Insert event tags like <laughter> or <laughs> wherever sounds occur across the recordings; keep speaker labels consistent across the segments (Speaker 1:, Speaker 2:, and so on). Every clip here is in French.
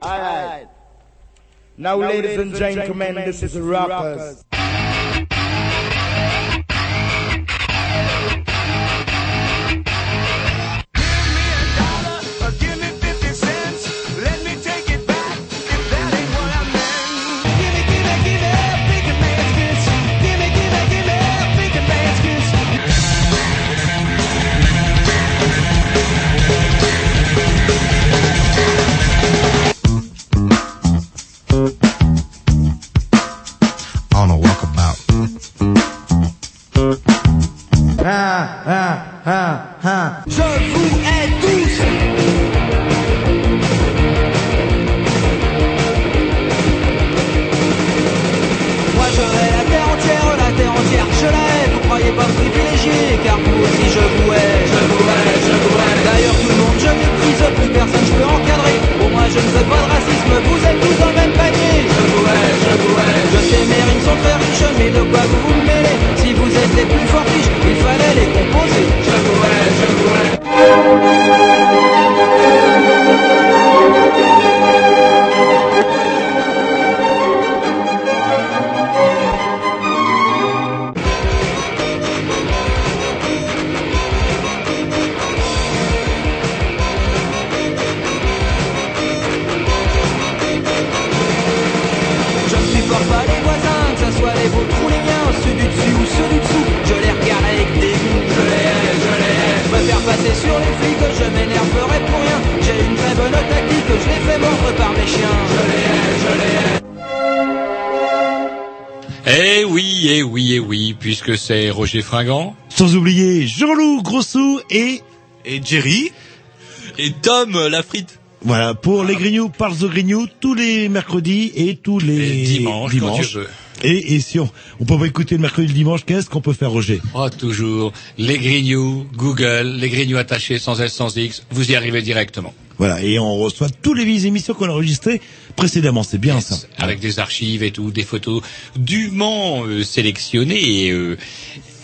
Speaker 1: All right. Now, now ladies, and gentlemen, this is
Speaker 2: rappers. C'est Roger Fringant.
Speaker 3: Sans oublier Jean-Loup Grossou et
Speaker 4: Et Jerry
Speaker 2: Et Tom la frite.
Speaker 3: voilà pour les Grignoux parlent aux Grignoux tous les mercredis et tous les
Speaker 2: Et dimanche, quand tu veux.
Speaker 3: Et, et si on, on peut pas écouter le mercredi et le dimanche, qu'est-ce qu'on peut faire Roger?
Speaker 2: Oh, toujours. Les Grignoux, Google, les Grignoux attachés sans S, sans X, vous y arrivez directement.
Speaker 3: Voilà, et on reçoit toutes les émissions qu'on a enregistrées précédemment, c'est bien ça.
Speaker 2: Avec des archives et tout, des photos dûment euh, sélectionnées et euh,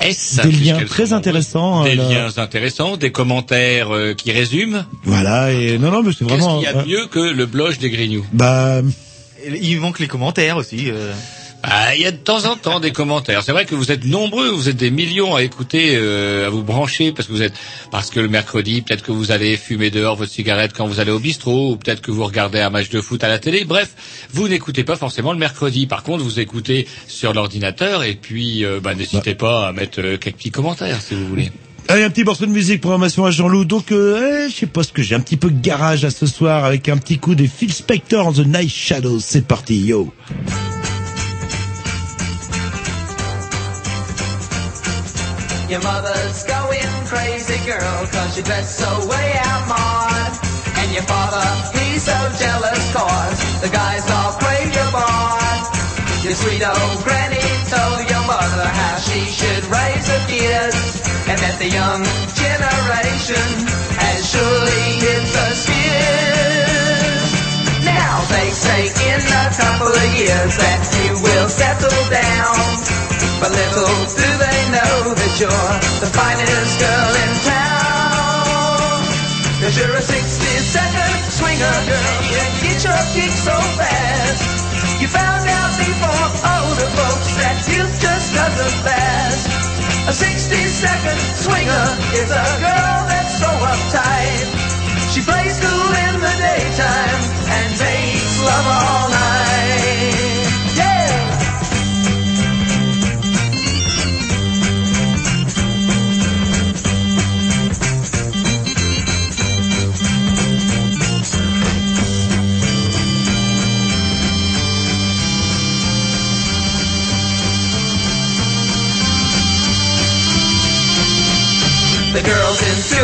Speaker 2: S.
Speaker 3: Des liens très intéressants,
Speaker 2: Des
Speaker 3: euh,
Speaker 2: liens intéressants, des commentaires euh, qui résument.
Speaker 3: Voilà, et non, non, mais c'est
Speaker 2: Qu'est-ce
Speaker 3: vraiment...
Speaker 2: qu'il y a
Speaker 3: euh,
Speaker 2: de mieux que le blog des Grignoux?
Speaker 3: bah,
Speaker 4: Il manque les commentaires aussi.
Speaker 2: Ah, il y a de temps en temps des commentaires. C'est vrai que vous êtes nombreux, vous êtes des millions à écouter, euh, à vous brancher, parce que vous êtes, parce que le mercredi, peut-être que vous allez fumer dehors votre cigarette quand vous allez au bistrot, ou peut-être que vous regardez un match de foot à la télé. Bref, vous n'écoutez pas forcément le mercredi. Par contre, vous écoutez sur l'ordinateur, et puis, euh, bah, n'hésitez pas à mettre euh, quelques petits commentaires, si vous voulez.
Speaker 3: Allez, un petit morceau de musique, programmation à Jean-Loup. Donc, euh, eh, je sais pas ce que j'ai, un petit peu de garage à ce soir avec un petit coup des Phil Spector The Night Shadows. C'est parti, yo.
Speaker 5: Your mother's going crazy, girl, cause you dress so way out mod. And your father, he's so jealous, cause the guys all crave your bod. Your sweet old granny told your mother how she should raise her kids. And that the young generation has surely hit the skids. Now they say in a couple of years that that you're the finest girl in town. Cause you're a 60 second swinger girl, you get your kick so fast. You found out before older folks that youth just doesn't last. A 60 second swinger is a girl that's so uptight. She plays cool in the daytime and makes love all night.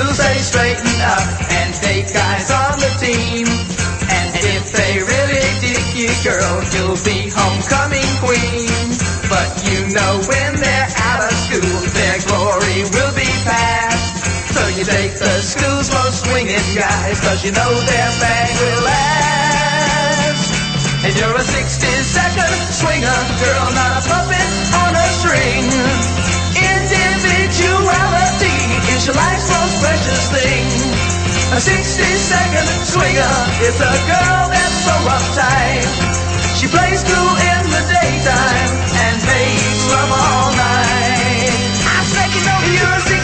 Speaker 5: In they straighten up and date guys on the team. And if they really dig you, girl, you'll be homecoming queen. But you know when they're out of school, their glory will be past. So you take the school's most swinging guys, cause you know their bag will last. And you're a 60 second swinger, girl, not a puppet on a string. Individuality is your life's most precious thing. A 60 second swinger is a girl that's so uptight. She plays cool in the daytime and makes love all night. I said, you know, you're a 60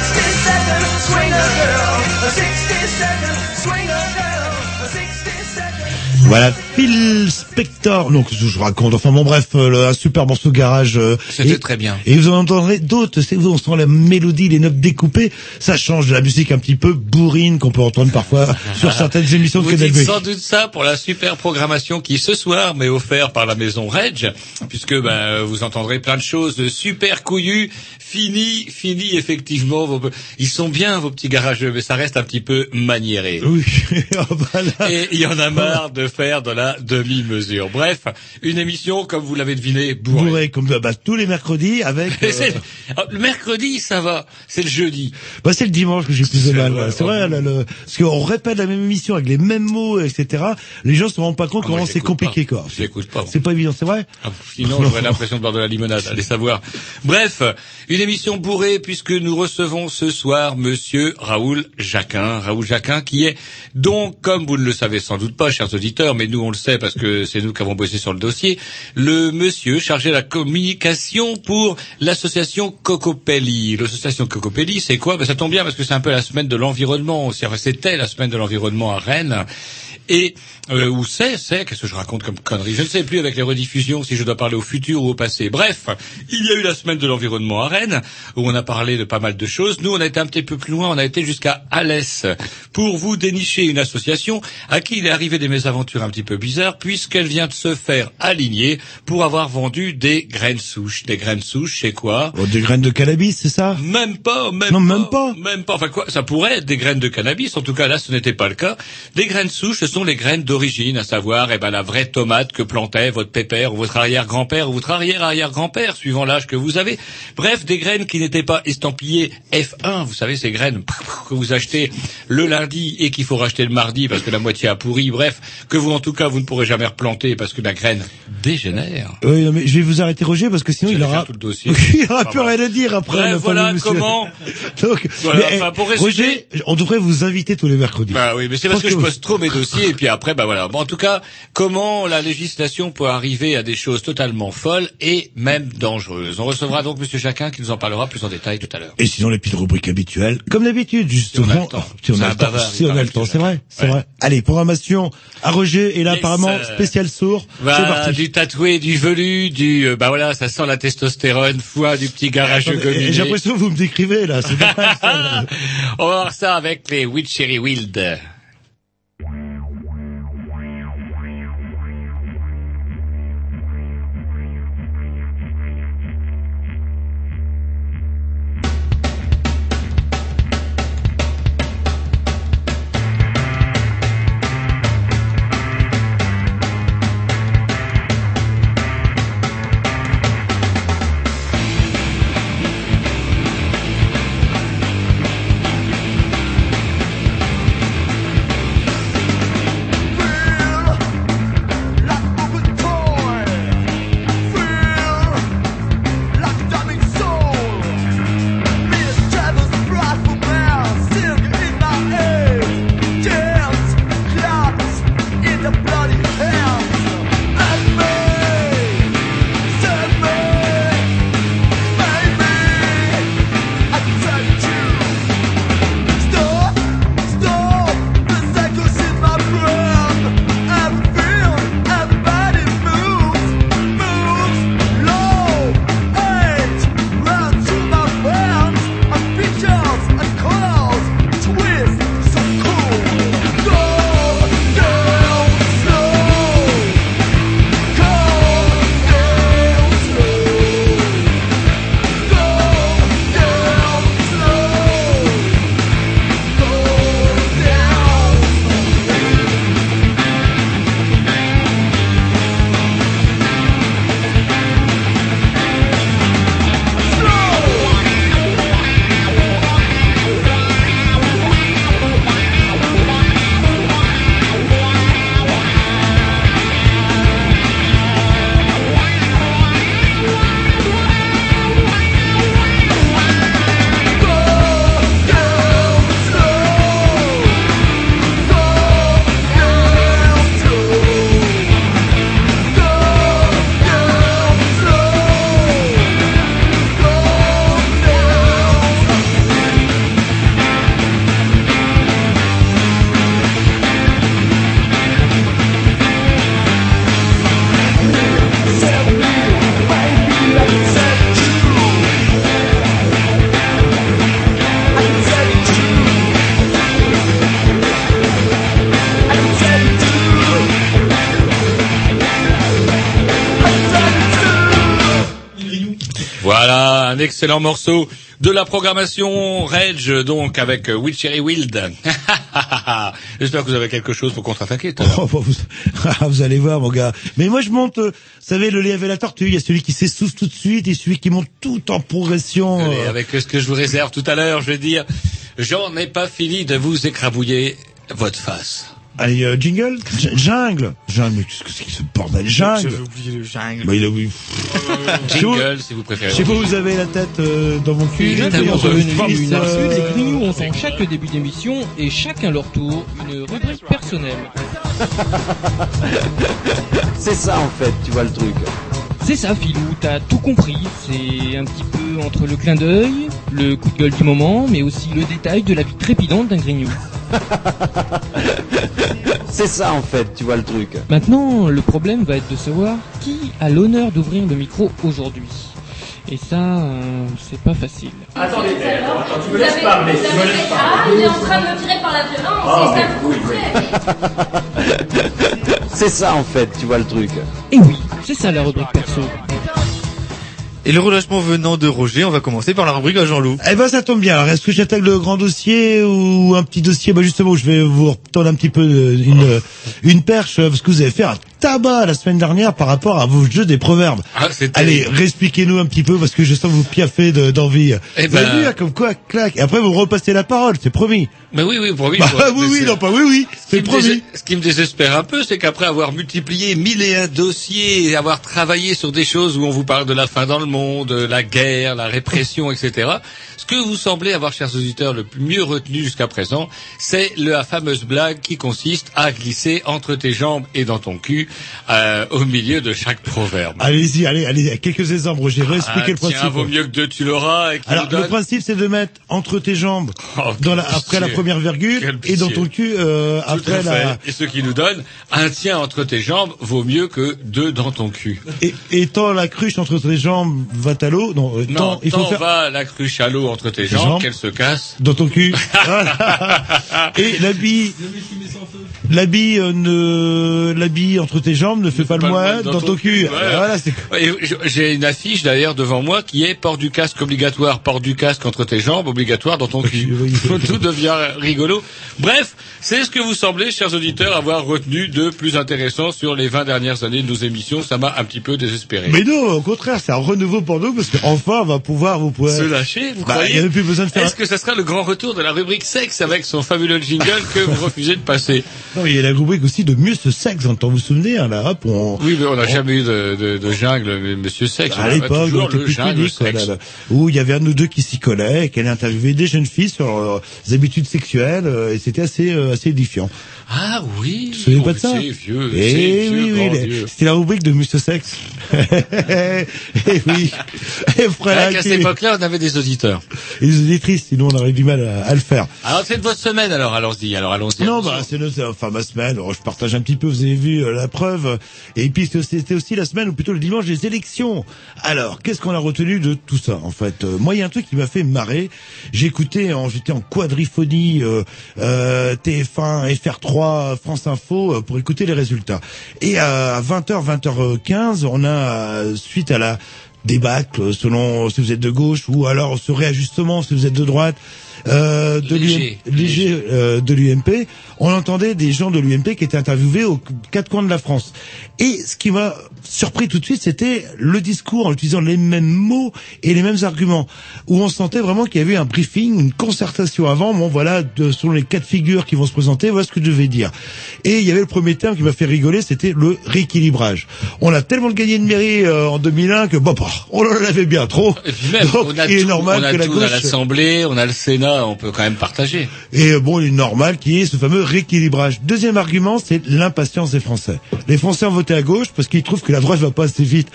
Speaker 5: second swinger girl. A 60 second swinger girl. A 60 second.
Speaker 3: Voilà, Phil Spector. Donc, je vous raconte. Enfin, bon, bref, euh, un super morceau garage. euh,
Speaker 2: C'était très bien.
Speaker 3: Et vous en entendrez d'autres. C'est vous, on sent la mélodie, les notes découpées. Ça change de la musique un petit peu bourrine qu'on peut entendre parfois <laughs> sur certaines émissions de B.
Speaker 2: sans doute ça pour la super programmation qui ce soir m'est offerte par la maison Reg, puisque ben, vous entendrez plein de choses de super couillues, fini, fini effectivement. Vos... Ils sont bien vos petits garageux, mais ça reste un petit peu maniéré.
Speaker 3: Oui. <laughs> Voilà.
Speaker 2: Et il y en a marre de faire de la demi-mesure. Bref, une émission, comme vous l'avez deviné, bourrée.
Speaker 3: Bourré comme bah, tous les mercredis avec. <laughs> Euh,
Speaker 2: ah, Le mercredi, ça va. C'est le jeudi.
Speaker 3: bah, c'est le dimanche que j'ai plus de
Speaker 2: C'est
Speaker 3: mal.
Speaker 2: vrai,
Speaker 3: voilà. C'est
Speaker 2: oh.
Speaker 3: vrai, là, le... parce qu'on répète la même émission avec les mêmes mots, etc. Les gens se rendent pas compte
Speaker 2: Ah,
Speaker 3: comment c'est compliqué,
Speaker 2: pas.
Speaker 3: quoi.
Speaker 2: Je l'écoute pas.
Speaker 3: C'est pas évident, c'est vrai.
Speaker 2: Ah, Sinon, j'aurais <laughs> l'impression de boire de la limonade, allez savoir. Bref, une émission bourrée puisque nous recevons ce soir Monsieur Raoul Jacquin. Raoul Jacquin qui est donc, comme vous ne le savez sans doute pas, chers auditeurs, mais nous on le sait parce que c'est nous qui avons bossé sur le dossier, le monsieur chargé de la communication pour l'association Cocopelli. L'association Cocopelli, c'est quoi? Ben, Ça tombe bien parce que c'est un peu la semaine de l'environnement. C'était la semaine de l'environnement à Rennes. Et euh, où c'est, c'est, qu'est-ce que je raconte comme connerie Je ne sais plus avec les rediffusions si je dois parler au futur ou au passé. Bref, il y a eu la semaine de l'environnement à Rennes, où on a parlé de pas mal de choses. Nous, on a été un petit peu plus loin, on a été jusqu'à Alès, pour vous dénicher une association à qui il est arrivé des mésaventures un petit peu bizarres, puisqu'elle vient de se faire aligner pour avoir vendu des graines souches. Des graines souches, c'est quoi?
Speaker 3: Oh, des graines de cannabis, c'est ça?
Speaker 2: Même pas, même
Speaker 3: Non,
Speaker 2: pas.
Speaker 3: même pas.
Speaker 2: Même pas. Enfin quoi, ça pourrait être des graines de cannabis. En tout cas, là, ce n'était pas le cas. Les graines souches, ce sont les graines d'origine, à savoir, eh ben, la vraie tomate que plantait votre pépère ou votre arrière-grand-père ou votre arrière-arrière-grand-père, suivant l'âge que vous avez. Bref, des graines qui n'étaient pas estampillées F1. Vous savez, ces graines <laughs> que vous achetez le lundi et qu'il faut racheter le mardi parce que la moitié a pourri. Bref, que vous, en tout cas, vous ne pourrez jamais replanter parce que la graine dégénère.
Speaker 3: Oui, non, mais je vais vous arrêter, Roger, parce que sinon il aura,
Speaker 2: tout le dossier. <laughs>
Speaker 3: il aura plus rien à dire après.
Speaker 2: Bref, voilà comment- <laughs>
Speaker 3: Donc,
Speaker 2: Voilà,
Speaker 3: mais,
Speaker 2: enfin, pour
Speaker 3: eh,
Speaker 2: résumer-
Speaker 3: Roger, on devrait vous inviter tous les mercredis.
Speaker 2: Bah oui, mais c'est parce que je
Speaker 3: vous-
Speaker 2: pose trop mes dossiers et puis après, bah voilà. Bon, en tout cas, comment la législation peut arriver à des choses totalement folles et même dangereuses. On recevra donc Monsieur Jacquin qui nous en parlera plus en détail tout à l'heure.
Speaker 3: Et sinon les petites rubriques habituelles, comme d'habitude, justement.
Speaker 2: Si on a le temps.
Speaker 3: Si on
Speaker 2: C'est
Speaker 3: a le temps, c'est vrai, c'est vrai. Allez, programmation à Roger et là apparemment spécial sourd.
Speaker 2: Bah, du tatoué, du velu, du euh, bah voilà, ça sent la testostérone, foi du petit garage gominé.
Speaker 3: J'ai l'impression que vous me décrivez là. <laughs>
Speaker 2: On va voir ça avec les Witchery Wild. Voilà, un excellent morceau de la programmation Rage, donc avec euh, Will Cherry Wild. <laughs> J'espère que vous avez quelque chose pour contre-attaquer. <laughs>
Speaker 3: Oh, vous, ah, vous allez voir, mon gars. Mais moi, je monte, euh, vous savez, le lait avec la tortue. Il y a celui qui s'essouffle tout de suite et celui qui monte tout en progression.
Speaker 2: Allez,
Speaker 3: euh.
Speaker 2: avec ce que je vous réserve tout à l'heure, je vais dire, j'en ai pas fini de vous écrabouiller votre face.
Speaker 3: Allez, euh, jingle Jungle Jungle, mais qu'est-ce que c'est que ce bordel Jungle
Speaker 4: J'avais oublié le jungle.
Speaker 3: Bah, il a <laughs> oui.
Speaker 2: Jingle, si vous préférez.
Speaker 3: Je sais pas où vous avez la tête euh, dans mon cul.
Speaker 2: Il est
Speaker 3: on
Speaker 6: Une,
Speaker 3: euh,
Speaker 6: les grignoux ont en chaque début d'émission et chacun leur tour une rubrique personnelle. <laughs>
Speaker 7: C'est ça en fait, tu vois le truc.
Speaker 6: C'est ça, Filou, t'as tout compris. C'est un petit peu entre le clin d'œil, le coup de gueule du moment, mais aussi le détail de la vie trépidante d'un grignou. <laughs>
Speaker 7: C'est ça en fait, tu vois le truc.
Speaker 6: Maintenant, le problème va être de savoir qui a l'honneur d'ouvrir le micro aujourd'hui. Et ça, euh, c'est pas facile.
Speaker 8: Vous avez, vous avez fait- Ah, il est en train de me tirer par la violence, c'est ça que vous faites. <laughs>
Speaker 7: C'est ça en fait, tu vois le truc.
Speaker 6: Et oui, c'est ça la rubrique perso.
Speaker 4: Et le relâchement venant de Roger, on va commencer par la rubrique à Jean-Loup.
Speaker 3: Eh ben ça tombe bien. Alors est-ce que j'attaque le grand dossier ou un petit dossier? Bah justement, je vais vous retendre un petit peu euh, une une perche parce que vous avez fait un tabac la semaine dernière par rapport à vos jeux des proverbes.
Speaker 2: Ah.
Speaker 3: Allez, expliquez-nous un petit peu parce que je sens que vous piaffez de- d'envie.
Speaker 2: Eh
Speaker 3: vous
Speaker 2: ben-
Speaker 3: vu, hein, comme quoi, clac. Et après vous repassez la parole, c'est promis.
Speaker 2: Mais oui, oui, promis.
Speaker 3: Bah,
Speaker 2: quoi. <laughs>
Speaker 3: oui, oui, non pas oui, oui,
Speaker 2: Ce
Speaker 3: c'est
Speaker 2: me
Speaker 3: promis.
Speaker 2: dés- ce qui me désespère un peu, c'est qu'après avoir multiplié mille et un dossiers et avoir travaillé sur des choses où on vous parle de la fin dans le monde, la guerre, la répression, etc., ce que vous semblez avoir, chers auditeurs, le mieux retenu jusqu'à présent, c'est la fameuse blague qui consiste à glisser entre tes jambes et dans ton cul euh, au milieu de chaque proverbe.
Speaker 3: Allez-y, allez, allez, quelques exemples. Roger, expliquez
Speaker 2: Ah,
Speaker 3: le principe.
Speaker 2: tiens, vaut mieux que deux, tu l'auras.
Speaker 3: Alors le principe c'est de mettre entre tes jambes
Speaker 2: Oh,
Speaker 3: dans la, après la première virgule et dans ton cul euh, après la
Speaker 2: Et ce qui nous donne un tien entre tes jambes vaut mieux que deux dans ton cul.
Speaker 3: et, et tant la cruche entre tes jambes va à l'eau. Non, euh,
Speaker 2: Non,
Speaker 3: tant, il faut faire
Speaker 2: va la cruche à l'eau entre tes jambes,
Speaker 3: jambes.
Speaker 2: qu'elle se casse.
Speaker 3: dans ton cul. <laughs> <laughs> Et l'habit l'habit euh, ne l'habit entre tes jambes ne fait pas, le moine dans, ton cul.
Speaker 2: Ouais.
Speaker 3: Voilà,
Speaker 2: J'ai une affiche d'ailleurs devant moi qui est port du casque obligatoire, port du casque entre tes jambes obligatoire dans ton cul. <laughs> Tout devient rigolo. Bref, c'est ce que vous semblez, chers auditeurs, avoir retenu de plus intéressant sur les 20 dernières années de nos émissions. Ça m'a un petit peu désespéré.
Speaker 3: Mais non, au contraire, c'est un pour nous parce qu'enfin on va pouvoir vous pouvez
Speaker 2: Se lâcher, vous
Speaker 3: Bah, il
Speaker 2: croyez
Speaker 3: y avait plus besoin de faire.
Speaker 2: Est-ce que ça sera le grand retour de la rubrique sexe avec son fabuleux jingle que vous refusez de passer
Speaker 3: Non, il y a la rubrique aussi de mieux ce sexe, hein, vous vous souvenez hein, là, hop, on,
Speaker 2: Oui, mais on n'a jamais eu de, de, de jungle, mais Monsieur Sexe.
Speaker 3: À l'époque,
Speaker 2: toujours
Speaker 3: on était
Speaker 2: le
Speaker 3: plus
Speaker 2: jungle
Speaker 3: public,
Speaker 2: sexe.
Speaker 3: là, là, où il y avait un ou deux qui s'y collaient, et qu'elle interviewait des jeunes filles sur leurs habitudes sexuelles, euh, et c'était assez, euh, assez édifiant.
Speaker 2: Ah oui.
Speaker 3: Vous
Speaker 2: Oh,
Speaker 3: pas de ça
Speaker 2: C'est vieux.
Speaker 3: Eh oui,
Speaker 2: vieux,
Speaker 3: oui, c'était la rubrique de Monsieur Sexe. <laughs> Eh oui. <laughs> Et frère,
Speaker 2: Rien qu'à cette époque-là, on avait des auditeurs.
Speaker 3: et les auditrices, sinon on aurait du mal à, à le faire.
Speaker 2: Alors, c'est de votre semaine, alors, allons-y, alors, allons-y.
Speaker 3: Non, bah, c'est notre, enfin, ma semaine. Alors, je partage un petit peu, vous avez vu euh, la preuve. Et puis, c'était aussi la semaine, ou plutôt le dimanche des élections. Alors, qu'est-ce qu'on a retenu de tout ça, en fait? Euh, moi, il y a un truc qui m'a fait marrer. En, j'étais en quadriphonie, euh, euh, TF1, FR3, France Info, euh, pour écouter les résultats. Et à 20h, 20h15, on a, euh, suite à la débâcle, selon si vous êtes de gauche, ou alors ce réajustement, si vous êtes de droite, euh, de
Speaker 2: Léger.
Speaker 3: l'UM léger, euh, de l'UMP, on entendait des gens de l'UMP qui étaient interviewés aux quatre coins de la France. Et ce qui m'a surpris tout de suite, c'était le discours en utilisant les mêmes mots et les mêmes arguments, où on sentait vraiment qu'il y avait un briefing, une concertation avant. Bon, voilà, de, selon les quatre figures qui vont se présenter, voilà ce que je devais dire. Et il y avait le premier terme qui m'a fait rigoler, c'était le rééquilibrage. On a tellement gagné de mairie euh, en 2001 que bon, bah, on en avait bien trop.
Speaker 2: Et puis même,
Speaker 3: Donc,
Speaker 2: on a
Speaker 3: il est
Speaker 2: tout,
Speaker 3: normal
Speaker 2: on a
Speaker 3: que la
Speaker 2: tout,
Speaker 3: gauche
Speaker 2: on a l'Assemblée, on a le Sénat, on peut quand même partager.
Speaker 3: et bon, il est normal qu'il y ait ce fameux rééquilibrage. Deuxième argument, c'est l'impatience des Français. Les Français ont voté à gauche parce qu'ils trouvent que la droite va pas assez vite.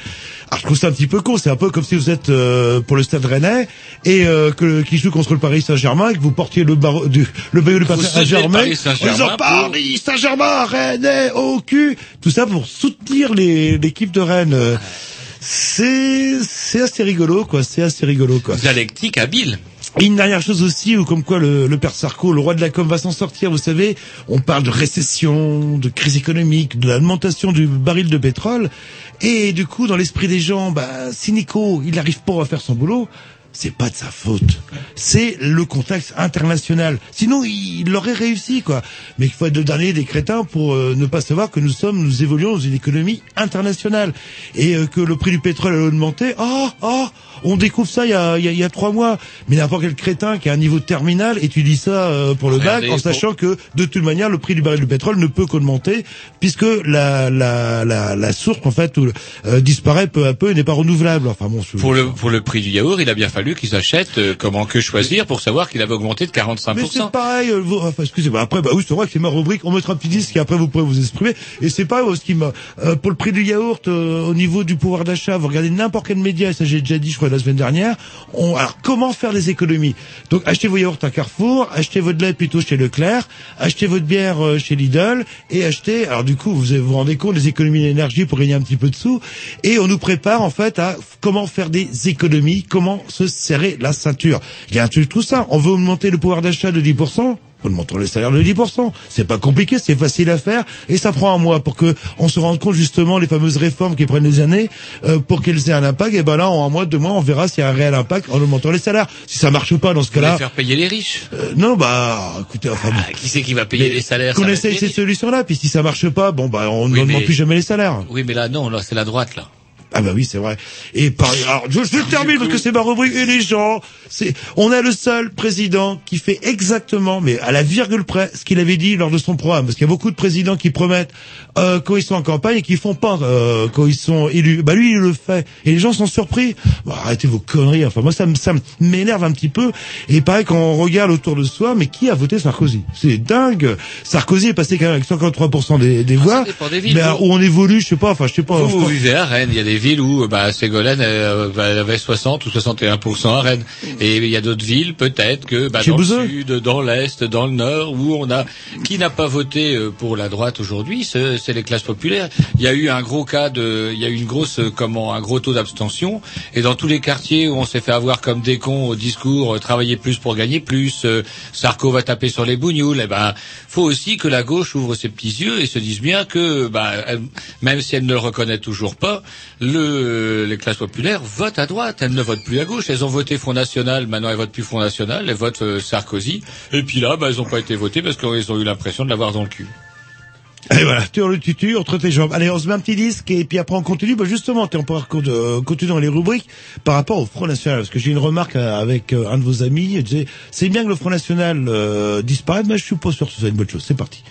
Speaker 3: Alors je trouve ça un petit peu con. C'est un peu comme si vous êtes euh, pour le Stade Rennais et euh, que qui joue contre le Paris Saint-Germain et que vous portiez le barreau du le maillot du Paris Saint-Germain
Speaker 2: Paris
Speaker 3: en
Speaker 2: Saint-Germain
Speaker 3: disant
Speaker 2: pour-
Speaker 3: Paris Saint-Germain, Rennais au cul. Tout ça pour soutenir l'équipe de Rennes. C'est c'est assez rigolo quoi. C'est assez rigolo quoi.
Speaker 2: Dialectique habile.
Speaker 3: Et une dernière chose aussi, où comme quoi le, le père Sarko, le roi de la com, va s'en sortir. Vous savez, on parle de récession, de crise économique, de l'augmentation du baril de pétrole. Et du coup, dans l'esprit des gens, bah, si Nico, il n'arrive pas à faire son boulot, c'est pas de sa faute. C'est le contexte international. Sinon, il, il aurait réussi, quoi. Mais il faut être le dernier des crétins pour euh, ne pas savoir que nous sommes, nous évoluons dans une économie internationale. Et euh, que le prix du pétrole a augmenté. Ah, ah, on découvre ça il y a, il y a, il y a trois mois. Mais n'importe quel crétin qui a un niveau terminal étudie ça euh, pour le
Speaker 2: Regardez,
Speaker 3: bac en sachant que de toute manière le prix du baril de pétrole ne peut qu'augmenter puisque la, la, la, la source en fait où, euh, disparaît peu à peu et n'est pas renouvelable. Enfin bon,
Speaker 2: Pour le, pour le prix du yaourt, il a bien fallu qu'ils achètent euh, comment que choisir pour savoir qu'il avait augmenté de 45%.
Speaker 3: Mais c'est pareil, euh, vous- enfin, excusez-moi, après, bah oui, c'est vrai que c'est ma rubrique, on mettra un petit disque et après vous pourrez vous exprimer. Et c'est pas euh, ce qui m'a, euh, pour le prix du yaourt, euh, au niveau du pouvoir d'achat, vous regardez n'importe quel média, ça j'ai déjà dit, je crois, la semaine dernière, on, alors comment faire des économies? Donc, achetez vos yaourts à Carrefour, achetez votre lait plutôt chez Leclerc, achetez votre bière euh, chez Lidl, et achetez, alors du coup, vous vous vous rendez compte des économies d'énergie pour gagner un petit peu de sous, et on nous prépare, en fait, à comment faire des économies, comment se serrer la ceinture. Il y a un truc tout ça, on veut augmenter le pouvoir d'achat de 10%, on montre les salaires de 10%. C'est pas compliqué, c'est facile à faire et ça prend un mois pour que on se rende compte justement les fameuses réformes qui prennent des années euh, pour qu'elles aient un impact. Et ben là, en un mois, deux mois, on verra s'il y a un réel impact en augmentant les salaires. Si ça marche pas dans ce cas-là,
Speaker 2: faire payer les riches?
Speaker 3: euh, non, bah écoutez, enfin.
Speaker 2: Ah, qui c'est qui va payer les salaires?
Speaker 3: qu'on essaye ces solutions-là. Puis si ça marche pas, bon bah on ne
Speaker 2: Oui, mais-
Speaker 3: plus jamais les salaires.
Speaker 2: Oui, mais là, non, là, c'est la droite, là.
Speaker 3: Ah bah oui, c'est vrai. Et par alors je, je termine parce que c'est ma rubrique et les gens, c'est on a le seul président qui fait exactement mais à la virgule près ce qu'il avait dit lors de son programme parce qu'il y a beaucoup de présidents qui promettent euh, quand ils sont en campagne et qui font pas euh, quand ils sont élus. Bah lui il le fait et les gens sont surpris. Bon, arrêtez vos conneries. Enfin moi ça me ça m'énerve un petit peu et pareil quand on regarde autour de soi mais qui a voté Sarkozy? C'est dingue. Sarkozy est passé quand même avec 53% des, des voix.
Speaker 2: Ah, dépend des villes,
Speaker 3: mais où on évolue, je sais pas, enfin je sais pas.
Speaker 2: Vous, vous vivez à Rennes. Il y a des villes où bah, Ségolène euh, bah, elle avait 60 ou 61% à Rennes. Et il y a d'autres villes, peut-être que bah, dans
Speaker 3: Bouzeux.
Speaker 2: le sud, dans l'est, dans le nord, où on a qui n'a pas voté euh, pour la droite aujourd'hui, c'est les classes populaires. Il y a eu un gros cas de, il y a eu une grosse euh, comment, un gros taux d'abstention. Et dans tous les quartiers où on s'est fait avoir comme des cons au discours, euh, travailler plus pour gagner plus, euh, Sarko va taper sur les bougnoules. Eh ben, faut aussi que la gauche ouvre ses petits yeux et se dise bien que, bah, elle- même si elle ne le reconnaît toujours pas, le, les classes populaires votent à droite. Elles ne votent plus à gauche. Elles ont voté Front National. Maintenant, elles votent plus Front National. Elles votent euh, Sarkozy. Et puis là, bah, elles n'ont pas été votées parce qu'ils ont eu l'impression de l'avoir dans le cul.
Speaker 3: Et voilà, tu le tutu entre tes jambes. Allez, on se met un petit disque et puis après on continue. Bah justement, on pourra euh, continuer dans les rubriques par rapport au Front National. Parce que j'ai une remarque euh, avec un de vos amis. C'est bien que le Front National euh, disparaisse, mais je sûr que ce soit une bonne chose. C'est parti.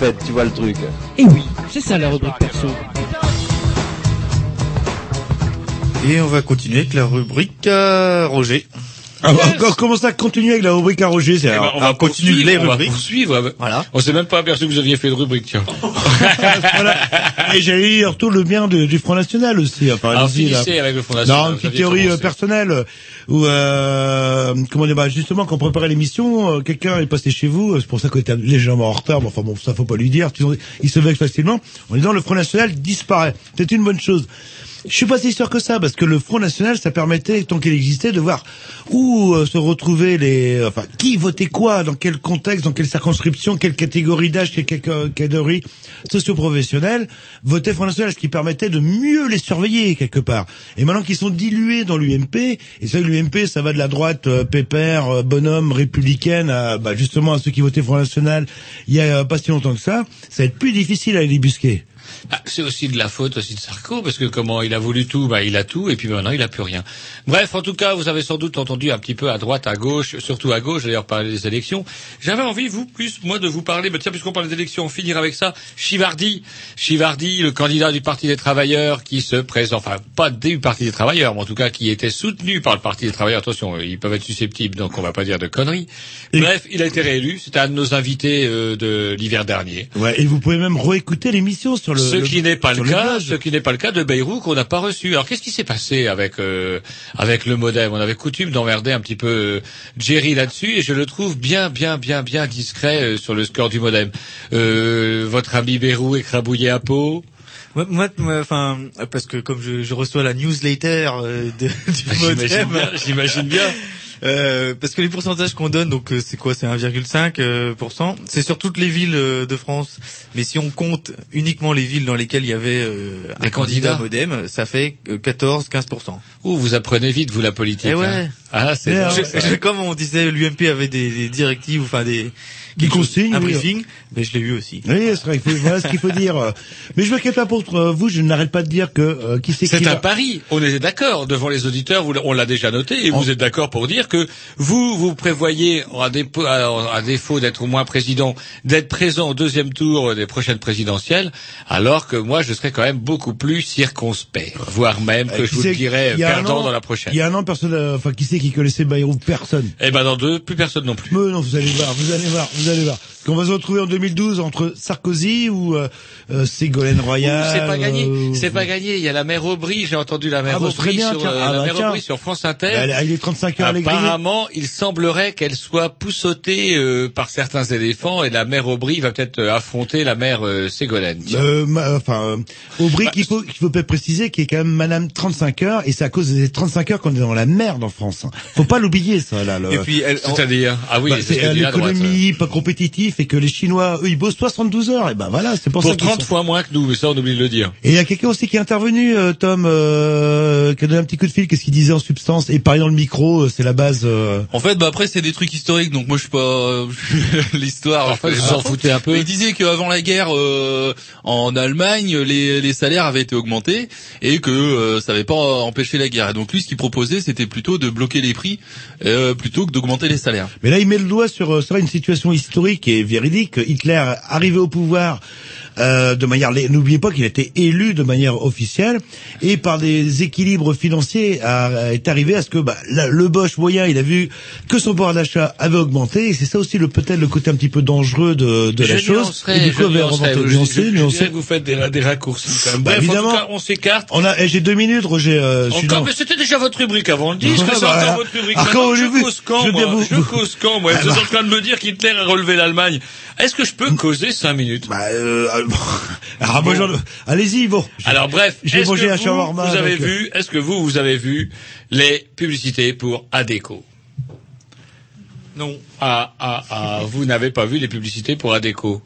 Speaker 7: Fait, tu vois le truc.
Speaker 6: Et oui, c'est ça la rubrique perso.
Speaker 4: Et on va continuer avec la rubrique euh, Roger.
Speaker 3: Ah, bah, encore, comment ça continue avec la rubrique à Roger
Speaker 2: Eh ben, on va
Speaker 4: alors, continue
Speaker 2: poursuivre,
Speaker 4: les
Speaker 2: on va
Speaker 4: rubriques.
Speaker 2: poursuivre.
Speaker 4: Voilà.
Speaker 2: On s'est même pas aperçu que vous aviez fait de rubrique, tiens. <laughs>
Speaker 3: voilà. Et j'allais dire tout le bien de- du Front National aussi.
Speaker 2: Alors,
Speaker 3: là.
Speaker 2: finissez avec le Front National.
Speaker 3: Non, une petite théorie euh,
Speaker 2: commencé.
Speaker 3: personnelle euh, où euh, comment dire bah, justement quand on préparait l'émission, euh, quelqu'un est passé chez vous, euh, c'est pour ça qu'on était légèrement en retard, mais enfin bon ça faut pas lui dire, il se vexe facilement en disant le Front National disparaît. C'est une bonne chose. Je suis pas si sûr que ça, parce que le Front National, ça permettait, tant qu'il existait, de voir où euh, se retrouver les, enfin, qui votait quoi, dans quel contexte, dans quelle circonscription, quelle catégorie d'âge, quelle catégorie socio-professionnelle votait Front National, ce qui permettait de mieux les surveiller quelque part. Et maintenant qu'ils sont dilués dans l'UMP, et que l'UMP, ça va de la droite euh, pépère, euh, bonhomme, républicaine, à, bah, justement à ceux qui votaient Front National il y a euh, pas si longtemps que ça, ça va être plus difficile à les débusquer.
Speaker 2: Ah, c'est aussi de la faute aussi de Sarko, parce que comment il a voulu tout, bah il a tout, et puis maintenant il a plus rien. Bref, en tout cas, vous avez sans doute entendu un petit peu à droite, à gauche, surtout à gauche, d'ailleurs parler des élections. J'avais envie, vous, plus moi, de vous parler, bah, tiens, puisqu'on parle des élections, finir avec ça, Chivardi, Chivardi, le candidat du Parti des Travailleurs, qui se présente, enfin, pas du Parti des Travailleurs, mais en tout cas, qui était soutenu par le Parti des Travailleurs. Attention, ils peuvent être susceptibles, donc on va pas dire de conneries. Bref, il a été réélu, c'était un de nos invités euh, de l'hiver dernier.
Speaker 3: Ouais, et vous pouvez même réécouter l'émission sur le.
Speaker 2: Ce
Speaker 3: le-
Speaker 2: qui n'est pas le cas, ce qui n'est pas le cas de Bayrou qu'on n'a pas reçu. Alors qu'est-ce qui s'est passé avec euh, avec le modem? On avait coutume d'emmerder un petit peu euh, Jerry là-dessus et je le trouve bien bien bien bien discret euh, sur le score du modem. Euh, votre ami Bayrou écrabouillé à peau.
Speaker 4: Moi, moi, enfin, parce que comme je, je reçois la newsletter euh, de, <laughs> du modem.
Speaker 2: J'imagine bien. <laughs>
Speaker 4: euh, parce que les pourcentages qu'on donne, donc euh, c'est quoi? C'est 1,5 euh, pourcent. C'est sur toutes les villes de France. Mais si on compte uniquement les villes dans lesquelles il y avait euh, un candidat modem, ça fait 14-15%
Speaker 2: Ouh, vous apprenez vite vous la politique.
Speaker 4: Eh ouais.
Speaker 2: hein. Ah, c'est drôle,
Speaker 3: euh,
Speaker 2: ça.
Speaker 4: Je- je- comme on disait, l'UMP avait des, des directives, enfin des,
Speaker 3: Des consignes,
Speaker 4: un
Speaker 3: oui.
Speaker 4: briefing, mais je l'ai eu aussi.
Speaker 3: Oui, c'est vrai. faut- Voilà ce qu'il faut dire. <laughs> Mais je m'inquiète pas pour euh, vous. Je n'arrête pas de dire que euh, qui c'est
Speaker 2: C'est un
Speaker 3: va-
Speaker 2: pari. On est d'accord devant les auditeurs. vous- On l'a déjà noté et vous êtes d'accord pour dire que vous vous prévoyez, à défaut, à- à défaut d'être au moins président, d'être présent au deuxième tour des prochaines présidentielles, alors que moi je serais quand même beaucoup plus circonspect, voire même que
Speaker 3: Euh,
Speaker 2: je vous dirais
Speaker 3: il y a un
Speaker 2: perdant
Speaker 3: an-
Speaker 2: dans la prochaine.
Speaker 3: Il y a un an, personne, euh, enfin, qui c'est qui connaissait Bayrou Personne.
Speaker 2: Eh ben dans deux, plus personne non plus.
Speaker 3: Mais non, vous allez voir, vous allez voir, vous allez voir. Qu'on va se retrouver en 2012 entre Sarkozy ou euh, euh, Ségolène Royal.
Speaker 2: C'est pas gagné,
Speaker 3: euh,
Speaker 2: c'est pas gagné. Il y a la mère Aubry, j'ai entendu la mère
Speaker 3: Ah bah, très
Speaker 2: Aubry
Speaker 3: bien,
Speaker 2: sur
Speaker 3: tiens.
Speaker 2: euh,
Speaker 3: Ah
Speaker 2: la
Speaker 3: bah,
Speaker 2: mère. Aubry sur France Inter.
Speaker 3: Elle, elle est 35 heures.
Speaker 2: Apparemment, il semblerait qu'elle soit poussotée euh, par certains éléphants et la mère Aubry va peut-être affronter la mère Ségolène.
Speaker 3: Euh, ma- enfin, euh, Aubry,
Speaker 2: Bah,
Speaker 3: qu'il faut, qu'il faut peut-être préciser, qui est quand même Madame 35 heures, et c'est à cause des 35 heures qu'on est dans la merde en France. Faut pas l'oublier, ça, là. le-
Speaker 4: Et puis, elle,
Speaker 2: C'est-à-dire, ah oui,
Speaker 3: Bah,
Speaker 2: c'est
Speaker 3: euh, l'économie pas compétitif et que les Chinois, eux, ils bossent 72 heures. Et ben voilà, c'est pour,
Speaker 2: Pour
Speaker 3: ça qu'ils
Speaker 2: 30
Speaker 3: sont-
Speaker 2: fois moins que nous, mais ça on oublie de le dire.
Speaker 3: Et il y a quelqu'un aussi qui est intervenu, euh, Tom, euh, qui a donné un petit coup de fil. Qu'est-ce qu'il disait en substance Et parler dans le micro, euh, c'est la base. euh,
Speaker 9: En fait, bah après c'est des trucs historiques, donc moi je suis pas <laughs> l'histoire.
Speaker 2: En
Speaker 9: je
Speaker 2: fait,
Speaker 9: connais
Speaker 2: vous
Speaker 9: pas
Speaker 2: en
Speaker 9: trop.
Speaker 2: foutez un peu.
Speaker 9: Mais Il disait qu'avant la guerre, euh, en Allemagne, les, les salaires avaient été augmentés et que euh, ça n'avait pas empêché la guerre. Et donc lui, ce qu'il proposait, c'était plutôt de bloquer les prix euh, plutôt que d'augmenter les salaires.
Speaker 3: Mais là, il met le doigt sur, euh, sur une situation historique et véridique. Hitler, arrivé au pouvoir, euh, de manière, n'oubliez pas qu'il a été élu de manière officielle et par des équilibres financiers a- est arrivé à ce que bah, la- le Bosch moyen, il a vu que son pouvoir d'achat avait augmenté et c'est ça aussi le peut-être le côté un petit peu dangereux de, de la chose. Et du coup, nuancé.
Speaker 2: dirais que vous faites des, des raccourcis quand même.
Speaker 3: Bah,
Speaker 2: Bref, en
Speaker 3: évidemment.
Speaker 2: tout cas, on s'écarte.
Speaker 3: On a, eh, j'ai deux minutes, Roger. Euh,
Speaker 2: Encore, mais c'était déjà votre rubrique avant le disque, <laughs>
Speaker 3: Ouais,
Speaker 2: c'est
Speaker 3: bah,
Speaker 2: encore
Speaker 3: voilà.
Speaker 2: votre rubrique.
Speaker 3: Ah, quand
Speaker 2: je
Speaker 3: vu-
Speaker 2: cause quand,
Speaker 3: je
Speaker 2: moi
Speaker 3: vous-
Speaker 2: Je cause quand, moi
Speaker 3: Ah,
Speaker 2: Vous êtes
Speaker 3: bah.
Speaker 2: en train de me dire qu'Hitler a relevé l'Allemagne. Est-ce que je peux causer cinq minutes?
Speaker 3: Bah, euh, <laughs> ah, moi, j'en- allez-y, bon.
Speaker 2: Alors bref, que
Speaker 3: un
Speaker 2: vous,
Speaker 3: shawarma
Speaker 2: vous avez
Speaker 3: avec, euh,
Speaker 2: vu, est-ce que vous, vous avez vu les publicités pour Adeco?
Speaker 4: Non.
Speaker 2: Ah, ah, ah, vous n'avez pas vu les publicités pour Adeco?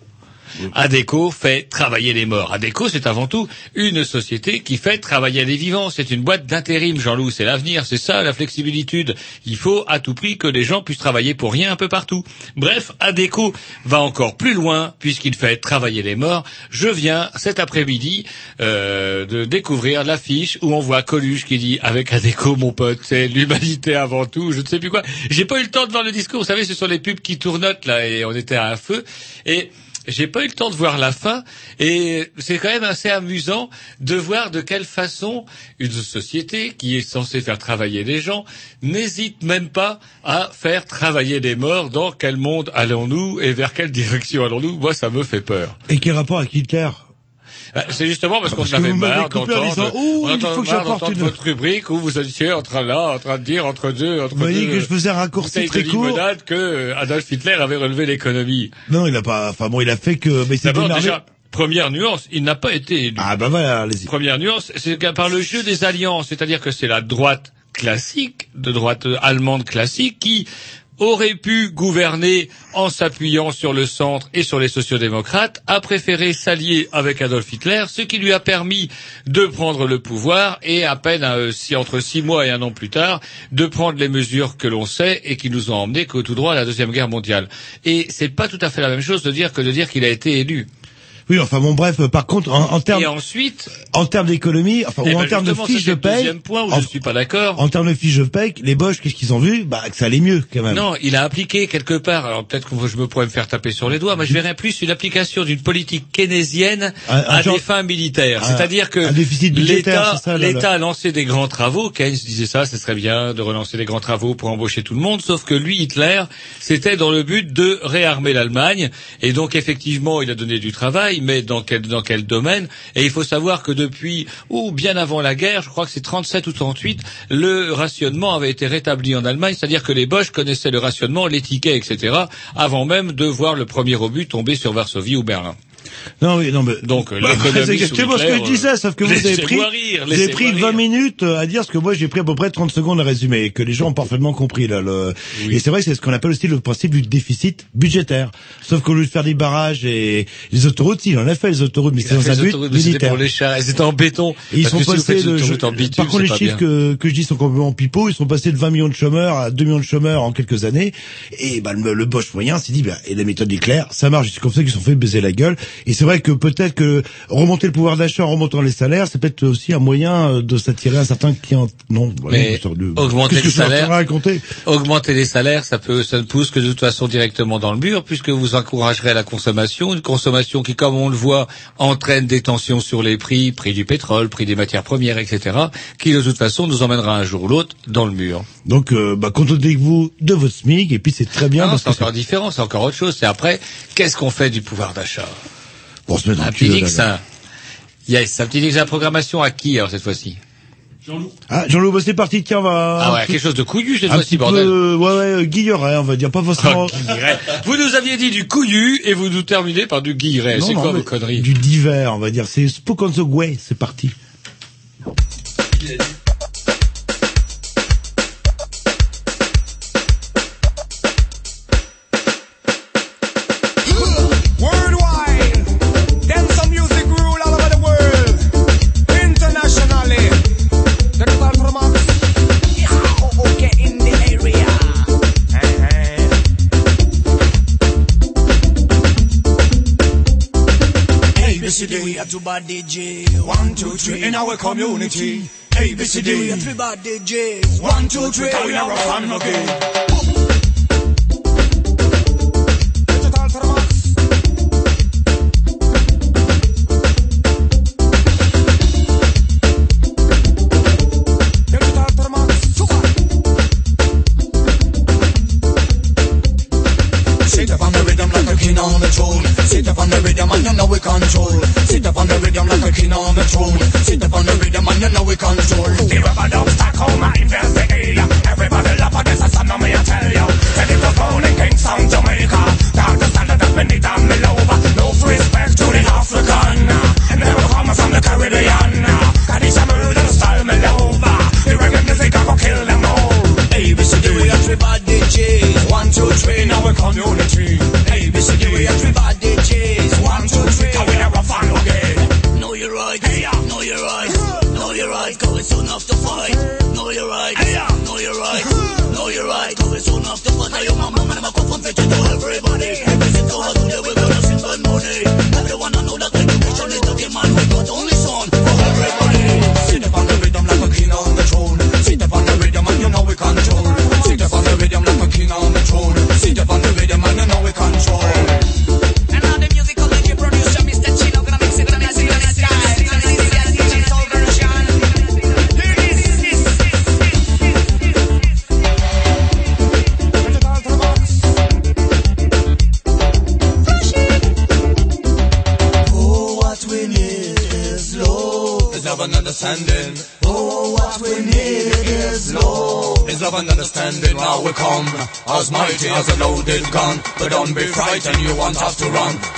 Speaker 2: ADECO fait travailler les morts. ADECO, c'est avant tout une société qui fait travailler les vivants. C'est une boîte d'intérim, Jean-Loup. C'est l'avenir. C'est ça, la flexibilité. Il faut à tout prix que les gens puissent travailler pour rien un peu partout. Bref, ADECO va encore plus loin puisqu'il fait travailler les morts. Je viens cet après-midi euh, de découvrir l'affiche où on voit Coluche qui dit avec ADECO, mon pote, c'est l'humanité avant tout. Je ne sais plus quoi. J'ai pas eu le temps de voir le discours. Vous savez, ce sont les pubs qui tournotent là et on était à un feu et j'ai pas eu le temps de voir la fin et c'est quand même assez amusant de voir de quelle façon une société qui est censée faire travailler les gens n'hésite même pas à faire travailler les morts. Dans quel monde allons-nous et vers quelle direction allons-nous? Moi, ça me fait peur.
Speaker 3: Et quel rapport avec Hitler?
Speaker 2: Bah, C'est justement parce qu'on
Speaker 3: Parce que
Speaker 2: avait marre d'entendre
Speaker 3: j'apporte
Speaker 2: d'entendre
Speaker 3: une-
Speaker 2: votre rubrique où vous étiez en train là, en train de dire entre deux, entre
Speaker 3: Vous voyez
Speaker 2: deux
Speaker 3: que je faisais un raccourci très court.
Speaker 2: que euh, Adolf Hitler avait relevé l'économie.
Speaker 3: Non, il a pas. Enfin bon, il a fait que. Mais c'est
Speaker 2: D'abord, déjà, première nuance, il n'a pas été élu.
Speaker 3: Ah bah voilà, allez-y.
Speaker 2: Première nuance, c'est qu'à par le jeu des alliances, c'est-à-dire que c'est la droite classique, de droite allemande classique, qui aurait pu gouverner en s'appuyant sur le centre et sur les sociodémocrates, a préféré s'allier avec Adolf Hitler, ce qui lui a permis de prendre le pouvoir et à peine euh, entre six mois et un an plus tard, de prendre les mesures que l'on sait et qui nous ont emmenés que tout droit à la deuxième guerre mondiale. Et c'est pas tout à fait la même chose de dire que de dire qu'il a été élu.
Speaker 3: Oui, enfin bon, bref. Par contre, en, en termes,
Speaker 2: Et ensuite,
Speaker 3: en termes d'économie, enfin,
Speaker 2: eh
Speaker 3: ou en
Speaker 2: ben,
Speaker 3: termes de fiches
Speaker 2: c'est
Speaker 3: de
Speaker 2: le
Speaker 3: paye,
Speaker 2: deuxième point où
Speaker 3: en,
Speaker 2: je suis pas d'accord.
Speaker 3: en termes de fiches de paye, les Boches, qu'est-ce qu'ils ont vu? Bah, que ça allait mieux quand même.
Speaker 2: Non, il a appliqué quelque part, alors peut-être que je me pourrais me faire taper sur les doigts, mais je verrais plus une application d'une politique keynésienne
Speaker 3: Un- un
Speaker 2: à
Speaker 3: genre-
Speaker 2: des fins militaires. C'est-à-dire que
Speaker 3: un déficit budgétaire,
Speaker 2: l'État l'État a lancé des grands travaux, Keynes disait ça, ce serait bien de relancer des grands travaux pour embaucher tout le monde, sauf que lui, Hitler, c'était dans le but de réarmer l'Allemagne, et donc effectivement, il a donné du travail, mais dans quel, dans quel domaine? Et il faut savoir que depuis, ou bien avant la guerre, je crois que c'est 37 ou 38, le rationnement avait été rétabli en Allemagne, c'est-à-dire que les Boches connaissaient le rationnement, les tickets, etc., avant même de voir le premier obus tomber sur Varsovie ou Berlin.
Speaker 3: Non, oui, non, mais
Speaker 2: Donc,
Speaker 3: Bah, c'est exactement ce que je disais, sauf que vous avez pris,
Speaker 2: rire,
Speaker 3: vous avez pris 20
Speaker 2: rire.
Speaker 3: minutes euh, à dire ce que moi j'ai pris à peu près 30 secondes à résumer, et que les gens ont parfaitement compris là. Le... Et c'est vrai que c'est ce qu'on appelle aussi le principe du déficit budgétaire. Sauf qu'au lieu de faire des barrages et les autoroutes, il en a fait les autoroutes, mais c'est dans un
Speaker 2: les
Speaker 3: but
Speaker 2: c'était
Speaker 3: militaire.
Speaker 2: pour les chars, étaient en béton.
Speaker 3: Et ils sont passés de,
Speaker 2: bitume,
Speaker 3: par contre, les chiffres que, que je dis sont complètement pipeaux. Ils sont passés de 20 millions de chômeurs à 2 millions de chômeurs en quelques années. Et bah, le, le Bosch moyen s'est dit, bah, et la méthode est claire, ça marche. C'est comme ça qu'ils sont fait baiser la gueule. Et c'est vrai que peut-être que remonter le pouvoir d'achat en remontant les salaires, c'est peut-être aussi un moyen euh, de s'attirer un certain client. Non, voilà,
Speaker 2: Mais
Speaker 3: de-
Speaker 2: augmenter les salaires, augmenter les salaires, ça peut, ça ne pousse que de toute façon directement dans le mur, puisque vous encouragerez la consommation, une consommation qui, comme on le voit, entraîne des tensions sur les prix, prix du pétrole, prix des matières premières, etc., qui de toute façon nous emmènera un jour ou l'autre dans le mur.
Speaker 3: Donc, euh, bah, contentez-vous de votre SMIC, et puis c'est très bien
Speaker 2: Non,
Speaker 3: parce
Speaker 2: c'est encore différent, c'est encore autre chose. C'est après, qu'est-ce qu'on fait du pouvoir d'achat?
Speaker 3: Pour se mettre
Speaker 2: Un petit
Speaker 3: cul, là, là.
Speaker 2: hein. Yes, un petit la programmation à qui alors cette fois-ci?
Speaker 3: Ah, Jean-Loup, bah, c'est parti, tiens, on va...
Speaker 2: Ah ouais, quelque chose de couillu cette fois-ci, bordel.
Speaker 3: peu, ouais, ouais, euh, Guilleret, on va dire, pas forcément...
Speaker 2: Oh, Guilleret. Vous nous aviez dit du couillu et vous nous terminez par du guilleret.
Speaker 3: Non,
Speaker 2: C'est
Speaker 3: non,
Speaker 2: quoi vos conneries?
Speaker 3: Du divers, on va dire. C'est Spook on the Way, c'est parti.
Speaker 10: everybody DJ. One, two, three, in our community. ABCD. Three bad J. One, two, three, carry our family.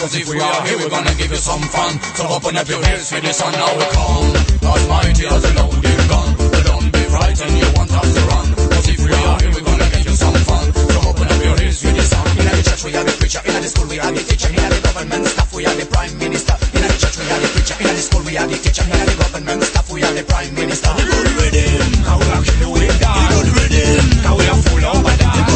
Speaker 5: Cause if we are here, we're gonna give you some fun. So open up your ears for the sun. Now we come as mighty as a loaded gun. But don't be frightened, you won't have to run. Cause if we are here, we're gonna give you some fun. So open up your ears for the sun. In the church, we have the preacher. In the school, we have the teacher. In the government staff, we have the prime minister. In the church, we have the preacher. In the school, we have the teacher. In the government staff, we have the prime minister. The good rhythm, how we are killing with that. The good rhythm, how we are full of that.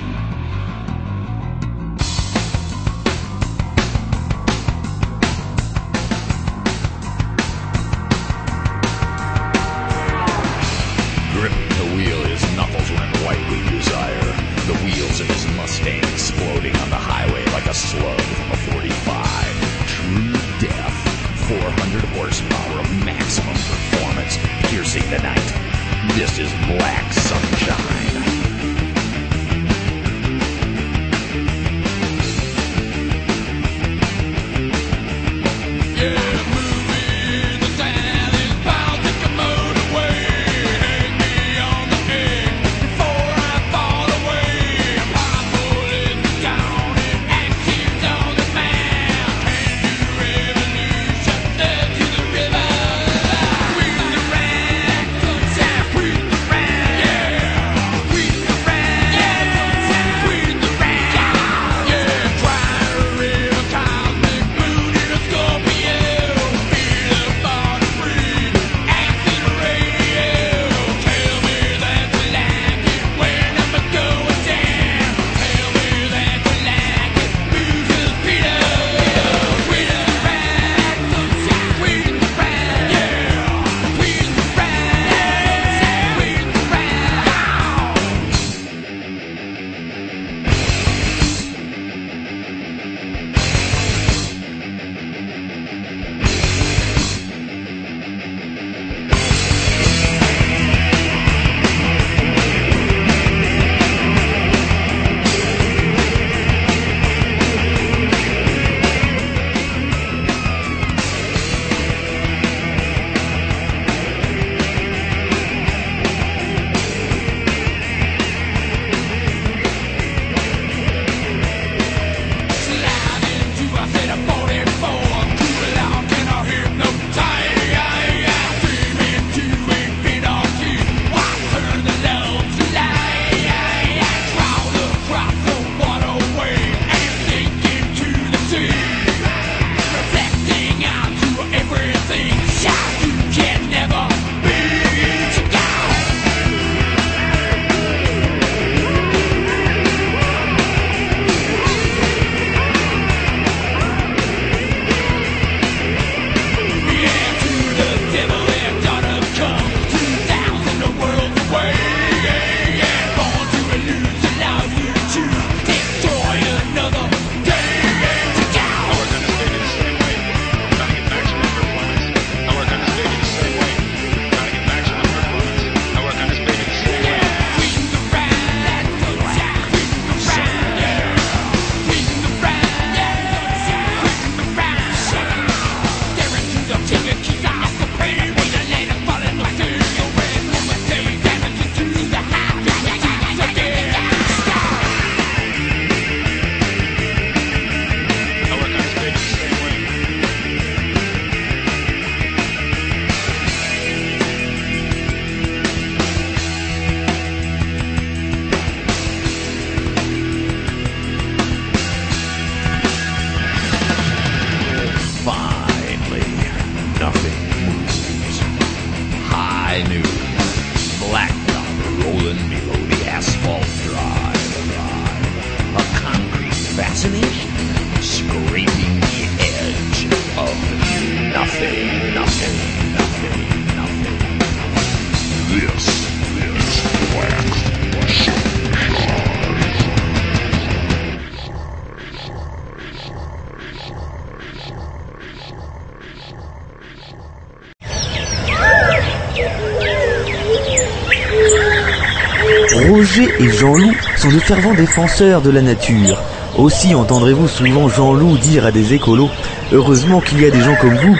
Speaker 11: Et Jean-Loup sont de fervents défenseurs de la nature. Aussi entendrez-vous souvent Jean-Loup dire à des écolos « Heureusement qu'il y a des gens comme vous »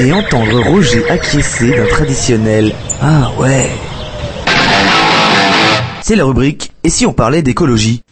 Speaker 11: et entendre Roger acquiescer d'un traditionnel « Ah ouais ». C'est la rubrique « Et si on parlait d'écologie ?»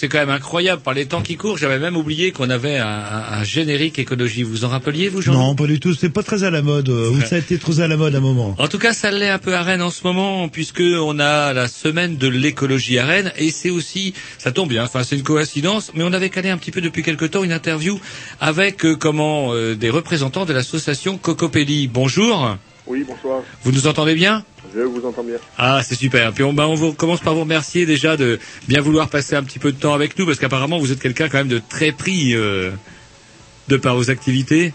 Speaker 2: C'est quand même incroyable. Par les temps qui courent, j'avais même oublié qu'on avait un, un- un générique écologie. Vous en rappeliez, vous, Jean
Speaker 3: Non, pas du tout. C'est pas très à la mode. euh, Ou ça a été trop à la mode à un moment.
Speaker 2: En tout cas, ça l'est un peu à Rennes en ce moment, puisque on a la semaine de l'écologie à Rennes, et c'est aussi, ça tombe bien, enfin c'est une coïncidence, mais on avait calé un petit peu depuis quelque temps une interview avec euh, comment euh, des représentants de l'association Cocopelli. Bonjour,
Speaker 12: Oui, bonsoir.
Speaker 2: vous nous entendez bien?
Speaker 12: Je vous entends bien.
Speaker 2: Ah, c'est super. Puis on, bah, on vous- commence par vous remercier déjà de bien vouloir passer un petit peu de temps avec nous, parce qu'apparemment vous êtes quelqu'un quand même de très pris euh, de par vos activités.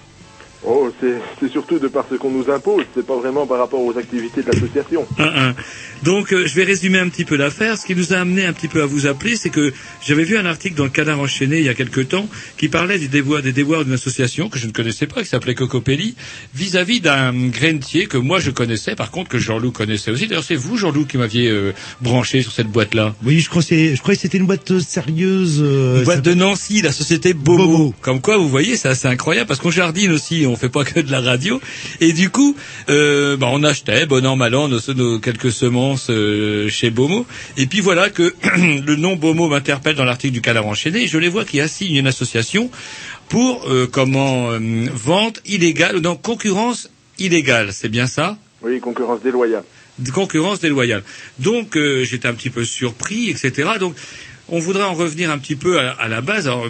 Speaker 12: Oh, c'est c'est surtout de par ce qu'on nous impose, c'est pas vraiment par rapport aux activités de l'association.
Speaker 2: Un, un. Donc, euh, je vais résumer un petit peu l'affaire. Ce qui nous a amené un petit peu à vous appeler, c'est que j'avais vu un article dans le Canard enchaîné il y a quelque temps qui parlait du déboire, des déboires d'une association que je ne connaissais pas, qui s'appelait Cocopelli, vis-à-vis d'un grainetier que moi je connaissais, par contre que Jean-Loup connaissait aussi. D'ailleurs, c'est vous, Jean-Loup, qui m'aviez euh, branché sur cette boîte-là.
Speaker 3: Oui, je crois que c'est- je croyais que c'était une boîte euh, sérieuse. euh,
Speaker 2: Une boîte de Nancy, la société Bobo. Comme quoi, vous voyez, c'est assez incroyable parce qu'on jardine aussi, on fait pas que de la radio. Et du coup, euh, bah, on achetait, bon an, mal an, nos, nos quelques semences euh, chez Bomo. Et puis voilà que <clears throat> le nom Bomo m'interpelle dans l'article du Canard enchaîné. Je les vois qui assignent une association pour euh, comment euh, vente illégale ou non concurrence illégale. C'est bien ça?
Speaker 12: Oui, concurrence déloyale.
Speaker 2: concurrence déloyale. Donc euh, j'étais un petit peu surpris, etc. Donc on voudrait en revenir un petit peu à, à la base. Alors,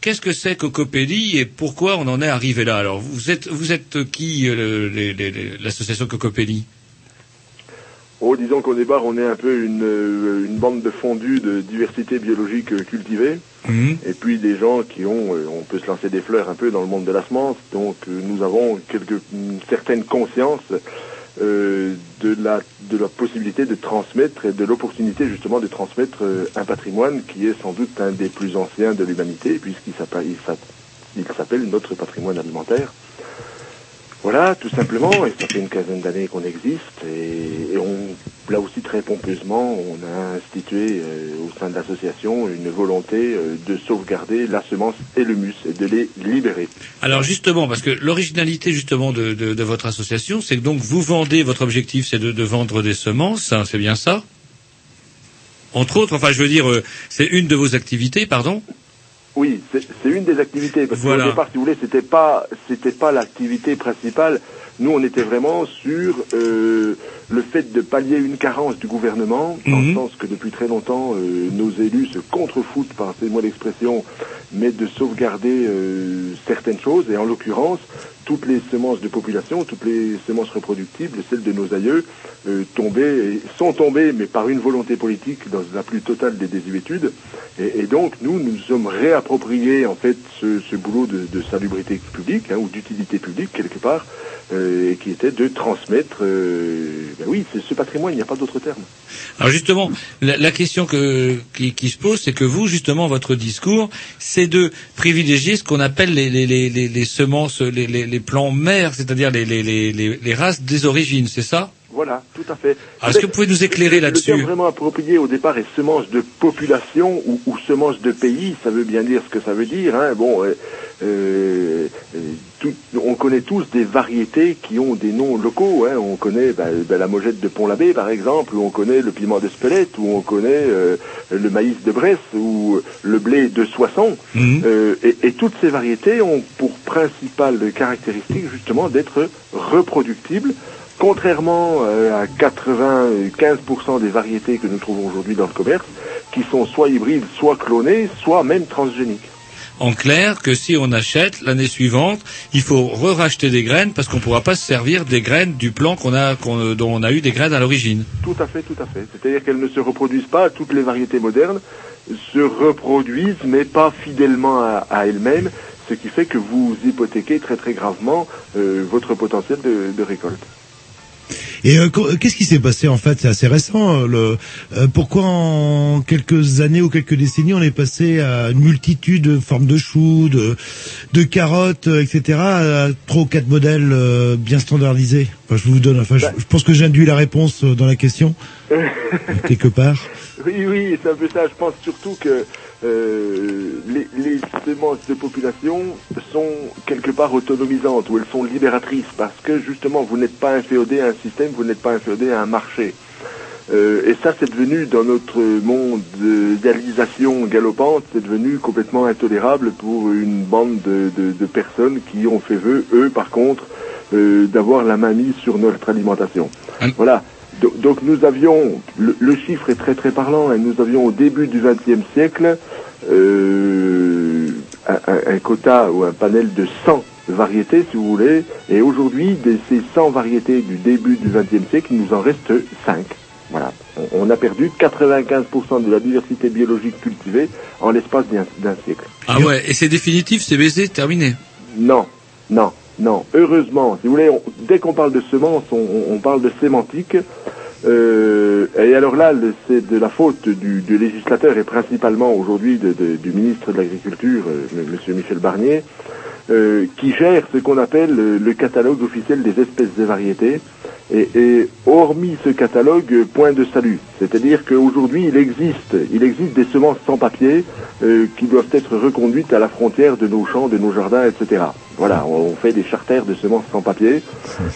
Speaker 2: qu'est-ce que c'est Cocopelli et pourquoi on en est arrivé là Alors vous êtes vous êtes qui euh, l'association Cocopelli
Speaker 12: Oh, disons qu'au départ, on est un peu une, euh, une bande de fondus de diversité biologique euh, cultivée. Et puis des gens qui ont, on peut se lancer des fleurs un peu dans le monde de la semence, donc nous avons quelque, une certaine conscience euh, de, la, de la possibilité de transmettre et de l'opportunité justement de transmettre euh, un patrimoine qui est sans doute un des plus anciens de l'humanité, puisqu'il s'appelle, notre patrimoine alimentaire. Voilà, tout simplement, et ça fait une quinzaine d'années qu'on existe, et, on, là aussi très pompeusement, on a institué euh, au sein de l'association une volonté euh, de sauvegarder la semence et le mus, et de les libérer.
Speaker 2: Alors justement, parce que l'originalité justement de, votre association, c'est que donc vous vendez, votre objectif c'est de, de vendre des semences, hein, c'est bien ça? Entre autres, enfin je veux dire, euh, c'est une de vos activités, pardon?
Speaker 12: Oui, c'est c'est une des activités, parce
Speaker 2: Voilà.
Speaker 12: qu'au départ, si vous voulez, c'était pas, c'était pas l'activité principale. Nous, on était vraiment sur euh, le fait de pallier une carence du gouvernement, dans le
Speaker 2: Mhm.
Speaker 12: sens que depuis très longtemps, euh, nos élus se contrefoutent, passez-moi l'expression, mais de sauvegarder euh, certaines choses, et en l'occurrence, toutes les semences de population, toutes les semences reproductibles, celles de nos aïeux, euh, tombaient, et sont tombées, mais par une volonté politique, dans la plus totale des désuétudes. Et, et donc, nous, nous nous sommes réappropriés, en fait, ce, ce boulot de, de salubrité publique, hein, ou d'utilité publique, quelque part, et qui était de transmettre, euh, ben oui, c'est ce patrimoine, il n'y a pas d'autre terme.
Speaker 2: Alors justement, la, question que, qui, qui se pose, c'est que vous, justement, votre discours, c'est de privilégier ce qu'on appelle les, les, les, les, semences, les, plants mères, c'est-à-dire les races des origines, c'est ça?
Speaker 12: Voilà, tout à fait.
Speaker 2: Alors, est-ce que vous pouvez nous éclairer
Speaker 12: Le
Speaker 2: là-dessus
Speaker 12: terme vraiment approprié au départ est semence de population ou, ou semence de pays, ça veut bien dire ce que ça veut dire. Hein. Bon, euh, euh, euh, tout- on connaît tous des variétés qui ont des noms locaux. Hein. On connaît bah, bah, la mojette de Pont-l'Abbé, par exemple, ou on connaît le piment de Spelette, ou on connaît euh, le maïs de Bresse, ou le blé de Soissons. Euh, et, et toutes ces variétés ont pour principale caractéristique justement d'être reproductibles, contrairement euh, à 95% des variétés que nous trouvons aujourd'hui dans le commerce, qui sont soit hybrides, soit clonées, soit même transgéniques.
Speaker 2: en clair que si on achète l'année suivante, il faut re-racheter des graines parce qu'on ne pourra pas se servir des graines du plan qu'on a, qu'on- dont on a eu des graines à l'origine.
Speaker 12: Tout à fait, tout à fait. C'est-à-dire qu'elles ne se reproduisent pas, toutes les variétés modernes se reproduisent, mais pas fidèlement à, à elles-mêmes, ce qui fait que vous hypothéquez très très gravement euh, votre potentiel de, de récolte.
Speaker 3: Et euh, qu- qu'est-ce qui s'est passé en fait? C'est assez récent. euh, Le, euh, pourquoi en quelques années ou quelques décennies on est passé à une multitude de formes de choux, de, de carottes, euh, etc. à trois ou quatre modèles euh, bien standardisés? Enfin, je vous donne. Enfin, je, je pense que j'induis la réponse euh, dans la question <laughs> quelque part.
Speaker 12: Oui, oui, c'est un peu ça. Je pense surtout que euh, les, les semences de population sont quelque part autonomisantes ou elles sont libératrices parce que justement vous n'êtes pas inféodé à un système, vous n'êtes pas inféodé à un marché. Euh, et ça, c'est devenu dans notre mondialisation galopante, c'est devenu complètement intolérable pour une bande de, de- de personnes qui ont fait vœu, eux, par contre, euh, d'avoir la main mise sur notre alimentation. Voilà. Do- Donc nous avions, le, le chiffre est très très parlant, et nous avions au début du XXe siècle euh, un, quota ou un panel de 100 variétés, si vous voulez, et aujourd'hui, de ces 100 variétés du début du XXe siècle, il nous en reste 5. Voilà. On, on a perdu 95% de la diversité biologique cultivée en l'espace d'un d'un siècle.
Speaker 2: Ah ouais, et c'est définitif, c'est baisé, terminé?
Speaker 12: Non, non, non. Heureusement, si vous voulez, dès qu'on parle de semences, on, parle de sémantique. Euh, et alors là, c'est de la faute du, législateur et principalement aujourd'hui du ministre de l'Agriculture, euh, M. Michel Barnier, euh, qui gère ce qu'on appelle le, le catalogue officiel des espèces et variétés. Et, et hormis ce catalogue, euh, point de salut. C'est-à-dire qu'aujourd'hui, il existe, il existe des semences sans papier euh, qui doivent être reconduites à la frontière de nos champs, de nos jardins, etc. Voilà, on, fait des charters de semences sans papier. <laughs>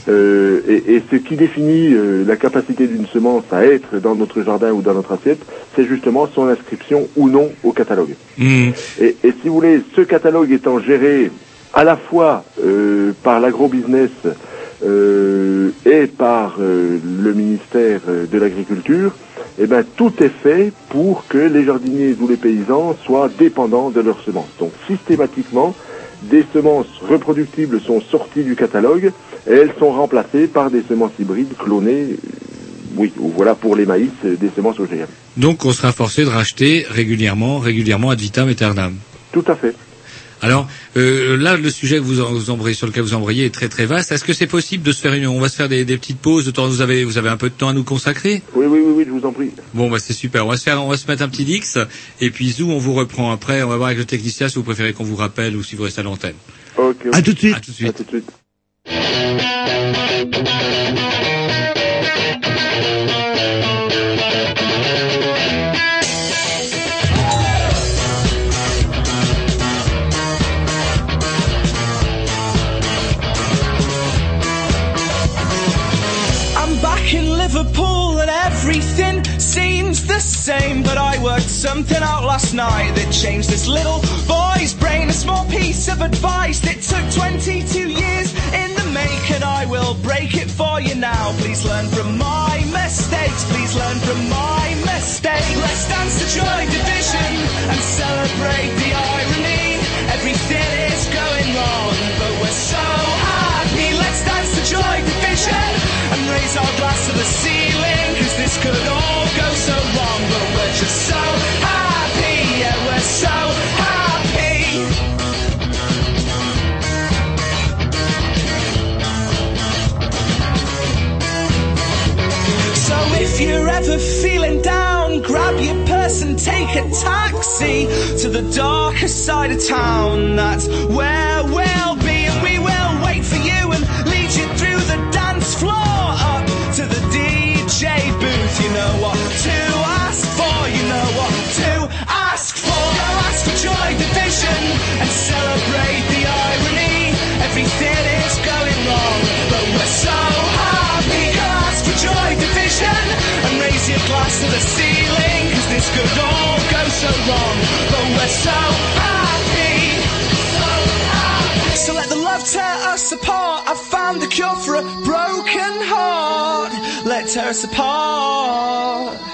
Speaker 12: Euh, et, et ce qui définit euh, la capacité d'une semence à être dans notre jardin ou dans notre assiette, c'est justement son inscription ou non au catalogue.
Speaker 2: Hmm.
Speaker 12: Et, et si vous voulez, ce catalogue étant géré à la fois euh, par l'agrobusiness euh, et par euh, le ministère euh, de l'Agriculture, eh ben, tout est fait pour que les jardiniers ou les paysans soient dépendants de leurs semences. Donc systématiquement, des semences reproductibles sont sorties du catalogue et elles sont remplacées par des semences hybrides clonées, euh, oui, ou voilà pour les maïs, euh, des semences OGM.
Speaker 2: Donc on sera forcé de racheter régulièrement, régulièrement ad vitam aeternam.
Speaker 12: Tout à fait.
Speaker 2: Alors euh, là, le sujet que vous, en- vous embrayez, sur lequel vous embrayez est très très vaste. Est-ce que c'est possible de se faire une, on va se faire des, des petites pauses de temps. Vous avez, vous avez un peu de temps à nous consacrer?
Speaker 12: Oui, oui, oui, oui, je vous en prie.
Speaker 2: Bon, bah c'est super. On va se faire, on va se mettre un petit dix et puis Zou, on vous reprend après. On va voir avec le technicien si vous préférez qu'on vous rappelle ou si vous restez à l'antenne.
Speaker 12: Ok.
Speaker 3: À tout de suite.
Speaker 2: À tout de suite.
Speaker 12: À tout de suite.
Speaker 5: Same. But I worked something out last night that changed this little boy's brain. A small piece of advice that took 22 years in the make, and I will break it for you now. Please learn from my mistakes. Please learn from my mistakes. Let's dance the joy division and celebrate the irony. Everything is going wrong, but we're so happy. Let's dance the joy division and raise our glass to the ceiling. Cause this could all go so wrong, if you're ever feeling down, grab your purse and take a taxi to the darker side of town. That's where we'll Cause this could all go so wrong, but we're so happy. So happy. So let the love tear us apart. I found the cure for a broken heart. Let tear us apart.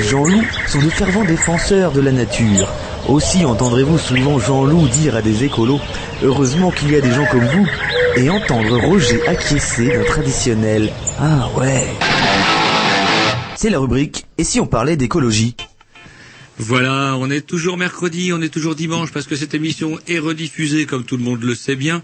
Speaker 11: Jean-Loup sont de fervents défenseurs de la nature. Aussi entendrez-vous souvent Jean-Loup dire à des écolos Heureusement qu'il y a des gens comme vous et entendre Roger acquiescer d'un traditionnel Ah ouais. C'est la rubrique Et si on parlait d'écologie?
Speaker 2: Voilà, on est toujours mercredi, on est toujours dimanche parce que cette émission est rediffusée comme tout le monde le sait bien.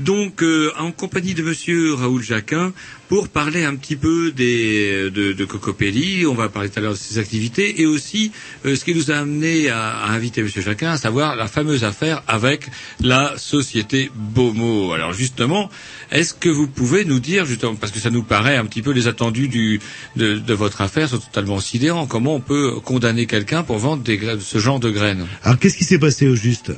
Speaker 2: Donc euh, en compagnie de monsieur Raoul Jacquin pour parler un petit peu des, de, de Cocopelli, on va parler tout à l'heure de ses activités et aussi euh, ce qui nous a amené à, à inviter monsieur Jacquin, à savoir la fameuse affaire avec la société Bomo. Alors justement, est-ce que vous pouvez nous dire, justement, parce que ça nous paraît un petit peu les attendus du, de, de votre affaire sont totalement sidérants, comment on peut condamner quelqu'un pour vendre des, ce genre de graines?
Speaker 3: Alors qu'est-ce qui s'est passé au juste?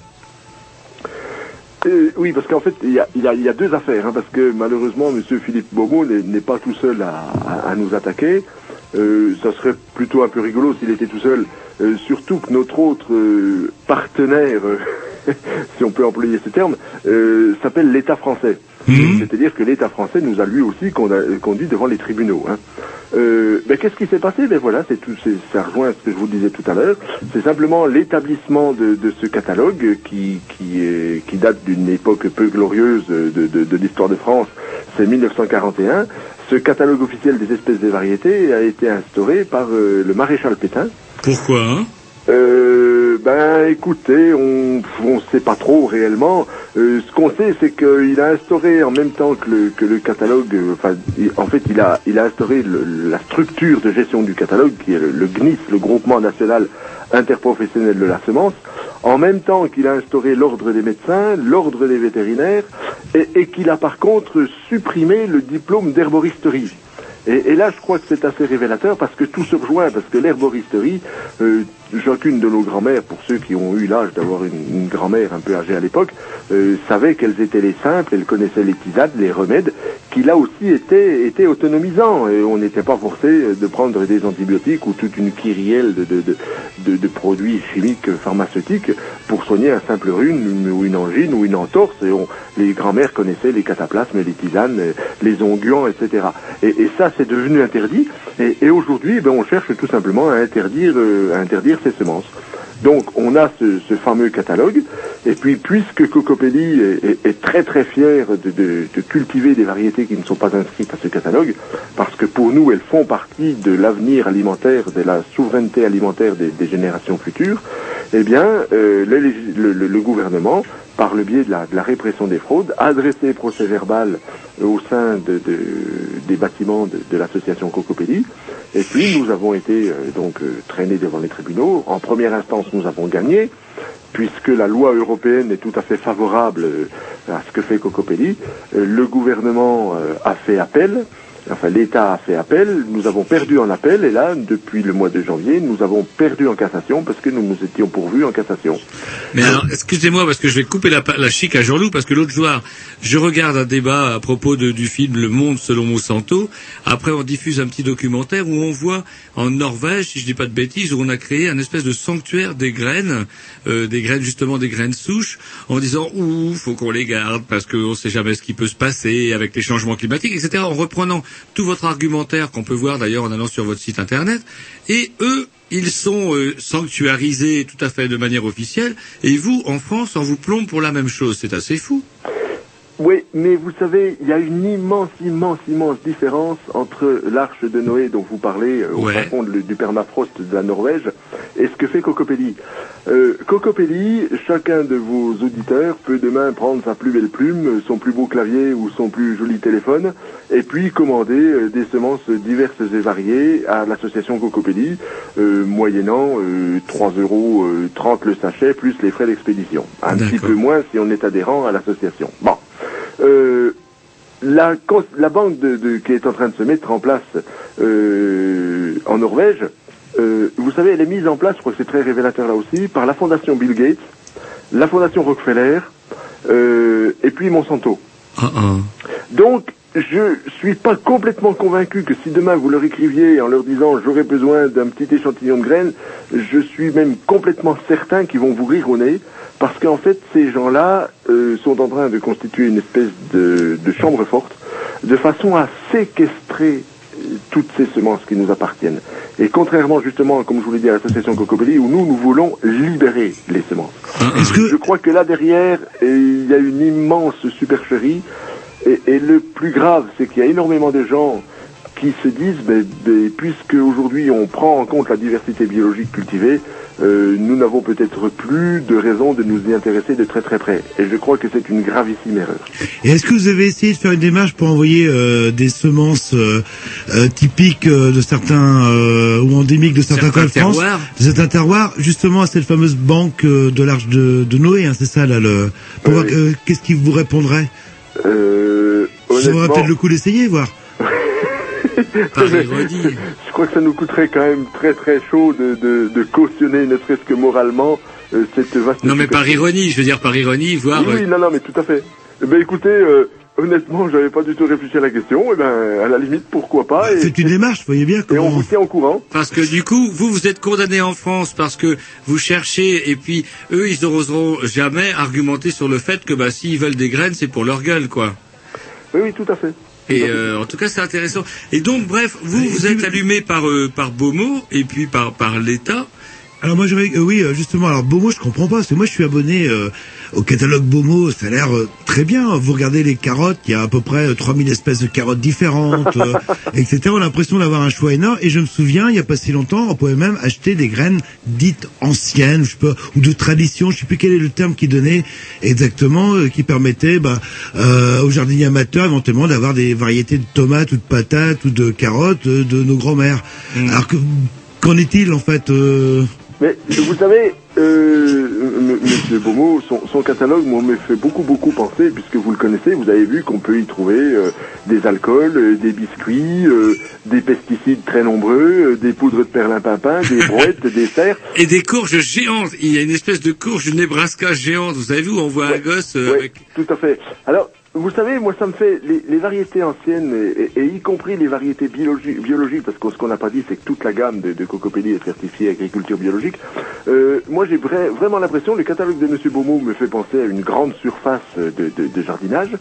Speaker 12: Euh, oui, parce qu'en fait, il y a, y y a deux affaires, hein, parce que malheureusement, Monsieur Philippe Bomo n'est pas tout seul à, à- nous attaquer. Euh, ça serait plutôt un peu rigolo s'il était tout seul, Euh, surtout que notre autre euh, partenaire, <laughs> si on peut employer ce terme, s'appelle l'État français. C'est-à-dire que l'État français nous a lui aussi conduit devant les tribunaux. Hein. Euh, ben, Qu'est-ce qui s'est passé? Ben voilà, c'est tout, c'est- ça rejoint ce que je vous disais tout à l'heure. C'est simplement l'établissement de, de ce catalogue qui, qui, est- qui date d'une époque peu glorieuse de, de- de l'histoire de France. C'est 1941. Ce catalogue officiel des espèces et variétés a été instauré par euh, le maréchal Pétain.
Speaker 2: Pourquoi hein?
Speaker 12: Euh, ben écoutez, on on sait pas trop réellement. Euh, ce qu'on sait, c'est qu'il a instauré en même temps que le, que le catalogue, euh, enfin, en fait, il a, il a instauré le- la structure de gestion du catalogue, qui est le, le GNIS, le Groupement National Interprofessionnel de la Semence, en même temps qu'il a instauré l'ordre des médecins, l'ordre des vétérinaires, et, et qu'il a par contre supprimé le diplôme d'herboristerie. Et, et là, je crois que c'est assez révélateur parce que tout se rejoint, parce que l'herboristerie, euh, chacune de nos grand-mères, pour ceux qui ont eu l'âge d'avoir une, grand-mère un peu âgée à l'époque, euh, savait quels étaient les simples, elle connaissait les tisanes, les remèdes, qui là aussi étaient, autonomisants. Et on n'était pas forcé de prendre des antibiotiques ou toute une kyrielle de, produits chimiques pharmaceutiques pour soigner un simple rhume ou une angine ou une entorse. Et les grand-mères connaissaient les cataplasmes, les tisanes, les onguents, etc. Et, ça, c'est devenu interdit. Et, et aujourd'hui, eh ben, on cherche tout simplement à interdire, euh, à interdire ces semences. Donc, on a ce, fameux catalogue. Et puis, puisque Cocopelli est, très très fier de, cultiver des variétés qui ne sont pas inscrites à ce catalogue, parce que pour nous, elles font partie de l'avenir alimentaire, de la souveraineté alimentaire des, générations futures, eh bien, euh, le gouvernement, par le biais de la, répression des fraudes, a adressé procès verbal au sein de, de- des bâtiments de, l'association Cocopelli. Et puis, nous avons été euh, donc euh, traînés devant les tribunaux. En première instance, nous avons gagné, puisque la loi européenne est tout à fait favorable euh, à ce que fait Cocopelli. Euh, le gouvernement a fait appel. Enfin, l'État a fait appel, nous avons perdu en appel, et là, depuis le mois de janvier, nous avons perdu en cassation parce que nous nous étions pourvus en cassation.
Speaker 2: Mais alors, excusez-moi parce que je vais couper la, la chic à Jean-Loup parce que l'autre soir, je regarde un débat à propos du film Le Monde selon Monsanto. Après, on diffuse un petit documentaire où on voit en Norvège, si je dis pas de bêtises, où on a créé un espèce de sanctuaire des graines, euh, des graines justement des graines souches, en disant ouh, faut qu'on les garde parce qu'on sait jamais ce qui peut se passer avec les changements climatiques, etc. En reprenant tout votre argumentaire qu'on peut voir d'ailleurs en allant sur votre site internet, et eux ils sont euh, sanctuarisés tout à fait de manière officielle, et vous, en France, on vous plombe pour la même chose. C'est assez fou.
Speaker 12: Oui, mais vous savez, il y a une immense, immense, immense différence entre l'arche de Noé dont vous parlez euh, au fond du permafrost de la Norvège et ce que fait Cocopelli. Euh, Cocopelli, chacun de vos auditeurs peut demain prendre sa plus belle plume, son plus beau clavier ou son plus joli téléphone et puis commander euh, des semences diverses et variées à l'association Cocopelli, euh, moyennant euh, 3 euros euh, 30 le sachet plus les frais d'expédition. Un petit peu moins si on est adhérent à l'association. Bon. Euh, la, banque de, de- qui est en train de se mettre en place euh, en Norvège, euh, vous savez, elle est mise en place, je crois que c'est très révélateur là aussi, par la fondation Bill Gates, la fondation Rockefeller euh, et puis Monsanto. Donc, je suis pas complètement convaincu que si demain vous leur écriviez en leur disant j'aurais besoin d'un petit échantillon de graines, je suis même complètement certain qu'ils vont vous rire au nez, parce qu'en fait, ces gens-là euh, sont en train de constituer une espèce de, de chambre forte, de façon à séquestrer euh, toutes ces semences qui nous appartiennent. Et contrairement justement, comme je vous l'ai dit à l'association Cocobelli, où nous, nous voulons libérer les semences. Je crois que là derrière, euh, il y a une immense supercherie. Et, et le plus grave, c'est qu'il y a énormément de gens qui se disent, ben, ben, puisque aujourd'hui on prend en compte la diversité biologique cultivée, euh, nous n'avons peut-être plus de raison de nous y intéresser de très très près. Et je crois que c'est une gravissime erreur.
Speaker 3: Et est-ce que vous avez essayé de faire une démarche pour envoyer euh, des semences euh, euh, typiques euh, de certains euh, ou endémiques de certains
Speaker 2: Certains
Speaker 3: coins de France,
Speaker 2: terroirs.
Speaker 3: de certains terroirs, justement à cette fameuse banque euh, de l'arche de, de Noé, hein, c'est ça là le. Pour voir, euh, qu'est-ce qui vous répondrait?
Speaker 12: Euh,
Speaker 3: Ça vaudrait peut-être le coup d'essayer, voir. <laughs>
Speaker 12: Je crois que ça nous coûterait quand même très très chaud de, de, de cautionner, ne serait-ce que moralement, euh, cette vaste...
Speaker 2: Non mais par ironie, je veux dire par ironie, voir.
Speaker 12: Oui, oui, non, non, mais tout à fait. Eh ben écoutez, euh, honnêtement, j'avais pas du tout réfléchi à la question. Eh ben, à la limite, pourquoi pas. Et,
Speaker 3: C'est une démarche, voyez bien
Speaker 12: et on
Speaker 3: comment.
Speaker 12: vous tient au courant.
Speaker 2: Parce que du coup, vous, vous êtes condamné en France parce que vous cherchez et puis eux, ils n'oseront jamais argumenter sur le fait que bah, s'ils veulent des graines, c'est pour leur gueule, quoi.
Speaker 12: Oui, oui, tout à fait.
Speaker 2: Et euh, en tout cas, c'est intéressant. Et donc, bref, vous, vous êtes allumé par euh, par Beaumont et puis par par l'État.
Speaker 3: Alors moi j'aurais euh, oui euh, justement alors Bomo je comprends pas parce que moi je suis abonné euh, au catalogue Bomo ça a l'air euh, très bien. Vous regardez les carottes il y a à peu près euh, 3000 espèces de carottes différentes euh, <laughs> etc on a l'impression d'avoir un choix énorme. Et je me souviens il y a pas si longtemps on pouvait même acheter des graines dites anciennes je sais pas ou de tradition je sais plus quel est le terme qui donnait exactement euh, qui permettait bah, euh, aux jardiniers amateurs éventuellement d'avoir des variétés de tomates ou de patates ou de carottes euh, de nos grands-mères. Alors que qu'en est-il en fait euh,
Speaker 12: Mais vous savez, euh, m- Monsieur Beaumont, son, son catalogue moi, me fait beaucoup beaucoup penser, puisque vous le connaissez, vous avez vu qu'on peut y trouver euh, des alcools, euh, des biscuits, euh, des pesticides très nombreux, euh, des poudres de perlimpinpin, des <laughs> brouettes, des cerfs.
Speaker 2: Et des courges géantes. Il y a une espèce de courge Nebraska géante. Vous avez vu où on voit un gosse euh,
Speaker 12: Ouais,
Speaker 2: avec...
Speaker 12: tout à fait. Alors, vous savez, moi, ça me fait les, les variétés anciennes et, et- et y compris les variétés biologi- biologiques, parce que ce qu'on n'a pas dit, c'est que toute la gamme de, de cocopédie est certifiée agriculture biologique. Euh, moi, j'ai vra- vraiment l'impression, le catalogue de Monsieur Beaumont me fait penser à une grande surface de, de- de jardinage.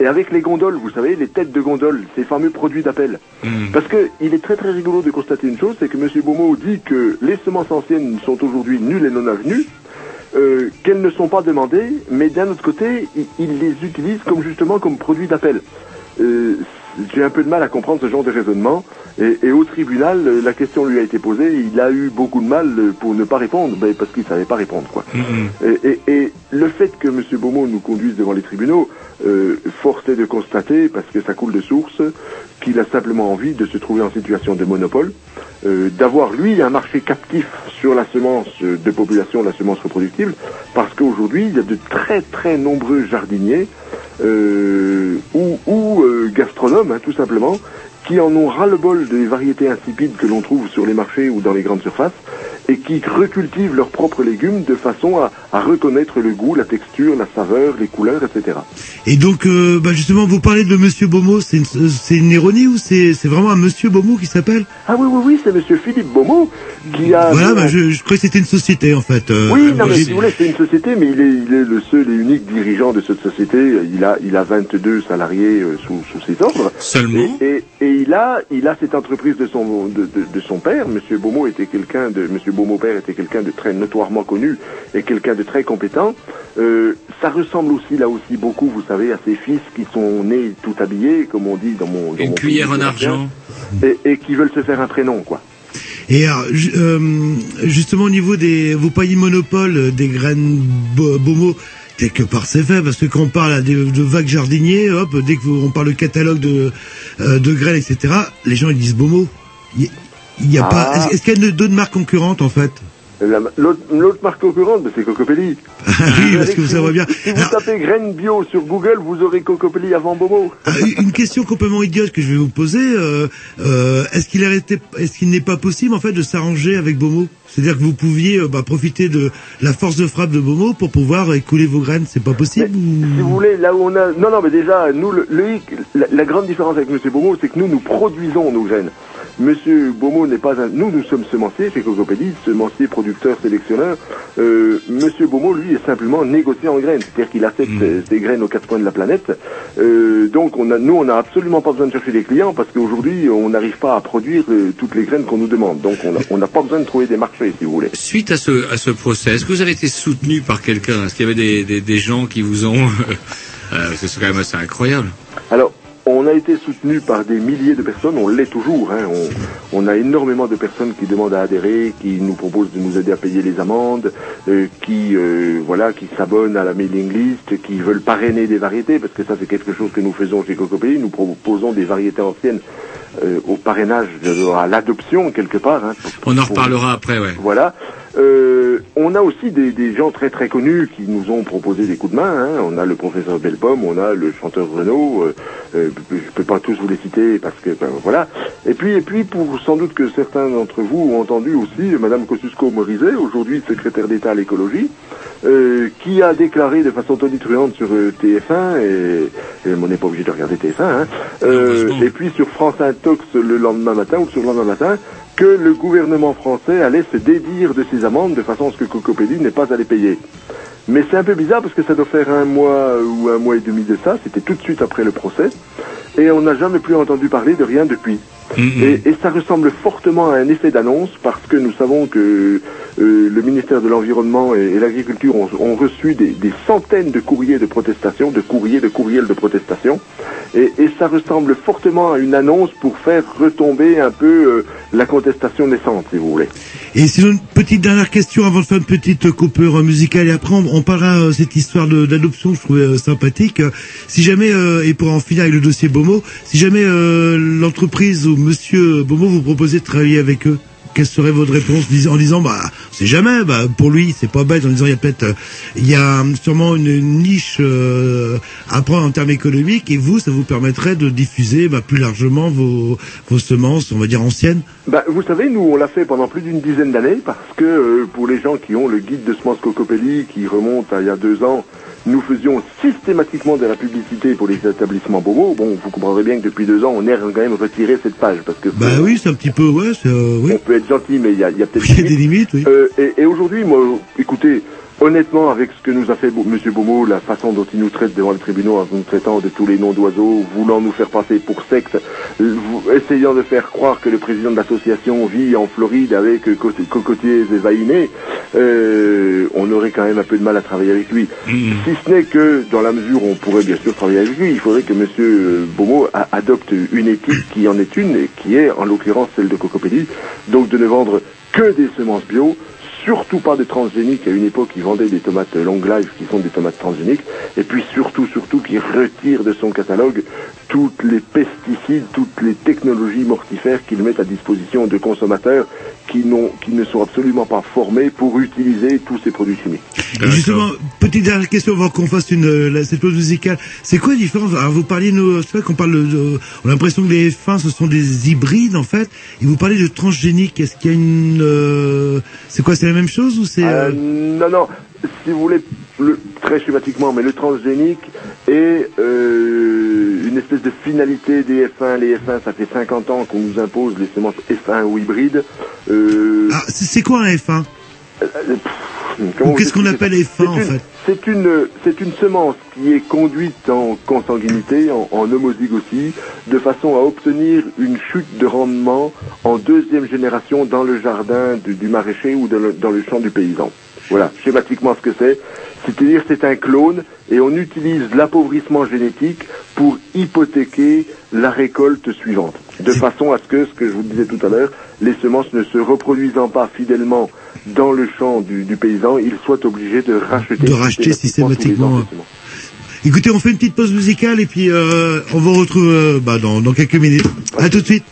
Speaker 12: Et avec les gondoles, vous savez, les têtes de gondole, ces fameux produits d'appel. Parce que il est très très rigolo de constater une chose, c'est que Monsieur Beaumont dit que les semences anciennes sont aujourd'hui nulles et non avenues euh, qu'elles ne sont pas demandées, mais d'un autre côté, il, il les utilise comme justement comme produit d'appel. Euh, J'ai un peu de mal à comprendre ce genre de raisonnement. Et, et au tribunal, euh, la question lui a été posée, il a eu beaucoup de mal euh, pour ne pas répondre, ben, parce qu'il savait pas répondre. quoi. Et, et- et le fait que M. Beaumont nous conduise devant les tribunaux, euh, force est de constater, parce que ça coule de source, qu'il a simplement envie de se trouver en situation de monopole, euh, d'avoir lui un marché captif sur la semence euh, de population, la semence reproductible, parce qu'aujourd'hui il y a de très très nombreux jardiniers ou, ou euh, gastronomes, hein, tout simplement, qui en ont ras-le-bol des variétés insipides que l'on trouve sur les marchés ou dans les grandes surfaces, et qui recultivent leurs propres légumes de façon à, à reconnaître le goût, la texture, la saveur, les couleurs, etc.
Speaker 3: Et donc, euh, bah justement, vous parlez de Monsieur Beaumont, c'est une, euh, c'est une ironie ou c'est c'est vraiment un Monsieur Beaumont qui s'appelle?
Speaker 12: Ah oui, oui, oui, c'est Monsieur Philippe Beaumont qui a...
Speaker 3: Voilà, bah, je, je croyais que c'était une société en fait. euh,
Speaker 12: Oui, non, mais si vous voulez, c'est une société, mais il est, il est le seul et unique dirigeant de cette société. Il a, il a 22 salariés euh, sous, sous ses ordres.
Speaker 2: Seulement?
Speaker 12: Et, et, et il a, il a cette entreprise de son, de, de, de son père. Monsieur Beaumont était quelqu'un de, Monsieur Beaumont père était quelqu'un de très notoirement connu et quelqu'un de très compétent. Euh, ça ressemble aussi, là aussi, beaucoup, vous savez, à ses fils qui sont nés tout habillés, comme on dit dans mon, dans
Speaker 2: Une
Speaker 12: mon
Speaker 2: cuillère
Speaker 12: pays
Speaker 2: en argent.
Speaker 12: et, et qui veulent se faire un prénom, quoi.
Speaker 3: Et alors, euh, justement au niveau des, vous payez monopole euh, des graines Bo- Beaumont, quelque part c'est fait parce que quand on parle de vagues jardiniers, hop, dès que vous- on parle de catalogue de euh, de graines, etc., les gens ils disent Beaumont. Il y- a
Speaker 12: Ah.
Speaker 3: pas. Est-ce est-ce qu'il y a d'autres marques concurrentes en fait?
Speaker 12: La- L'autre l'autre marque concurrente, c'est Cocopelli.
Speaker 3: oui, parce que ça va bien.
Speaker 12: Si vous tapez graines bio sur Google, vous aurez Cocopelli avant Bomo.
Speaker 3: Euh, Une question complètement idiote que je vais vous poser. euh, euh, est-ce qu'il est-ce qu'il n'est pas possible en fait de s'arranger avec Bomo C'est-à-dire que vous pouviez euh, bah, profiter de la force de frappe de Bomo pour pouvoir écouler vos graines. C'est pas possible ou-
Speaker 12: Si vous voulez, là où on a... Non, non, mais déjà, nous, le, le la, la grande différence avec Monsieur Bomo, c'est que nous, nous produisons nos graines. Monsieur Bomo n'est pas un... Nous, nous sommes semenciers chez Cocopédie, semencier, producteur, sélectionneur. Euh, Monsieur Bomo, lui, est simplement négociant en graines. C'est-à-dire qu'il accepte euh, ses graines aux quatre coins de la planète. Euh, donc, on a, nous, on n'a absolument pas besoin de chercher des clients parce qu'aujourd'hui, on n'arrive pas à produire euh, toutes les graines qu'on nous demande. Donc, on n'a pas besoin de trouver des marchés, si vous voulez.
Speaker 2: Suite à ce, à ce procès, est-ce que vous avez été soutenu par quelqu'un? Est-ce qu'il y avait des, des, des gens qui vous ont... <laughs> euh, c'est quand même assez incroyable.
Speaker 12: Alors, on a été soutenu par des milliers de personnes, on l'est toujours. Hein. On, on a énormément de personnes qui demandent à adhérer, qui nous proposent de nous aider à payer les amendes, euh, qui euh, voilà, qui s'abonnent à la mailing list, qui veulent parrainer des variétés, parce que ça c'est quelque chose que nous faisons chez Cocopéi. Nous proposons des variétés anciennes euh, au parrainage, à l'adoption quelque part. Hein, pour-
Speaker 2: On en
Speaker 12: pour-
Speaker 2: reparlera après, ouais.
Speaker 12: voilà. Euh, on a aussi des, des gens très très connus qui nous ont proposé des coups de main. hein. On a le professeur Belpomme, on a le chanteur Renaud. Euh, euh, je peux pas tous vous les citer parce que ben, voilà. Et puis et puis pour sans doute que certains d'entre vous ont entendu aussi Madame Kosciusko-Morizet, aujourd'hui secrétaire d'État à l'écologie, euh, qui a déclaré de façon tonitruante sur euh, TF1 et, et on n'est pas obligé de regarder TF1. Hein, euh, et puis sur France Intox le lendemain matin ou sur le lendemain matin que le gouvernement français allait se dédire de ces amendes de façon à ce que Cocopédie n'ait pas à les payer. Mais c'est un peu bizarre parce que ça doit faire un mois ou un mois et demi de ça, c'était tout de suite après le procès, et on n'a jamais plus entendu parler de rien depuis. Et, et ça ressemble fortement à un effet d'annonce parce que nous savons que euh, le ministère de l'Environnement et, et l'Agriculture ont, ont reçu des, des centaines de courriers de protestation, de courriers, de courriels de protestation, et, et ça ressemble fortement à une annonce pour faire retomber un peu euh, la contestation naissante, si vous voulez.
Speaker 3: Et sinon, une petite dernière question avant de faire une petite coupure musicale et après on, parlera euh, cette histoire d'adoption je trouvais euh, sympathique. Si jamais, euh, et pour en finir avec le dossier Bomo, si jamais euh, l'entreprise ou monsieur Bomo vous proposait de travailler avec eux, quelle serait votre réponse en disant bah c'est jamais bah pour lui c'est pas bête en disant il y a peut-être euh, il y a sûrement une, niche euh, à prendre en termes économiques et vous ça vous permettrait de diffuser bah, plus largement vos semences on va dire anciennes.
Speaker 12: Ben, vous savez, nous, on l'a fait pendant plus d'une dizaine d'années parce que euh, pour les gens qui ont le guide de semences Cocopelli qui remonte à il y a deux ans, nous faisions systématiquement de la publicité pour les établissements Bobo. Bon, vous comprendrez bien que depuis deux ans, on est quand même retiré cette page parce que
Speaker 3: bah oui c'est un petit peu ouais c'est euh, oui
Speaker 12: on peut être gentil, mais il y a, il y a peut-être
Speaker 3: il y a des limites oui
Speaker 12: Euh, et et aujourd'hui, moi, écoutez, honnêtement, avec ce que nous a fait Monsieur Bomo, la façon dont il nous traite devant les tribunaux, en nous traitant de tous les noms d'oiseaux, voulant nous faire passer pour secte, essayant de faire croire que le président de l'association vit en Floride avec co- cocotiers et euh, on aurait quand même un peu de mal à travailler avec lui. Si ce n'est que, dans la mesure où on pourrait bien sûr travailler avec lui, il faudrait que Monsieur euh, a- adopte une éthique qui en est une, et qui est en l'occurrence celle de Cocopédie, donc de ne vendre que des semences bio, surtout pas de transgéniques. À une époque, il vendait des tomates long life qui sont des tomates transgéniques. Et puis surtout, surtout, qu'il retire de son catalogue toutes les pesticides, toutes les technologies mortifères qu'il met à disposition de consommateurs qui, n'ont, qui ne sont absolument pas formés pour utiliser tous ces produits chimiques.
Speaker 3: Et Justement, petite dernière question avant qu'on fasse une euh, la- cette pause musicale. C'est quoi la différence? Alors vous parliez, nous, c'est vrai qu'on parle, de, on a l'impression que les F1 ce sont des hybrides en fait. Et vous parlez de transgénique. Est-ce qu'il y a une, euh, c'est quoi, c'est la même chose ou c'est
Speaker 12: Euh,
Speaker 3: euh,
Speaker 12: non, non, si vous voulez, le- très schématiquement, mais le transgénique est euh, une espèce de finalité des F1. Les F1, ça fait 50 ans qu'on nous impose les semences F1 ou hybrides. Euh,
Speaker 3: Ah, c'est quoi un F1
Speaker 12: euh,
Speaker 3: qu'est-ce qu'on appelle
Speaker 12: ça?
Speaker 3: F1 en fait?
Speaker 12: C'est une, c'est une semence qui est conduite en consanguinité, en, en homozygotie, de façon à obtenir une chute de rendement en deuxième génération dans le jardin du, du maraîcher ou dans le, dans le champ du paysan. Voilà, schématiquement ce que c'est. C'est-à-dire c'est un clone et on utilise l'appauvrissement génétique pour hypothéquer la récolte suivante. De façon à ce que, ce que je vous disais tout à l'heure, les semences ne se reproduisant pas fidèlement dans le champ du, du paysan, il soit obligé de racheter,
Speaker 3: De racheter systématiquement. Écoutez, on fait une petite pause musicale et puis euh, on vous retrouve euh, bah, dans, dans quelques minutes. À tout de suite.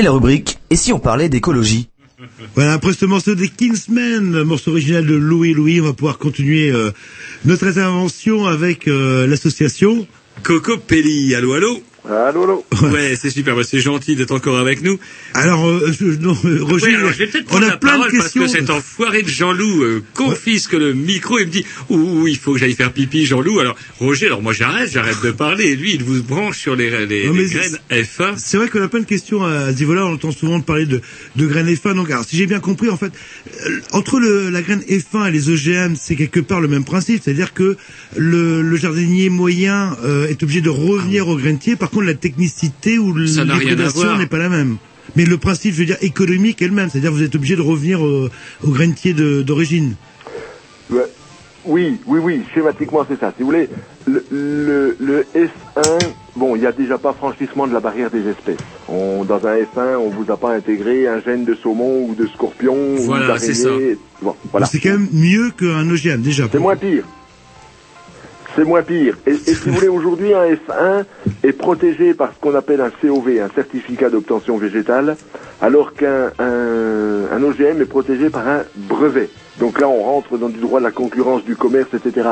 Speaker 11: C'est la rubrique Et si on parlait d'écologie?
Speaker 3: Voilà, après ce morceau des Kingsmen, morceau original de Louis Louis, on va pouvoir continuer euh, notre intervention avec euh, l'association
Speaker 2: Coco Pelli. Allô, allô?
Speaker 12: Allô, allô
Speaker 2: Ouais, c'est super, bah, c'est gentil d'être encore avec nous.
Speaker 3: Alors, euh, je- non, euh, Roger,
Speaker 2: Ouais, alors, je vais peut-être
Speaker 3: on a
Speaker 2: la
Speaker 3: plein de
Speaker 2: parole parce
Speaker 3: questions.
Speaker 2: que cet enfoiré de Jean-Loup euh, confisque le micro et me dit « Ouh, il faut que j'aille faire pipi, Jean-Loup. » Alors, Roger, alors moi j'arrête, j'arrête de parler et lui, il vous branche sur les, les,
Speaker 3: Non,
Speaker 2: les graines F1.
Speaker 3: C'est vrai qu'on a plein de questions à niveau-là. On entend souvent parler de, de graines F1. Donc, alors, si j'ai bien compris, en fait, euh, entre le, la graine F1 et les OGM, c'est quelque part le même principe. C'est-à-dire que le, le jardinier moyen euh, est obligé de revenir au grainetier. Par contre, la technicité ou
Speaker 2: à
Speaker 3: l'hybridation n'est pas la même. Mais le principe, je veux dire, économique est le même. C'est-à-dire vous êtes obligé de revenir au, au grainetier d'origine.
Speaker 12: Ouais. Oui, oui, oui, schématiquement c'est ça. Si vous voulez, le, le, le S1, bon, il n'y a déjà pas franchissement de la barrière des espèces. On, dans un S1, on vous a pas intégré un gène de saumon ou de scorpion
Speaker 3: Voilà, c'est ça.
Speaker 12: Bon, voilà.
Speaker 3: C'est quand même mieux qu'un OGM, déjà.
Speaker 12: C'est moins pire. C'est moins pire. Et, si vous voulez, aujourd'hui, un F1 est protégé par ce qu'on appelle un COV, un certificat d'obtention végétale, alors qu'un un, un OGM est protégé par un brevet. Donc là, on rentre dans du droit de la concurrence, du commerce, etc.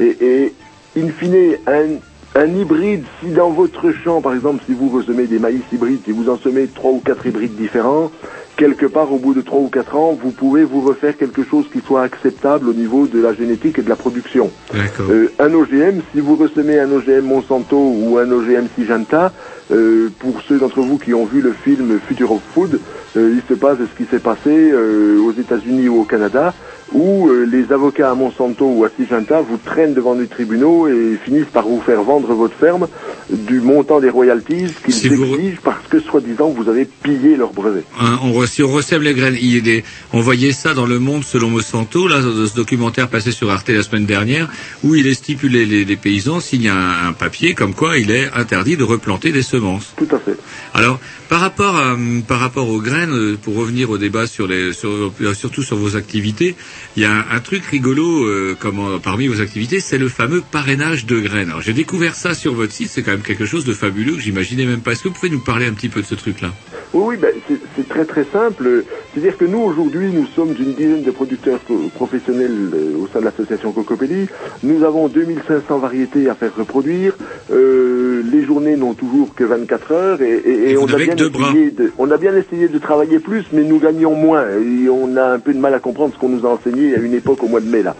Speaker 12: Et, et in fine, un, un hybride, si dans votre champ, par exemple, si vous ressemez des maïs hybrides, si vous en semez trois ou quatre hybrides différents, quelque part, au bout de trois ou quatre ans, vous pouvez vous refaire quelque chose qui soit acceptable au niveau de la génétique et de la production. Euh, un OGM, si vous ressemez un OGM Monsanto ou un OGM Syngenta, euh, pour ceux d'entre vous qui ont vu le film Future of Food, euh, il se passe ce qui s'est passé aux États-Unis ou au Canada, où euh, les avocats à Monsanto ou à Syngenta vous traînent devant les tribunaux et finissent par vous faire vendre votre ferme du montant des royalties qu'ils
Speaker 2: Si vous-
Speaker 12: exigent parce que soi-disant vous avez pillé leur brevet.
Speaker 2: Hein, on, si on recève les graines, il y a des- on voyait ça dans le monde selon Monsanto, là, dans ce documentaire passé sur Arte la semaine dernière, où il est stipulé, les, les paysans signent un, un papier comme quoi il est interdit de replanter des semences.
Speaker 12: Tout à fait.
Speaker 2: Alors, par rapport à, par rapport aux graines, euh, pour revenir au débat sur les, sur, euh, surtout sur vos activités, il y a un, un truc rigolo euh, parmi vos activités, c'est le fameux parrainage de graines. Alors, j'ai découvert ça sur votre site, c'est quand même quelque chose de fabuleux que j'imaginais même pas. Est-ce que vous pouvez nous parler un petit peu de ce truc-là?
Speaker 12: Oui, oui, ben, c'est- très très simple. C'est-à-dire que nous, aujourd'hui, nous sommes une dizaine de producteurs professionnels au sein de l'association Cocopelli. Nous avons 2500 variétés à faire reproduire. Euh, les journées n'ont toujours que 24 heures et, et- et
Speaker 2: Et vous
Speaker 12: on, a
Speaker 2: n'avez
Speaker 12: bien
Speaker 2: que deux bras.
Speaker 12: essayé de, on a bien essayé de travailler plus, mais nous gagnons moins. Et on a un peu de mal à comprendre ce qu'on nous a enseigné à une époque au mois de mai, là.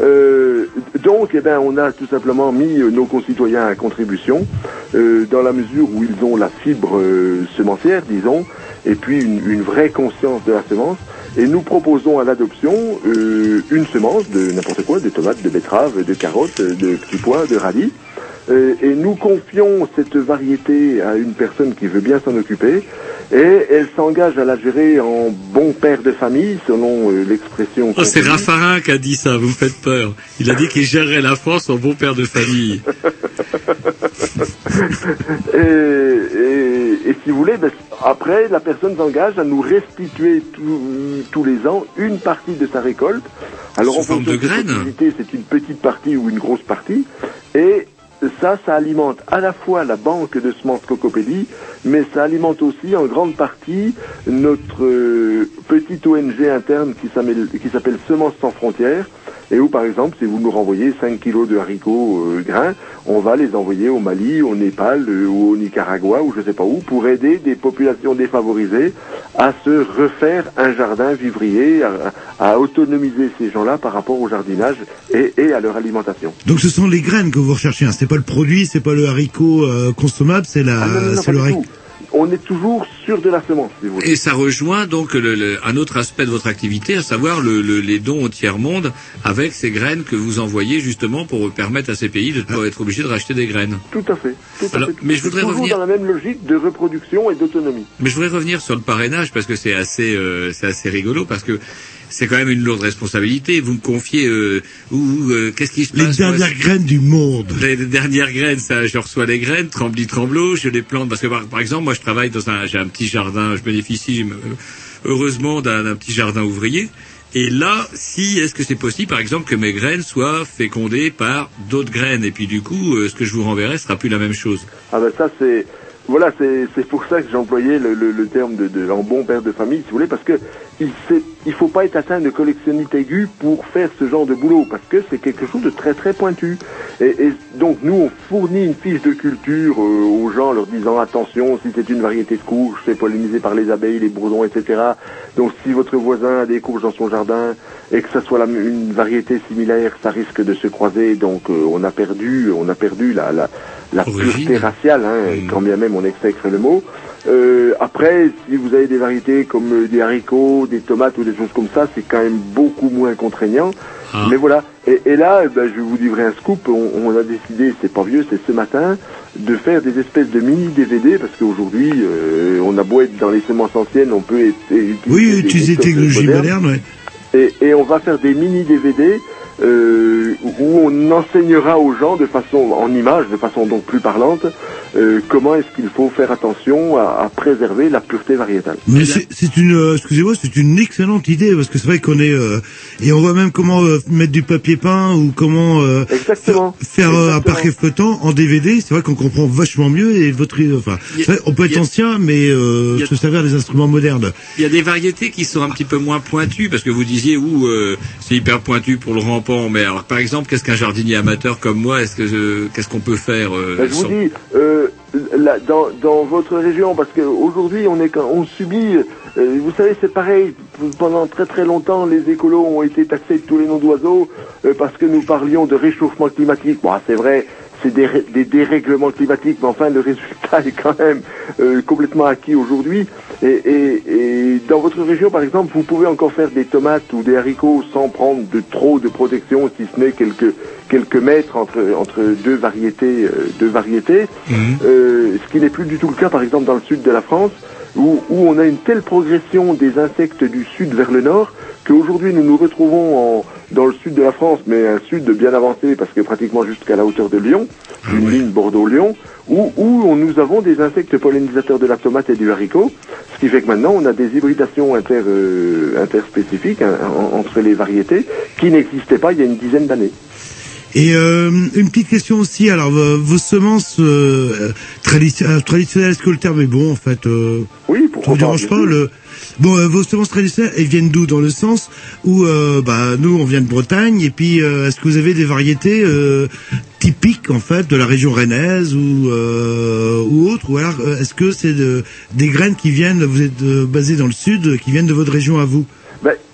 Speaker 12: Euh, donc, eh ben, on a tout simplement mis euh, nos concitoyens à contribution euh, dans la mesure où ils ont la fibre euh, semencière, disons, et puis une, une vraie conscience de la semence. Et nous proposons à l'adoption euh, une semence de n'importe quoi, de tomates, de betteraves, de carottes, de petits pois, de radis. Euh, et nous confions cette variété à une personne qui veut bien s'en occuper et elle s'engage à la gérer en bon père de famille, selon euh, l'expression.
Speaker 2: Oh, c'est. Raffarin qui a dit ça, vous me faites peur. Il a dit qu'il gérerait la France en bon père de famille. <laughs>
Speaker 12: et, et- et si vous voulez, ben, après, la personne s'engage à nous restituer tous- tous les ans une partie de sa récolte. Alors,
Speaker 2: Sous
Speaker 12: en
Speaker 2: forme de graines
Speaker 12: c'est une petite partie ou une grosse partie. Et ça, ça alimente à la fois la banque de semences Cocopédie, mais ça alimente aussi en grande partie notre euh, petite ONG interne qui s'appelle qui s'appelle Semences sans frontières, et où par exemple, si vous nous renvoyez 5 kilos de haricots euh, grains, on va les envoyer au Mali, au Népal euh, ou au Nicaragua ou je sais pas où pour aider des populations défavorisées à se refaire un jardin vivrier, à, à autonomiser ces gens-là par rapport au jardinage et, et à leur alimentation.
Speaker 3: Donc ce sont les graines que vous recherchez. Hein. C'est pas le produit, c'est pas le haricot euh, consommable, c'est la,
Speaker 12: Ah non, non, non,
Speaker 3: c'est le haricot.
Speaker 12: On est toujours sur de la semence, si vous voulez.
Speaker 2: Et ça rejoint donc le, le- un autre aspect de votre activité, à savoir le, le- les dons au tiers-monde avec ces graines que vous envoyez justement pour permettre à ces pays de ne pas être obligés de racheter des graines.
Speaker 12: Tout à fait. Tout à
Speaker 2: Alors,
Speaker 12: fait, tout
Speaker 2: mais je voudrais
Speaker 12: toujours
Speaker 2: revenir-
Speaker 12: dans la même logique de reproduction et d'autonomie.
Speaker 2: Mais je voudrais revenir sur le parrainage parce que c'est assez, euh, c'est assez rigolo parce que c'est quand même une lourde responsabilité. Vous me confiez euh, où, euh, qu'est-ce qui se
Speaker 3: Les
Speaker 2: passe moi,
Speaker 3: dernières graines du monde.
Speaker 2: les dernières graines, ça, je reçois les graines, tremblis tremblo, je les plante parce que par, par exemple, moi je travaille dans un, j'ai un petit jardin, je bénéficie heureusement d'un d'un petit jardin ouvrier. Et là, si est-ce que c'est possible, par exemple, que mes graines soient fécondées par d'autres graines? Et puis du coup, euh, ce que je vous renverrai sera plus la même chose.
Speaker 12: Ah ben ça c'est Voilà, c'est pour ça que j'employais le, le, le terme de, de bon père de famille, si vous voulez, parce que il il faut pas être atteint de collectionnite aiguë pour faire ce genre de boulot, parce que c'est quelque chose de très très pointu. Et, et donc nous, on fournit une fiche de culture euh, aux gens, leur disant attention, si c'est une variété de courge, c'est pollinisé par les abeilles, les bourdons, etc. Donc si votre voisin a des courges dans son jardin et que ça soit la, une variété similaire, ça risque de se croiser. Donc euh, on a perdu, on a perdu la, la, la pureté raciale, hein, quand bien même on exècre le mot. Euh, après, si vous avez des variétés comme euh, des haricots, des tomates ou des choses comme ça, c'est quand même beaucoup moins contraignant. Mais voilà. Et, et là, eh ben, je vais vous livrer un scoop. On, on a décidé, c'est pas vieux, c'est ce matin, de faire des espèces de mini DVD parce qu'aujourd'hui, euh, on a beau être dans les semences anciennes, on peut être, utiliser
Speaker 3: Oui,
Speaker 12: des
Speaker 3: utiliser
Speaker 12: méthodes
Speaker 3: technologie
Speaker 12: modernes.
Speaker 3: moderne, ouais.
Speaker 12: Et, on va faire des mini DVD euh, où on enseignera aux gens de façon en image, de façon donc plus parlante, euh, comment est-ce qu'il faut faire attention à, à préserver la pureté variétale.
Speaker 3: Mais c'est c'est une, euh, excusez-moi, c'est une excellente idée parce que c'est vrai qu'on est euh, et on voit même comment euh, mettre du papier peint ou comment euh, faire, faire, un parquet flottant en DVD. C'est vrai qu'on comprend vachement mieux et votre, enfin, c'est vrai, on peut être ancien mais euh, se servir des instruments modernes.
Speaker 2: Il y a des variétés qui sont un petit peu moins pointues parce que vous disiez où c'est hyper pointu pour le rampant. Mais alors, par exemple, qu'est-ce qu'un jardinier amateur comme moi Est-ce que je- qu'est-ce qu'on peut faire euh,
Speaker 12: Ben, je vous dis, euh, là, dans, dans votre région, parce qu'aujourd'hui on est on subit, euh, vous savez c'est pareil, pendant très très longtemps les écolos ont été taxés de tous les noms d'oiseaux parce que nous parlions de réchauffement climatique. Bon, c'est vrai, c'est des, des dérèglements climatiques, mais enfin le résultat est quand même euh, complètement acquis aujourd'hui. Et, et, et dans votre région, par exemple, vous pouvez encore faire des tomates ou des haricots sans prendre de trop de protection, si ce n'est quelques quelques mètres entre entre deux variétés, euh, deux variétés. Euh, ce qui n'est plus du tout le cas, par exemple, dans le sud de la France, où, où on a une telle progression des insectes du sud vers le nord qu'aujourd'hui nous nous retrouvons en, dans le sud de la France, mais un sud bien avancé parce que pratiquement jusqu'à la hauteur de Lyon, une ligne Bordeaux-Lyon, où, où nous avons des insectes pollinisateurs de la tomate et du haricot, ce qui fait que maintenant on a des hybridations inter, euh, interspécifiques hein, en- entre les variétés qui n'existaient pas il y a une dizaine d'années.
Speaker 3: Et euh, une petite question aussi. Alors vos, semences euh, euh, traditionnelles, est-ce que le terme est bon en fait euh,
Speaker 12: Oui,
Speaker 3: Ça
Speaker 12: pourquoi
Speaker 3: vous
Speaker 12: pas,
Speaker 3: dérange pas le Bon, euh, vos semences traditionnelles, elles viennent d'où Dans le sens où, euh, bah, nous, on vient de Bretagne, et puis, est-ce que vous avez des variétés euh, typiques, en fait, de la région rennaise ou euh, ou autre Ou alors, est-ce que c'est de, des graines qui viennent, vous êtes basé dans le sud, qui viennent de votre région à vous?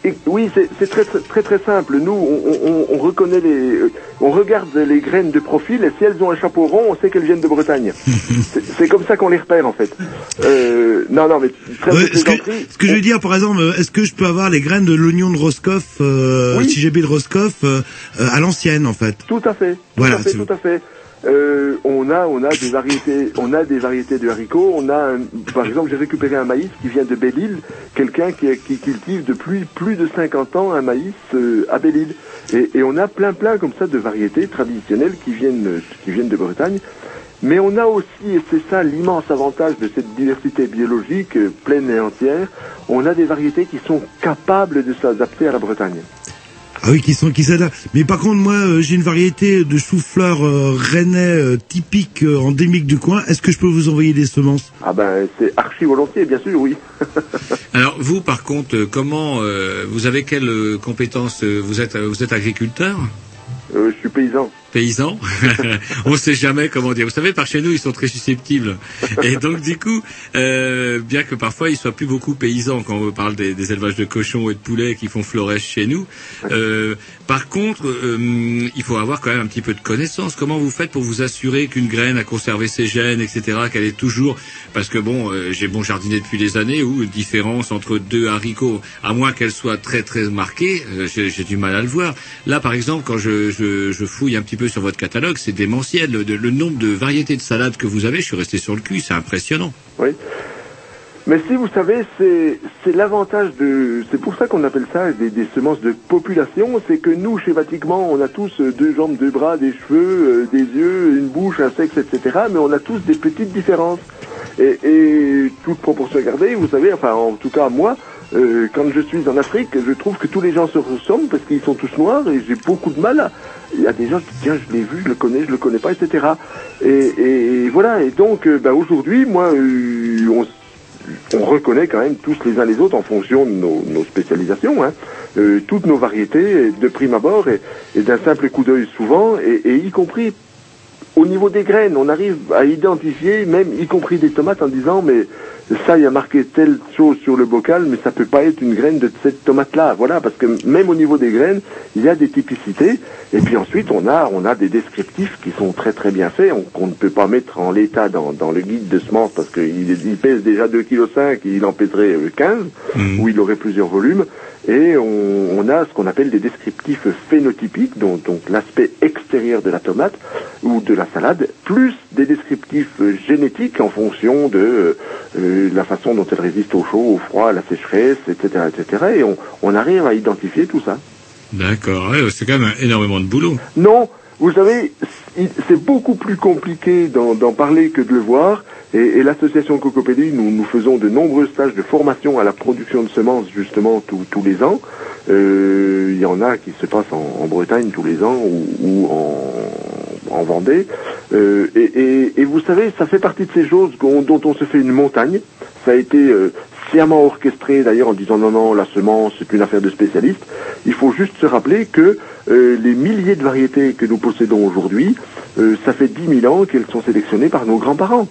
Speaker 12: Et- oui, c'est très, très très simple. Nous, on, on- on reconnaît les, euh, on regarde les graines de profil et si elles ont un chapeau rond, on sait qu'elles viennent de Bretagne. <laughs> C'est- comme ça qu'on les repère en fait. Euh, non, non, mais très
Speaker 3: Ouais,
Speaker 12: peu
Speaker 3: ce, que, ce que je veux dire, par exemple, euh, est-ce que je peux avoir les graines de l'oignon de Roscoff, euh,
Speaker 12: Oui.
Speaker 3: si j'ai de Roscoff, euh, euh, à l'ancienne, en fait?
Speaker 12: Tout à fait. Tout
Speaker 3: Voilà,
Speaker 12: à fait,
Speaker 3: c'est-
Speaker 12: tout à fait. Euh, on a, on a des variétés, on a des variétés de haricots. On a, un- par exemple, j'ai récupéré un maïs qui vient de Belle-Île, quelqu'un qui, cultive depuis plus de 50 ans un maïs euh, à Belle-Île. Et, et on a plein, plein comme ça de variétés traditionnelles qui viennent, qui viennent de Bretagne. Mais on a aussi, et c'est ça l'immense avantage de cette diversité biologique euh, pleine et entière, on a des variétés qui sont capables de s'adapter à la Bretagne.
Speaker 3: Ah oui, qui sont qui s'adaptent. Mais par contre, moi, euh, j'ai une variété de chou-fleur euh, rennais euh, typique euh, endémique du coin. Est-ce que je peux vous envoyer des semences?
Speaker 12: Ah ben, c'est archi volontiers, bien sûr, oui. <laughs>
Speaker 2: Alors vous, par contre, comment euh, vous avez quelles compétences Vous êtes vous êtes agriculteur?
Speaker 12: Euh, je suis paysan.
Speaker 2: Paysan <laughs> On sait jamais comment dire. Vous savez, par chez nous, ils sont très susceptibles. Et donc, du coup, euh, bien que parfois ils soient plus beaucoup paysans quand on parle des, élevages de cochons et de poulets qui font florèche chez nous. Euh, par contre, euh, il faut avoir quand même un petit peu de connaissance. Comment vous faites pour vous assurer qu'une graine a conservé ses gènes, etc., qu'elle est toujours parce que bon, euh, j'ai bon jardiné depuis des années où différence entre deux haricots, à moins qu'elle soit très très marquée, euh, j'ai du mal à le voir. Là, par exemple, quand je, je, je fouille un petit peu sur votre catalogue, c'est démentiel. Le, nombre de variétés de salades que vous avez, je suis resté sur le cul, c'est impressionnant.
Speaker 12: Oui. Mais si vous savez, c'est l'avantage de, c'est pour ça qu'on appelle ça des, semences de population, c'est que nous chez Vatiquement, on a tous euh, deux jambes, deux bras, des cheveux, euh, des yeux, une bouche, un sexe, etc. Mais on a tous des petites différences. Et, et toute proportion gardée, vous savez, enfin en tout cas moi, euh, quand je suis en Afrique, je trouve que tous les gens se ressemblent parce qu'ils sont tous noirs et j'ai beaucoup de mal. Il y a des gens qui disent tiens, je l'ai vu, je le connais, je le connais pas, etc. Et, et- voilà. Et donc, euh, bah, aujourd'hui, moi, euh, on, on reconnaît quand même tous les uns les autres en fonction de nos, spécialisations, hein, euh, toutes nos variétés de prime abord et, et d'un simple coup d'œil souvent, et y compris au niveau des graines, on arrive à identifier, même y compris des tomates, en disant mais ça, il y a marqué telle chose sur le bocal, mais ça peut pas être une graine de cette tomate-là. Voilà, parce que même au niveau des graines, il y a des typicités. Et puis ensuite, on a, on a des descriptifs qui sont très très bien faits, on- qu'on ne peut pas mettre en l'état dans, dans le guide de semences parce qu'il il pèse déjà 2,5 kg et il en pèserait euh, 15, où il aurait plusieurs volumes. Et on, on a ce qu'on appelle des descriptifs phénotypiques, donc, donc l'aspect extérieur de la tomate ou de la salade, plus des descriptifs génétiques en fonction de euh, la façon dont elle résiste au chaud, au froid, à la sécheresse, etc., etc. Et on, on arrive à identifier tout ça.
Speaker 2: D'accord, ouais, c'est quand même énormément de boulot.
Speaker 12: Non, vous savez, c'est beaucoup plus compliqué d'en parler que de le voir. Et, l'association Cocopédie, nous, faisons de nombreux stages de formation à la production de semences, justement, tous- les ans. Euh, Il y en a qui se passent en, Bretagne tous les ans ou, en, en Vendée. Euh, et, vous savez, ça fait partie de ces choses dont on se fait une montagne. Ça a été euh, sciemment orchestré d'ailleurs en disant non, non, la semence, c'est une affaire de spécialistes. Il faut juste se rappeler que euh, les milliers de variétés que nous possédons aujourd'hui, euh, ça fait 10 000 ans qu'elles sont sélectionnées par nos grands-parents.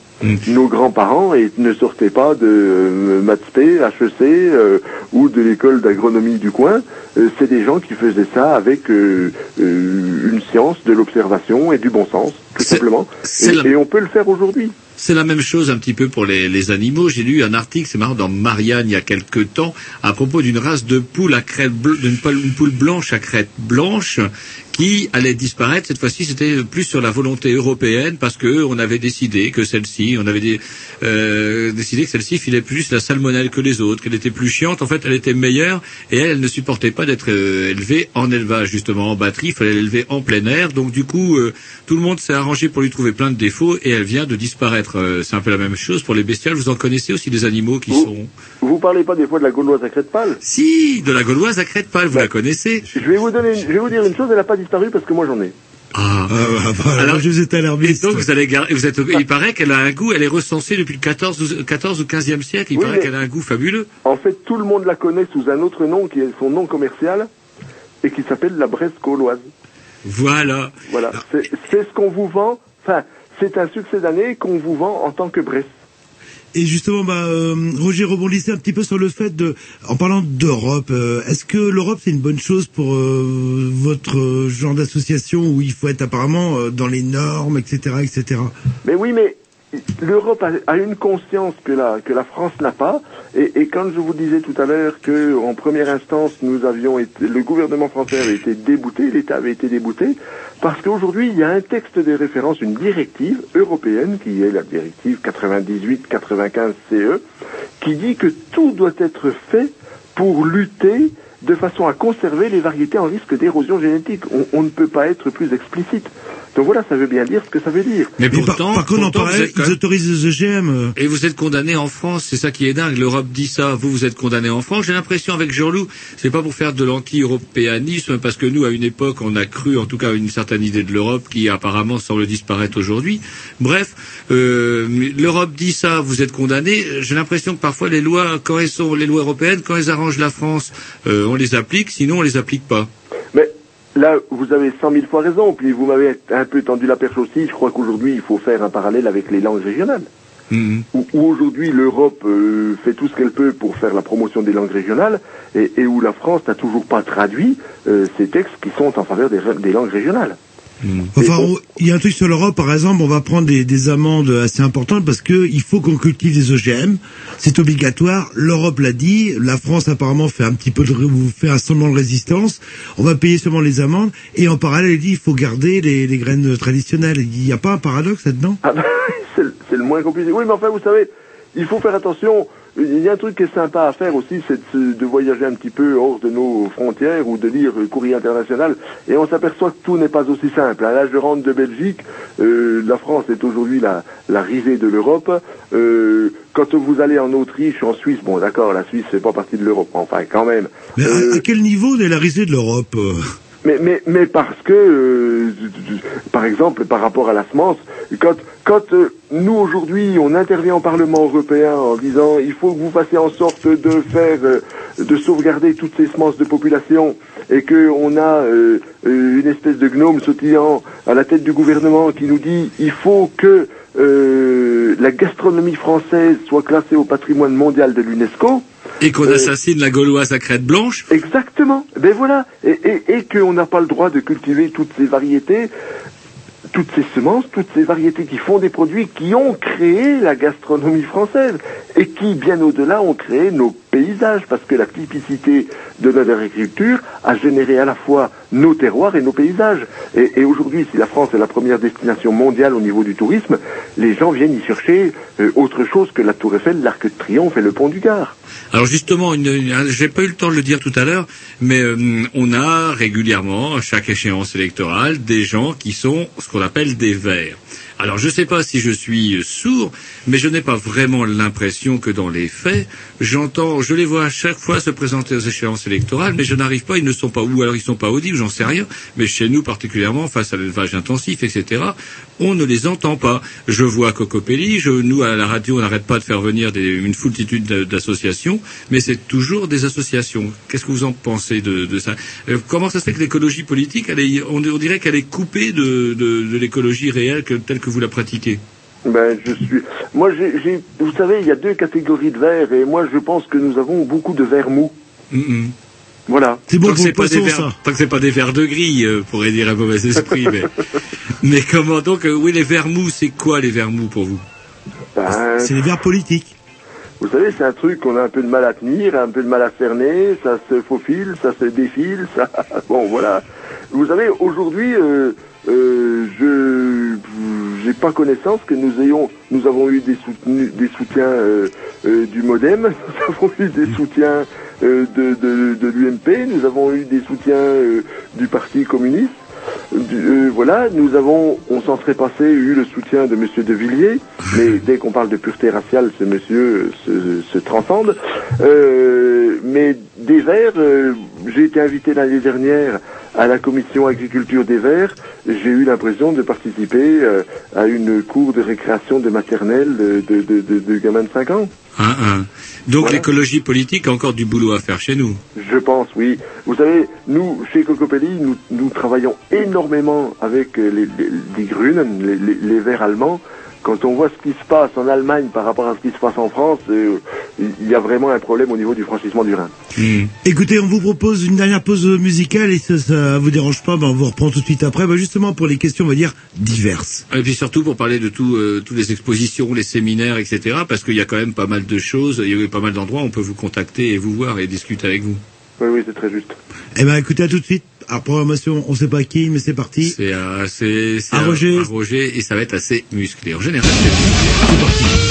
Speaker 12: Nos grands-parents ne sortaient pas de euh, HEC euh, ou de l'école d'agronomie du coin. Euh, c'est des gens qui faisaient ça avec une science de l'observation et du bon sens, tout simplement.
Speaker 2: c'est
Speaker 12: Et,
Speaker 2: la-
Speaker 12: et on peut le faire aujourd'hui.
Speaker 2: C'est la même chose un petit peu pour les, animaux. J'ai lu un article, c'est marrant, dans Marianne il y a quelque temps, à propos d'une race de poule à crête d'une poule, blanche à crête blanche qui allait disparaître. Cette fois-ci, c'était plus sur la volonté européenne parce que on avait décidé que celle-ci, on avait euh, décidé que celle-ci filait plus la salmonelle que les autres, qu'elle était plus chiante. En fait, elle était meilleure et elle, elle ne supportait pas d'être euh, élevée en élevage, justement en batterie. Il fallait l'élever en plein air. Donc du coup, euh, tout le monde s'est arrangé pour lui trouver plein de défauts et elle vient de disparaître. Euh, c'est un peu la même chose pour les bestioles. Vous en connaissez aussi des animaux qui sont
Speaker 12: Vous parlez pas des fois de la gauloise à crête pâle
Speaker 2: Si, de la gauloise à crête pâle, vous la connaissez
Speaker 12: Je vais vous donner, une- je vais vous dire une chose, elle n'a pas disparu parce que moi j'en ai.
Speaker 2: Ah,
Speaker 3: Alors, je vous ai alarmiste.
Speaker 2: Et donc vous allez garder, vous êtes, il paraît qu'elle a un goût, elle est recensée depuis le 14 ou, 14 ou 15e siècle, il
Speaker 12: Oui,
Speaker 2: paraît qu'elle a un goût fabuleux.
Speaker 12: En fait, tout le monde la connaît sous un autre nom qui est son nom commercial et qui s'appelle la Bresse gauloise.
Speaker 2: Voilà.
Speaker 12: Voilà, c'est c'est ce qu'on vous vend. Enfin, c'est un succès d'année qu'on vous vend en tant que Bresse.
Speaker 3: Et justement, bah, euh, Roger rebondissait un petit peu sur le fait de, en parlant d'Europe, euh, est-ce que l'Europe c'est une bonne chose pour euh, votre genre d'association où il faut être apparemment euh, dans les normes, etc., etc.
Speaker 12: Mais oui, mais l'Europe a, une conscience que la, que la France n'a pas. Et, quand je vous disais tout à l'heure que en première instance, nous avions été, le gouvernement français avait été débouté, l'État avait été débouté, parce qu'aujourd'hui, il y a un texte de référence, une directive européenne, qui est la directive 98-95 CE, qui dit que tout doit être fait pour lutter de façon à conserver les variétés en risque d'érosion génétique. On ne peut pas être plus explicite. Donc voilà, ça veut bien dire ce que ça veut dire.
Speaker 2: Mais pourtant,
Speaker 3: par contre, en parallèle, ils autorisent les euh.
Speaker 2: Et vous êtes condamné en France, c'est ça qui est dingue. L'Europe dit ça, vous vous êtes condamné en France. J'ai l'impression avec Jean-Loup, c'est pas pour faire de l'anti-européanisme, parce que nous, à une époque, on a cru, en tout cas, une certaine idée de l'Europe qui apparemment semble disparaître aujourd'hui. Bref, euh, l'Europe dit ça, vous êtes condamné. J'ai l'impression que parfois les lois, quand elles sont les lois européennes, quand elles arrangent la France, euh, on les applique, sinon on les applique pas.
Speaker 12: Là, vous avez cent mille fois raison. Puis vous m'avez un peu tendu la perche aussi. Je crois qu'aujourd'hui, il faut faire un parallèle avec les langues régionales. Où, où aujourd'hui l'Europe euh, fait tout ce qu'elle peut pour faire la promotion des langues régionales et, et où la France n'a toujours pas traduit euh, ces textes qui sont en faveur des, des langues régionales.
Speaker 3: Enfin, on- il y a un truc sur l'Europe, par exemple, on va prendre des, des amendes assez importantes parce que il faut qu'on cultive des OGM. C'est obligatoire. L'Europe l'a dit. La France apparemment fait un petit peu de, vous fait un semblant de résistance. On va payer seulement les amendes et en parallèle, il dit il faut garder les, les graines traditionnelles. Il n'y a pas un paradoxe là-dedans?
Speaker 12: Ah ben, <laughs> c'est le- c'est le moins compliqué. Oui, mais enfin, vous savez, il faut faire attention. Il y a un truc qui est sympa à faire aussi, c'est de, voyager un petit peu hors de nos frontières ou de lire euh, Courrier International. Et on s'aperçoit que tout n'est pas aussi simple. À l'âge je rentre de Belgique, euh, la France est aujourd'hui la, la risée de l'Europe. Euh, quand vous allez en Autriche, en Suisse, bon d'accord, la Suisse fait pas partie de l'Europe, enfin quand même.
Speaker 3: Mais à, à quel niveau est la risée de l'Europe euh?
Speaker 12: Mais, mais, parce que, euh, par exemple, par rapport à la semence, quand, euh, nous aujourd'hui on intervient au Parlement européen en disant il faut que vous fassiez en sorte de faire, euh, de sauvegarder toutes ces semences de population et que on a une espèce de gnome sautillant à la tête du gouvernement qui nous dit il faut que la gastronomie française soit classée au patrimoine mondial de l'UNESCO.
Speaker 2: Et qu'on assassine la gauloise à crête blanche.
Speaker 12: Exactement. Ben voilà. Et, et, et qu'on n'a pas le droit de cultiver toutes ces variétés, toutes ces semences, toutes ces variétés qui font des produits qui ont créé la gastronomie française et qui, bien au-delà, ont créé nos paysages parce que la typicité de notre agriculture a généré à la fois nos terroirs et nos paysages. Et, et aujourd'hui, si la France est la première destination mondiale au niveau du tourisme, les gens viennent y chercher euh, autre chose que la Tour Eiffel, l'Arc de Triomphe et le Pont du Gard.
Speaker 2: Alors justement, une, une- j'ai pas eu le temps de le dire tout à l'heure, mais euh, on a régulièrement, à chaque échéance électorale, des gens qui sont ce qu'on appelle des verts. Alors je ne sais pas si je suis sourd, mais je n'ai pas vraiment l'impression que dans les faits, j'entends, je les vois à chaque fois se présenter aux échéances électorales, mais je n'arrive pas, ils ne sont pas, ou alors ils sont pas audibles, j'en sais rien, mais chez nous particulièrement, face à l'élevage intensif, etc., on ne les entend pas. Je vois Cocopelli, je, nous à la radio, on n'arrête pas de faire venir une foultitude de- d'associations, mais c'est toujours des associations. Qu'est-ce que vous en pensez de, ça? Euh, Comment ça se fait que l'écologie politique, on, dirait qu'elle est coupée de, l'écologie réelle telle que vous la pratiquez
Speaker 12: Ben, je suis. Moi, j'ai, vous savez, il y a deux catégories de verres, et moi, je pense que nous avons beaucoup de verres mous. Voilà.
Speaker 3: C'est
Speaker 2: tant que c'est pas des verres, tant que c'est pas des verres de grille, euh, pourrait dire un mauvais esprit, mais, <laughs> mais comment donc, euh, oui, les verres mous, c'est quoi les verres mous pour vous
Speaker 12: Ben,
Speaker 3: C'est les verres politiques.
Speaker 12: Vous savez, c'est un truc qu'on a un peu de mal à tenir, un peu de mal à cerner, ça se faufile, ça se défile, ça... <laughs> Bon, voilà. Vous savez, aujourd'hui, euh, euh, je j'ai pas connaissance que nous ayons, nous avons eu des, soutenus, des soutiens euh, euh, du MoDem, <laughs> nous avons eu des soutiens euh, de, de, de l'UMP, nous avons eu des soutiens euh, du Parti communiste. Du- euh, voilà, nous avons, on s'en serait passé, eu le soutien de Monsieur De Villiers, <laughs> mais dès qu'on parle de pureté raciale, ce monsieur se, se transcende. Euh, mais des Verts, euh, j'ai été invité l'année dernière à la commission agriculture des Verts. J'ai eu l'impression de participer euh, à une cour de récréation de maternelle de, de, de, de- de gamins de 5 ans.
Speaker 2: Hein, hein. Donc
Speaker 12: Voilà.
Speaker 2: l'écologie politique a encore du boulot à faire chez nous.
Speaker 12: Je pense, oui. Vous savez, nous, chez Cocopelli, nous, nous travaillons énormément avec euh, les, les, les Grünen, les, les, les Verts allemands. Quand on voit ce qui se passe en Allemagne par rapport à ce qui se passe en France, euh, il y a vraiment un problème au niveau du franchissement du Rhin.
Speaker 3: Écoutez, on vous propose une dernière pause musicale et ça, ça vous dérange pas, ben on vous reprend tout de suite après, ben justement pour les questions, on va dire, diverses.
Speaker 2: Et puis surtout pour parler de tout, euh, toutes les expositions, les séminaires, etc. Parce qu'il y a quand même pas mal de choses, il y a pas mal d'endroits où on peut vous contacter et vous voir et discuter avec vous.
Speaker 12: Oui, oui, c'est très juste.
Speaker 3: Eh ben écoutez, à tout de suite. Alors programmation, on sait pas qui, mais c'est parti.
Speaker 2: C'est euh, c'est- c'est
Speaker 3: À Roger.
Speaker 2: Roger et ça va être assez musclé. En général, c'est musclé.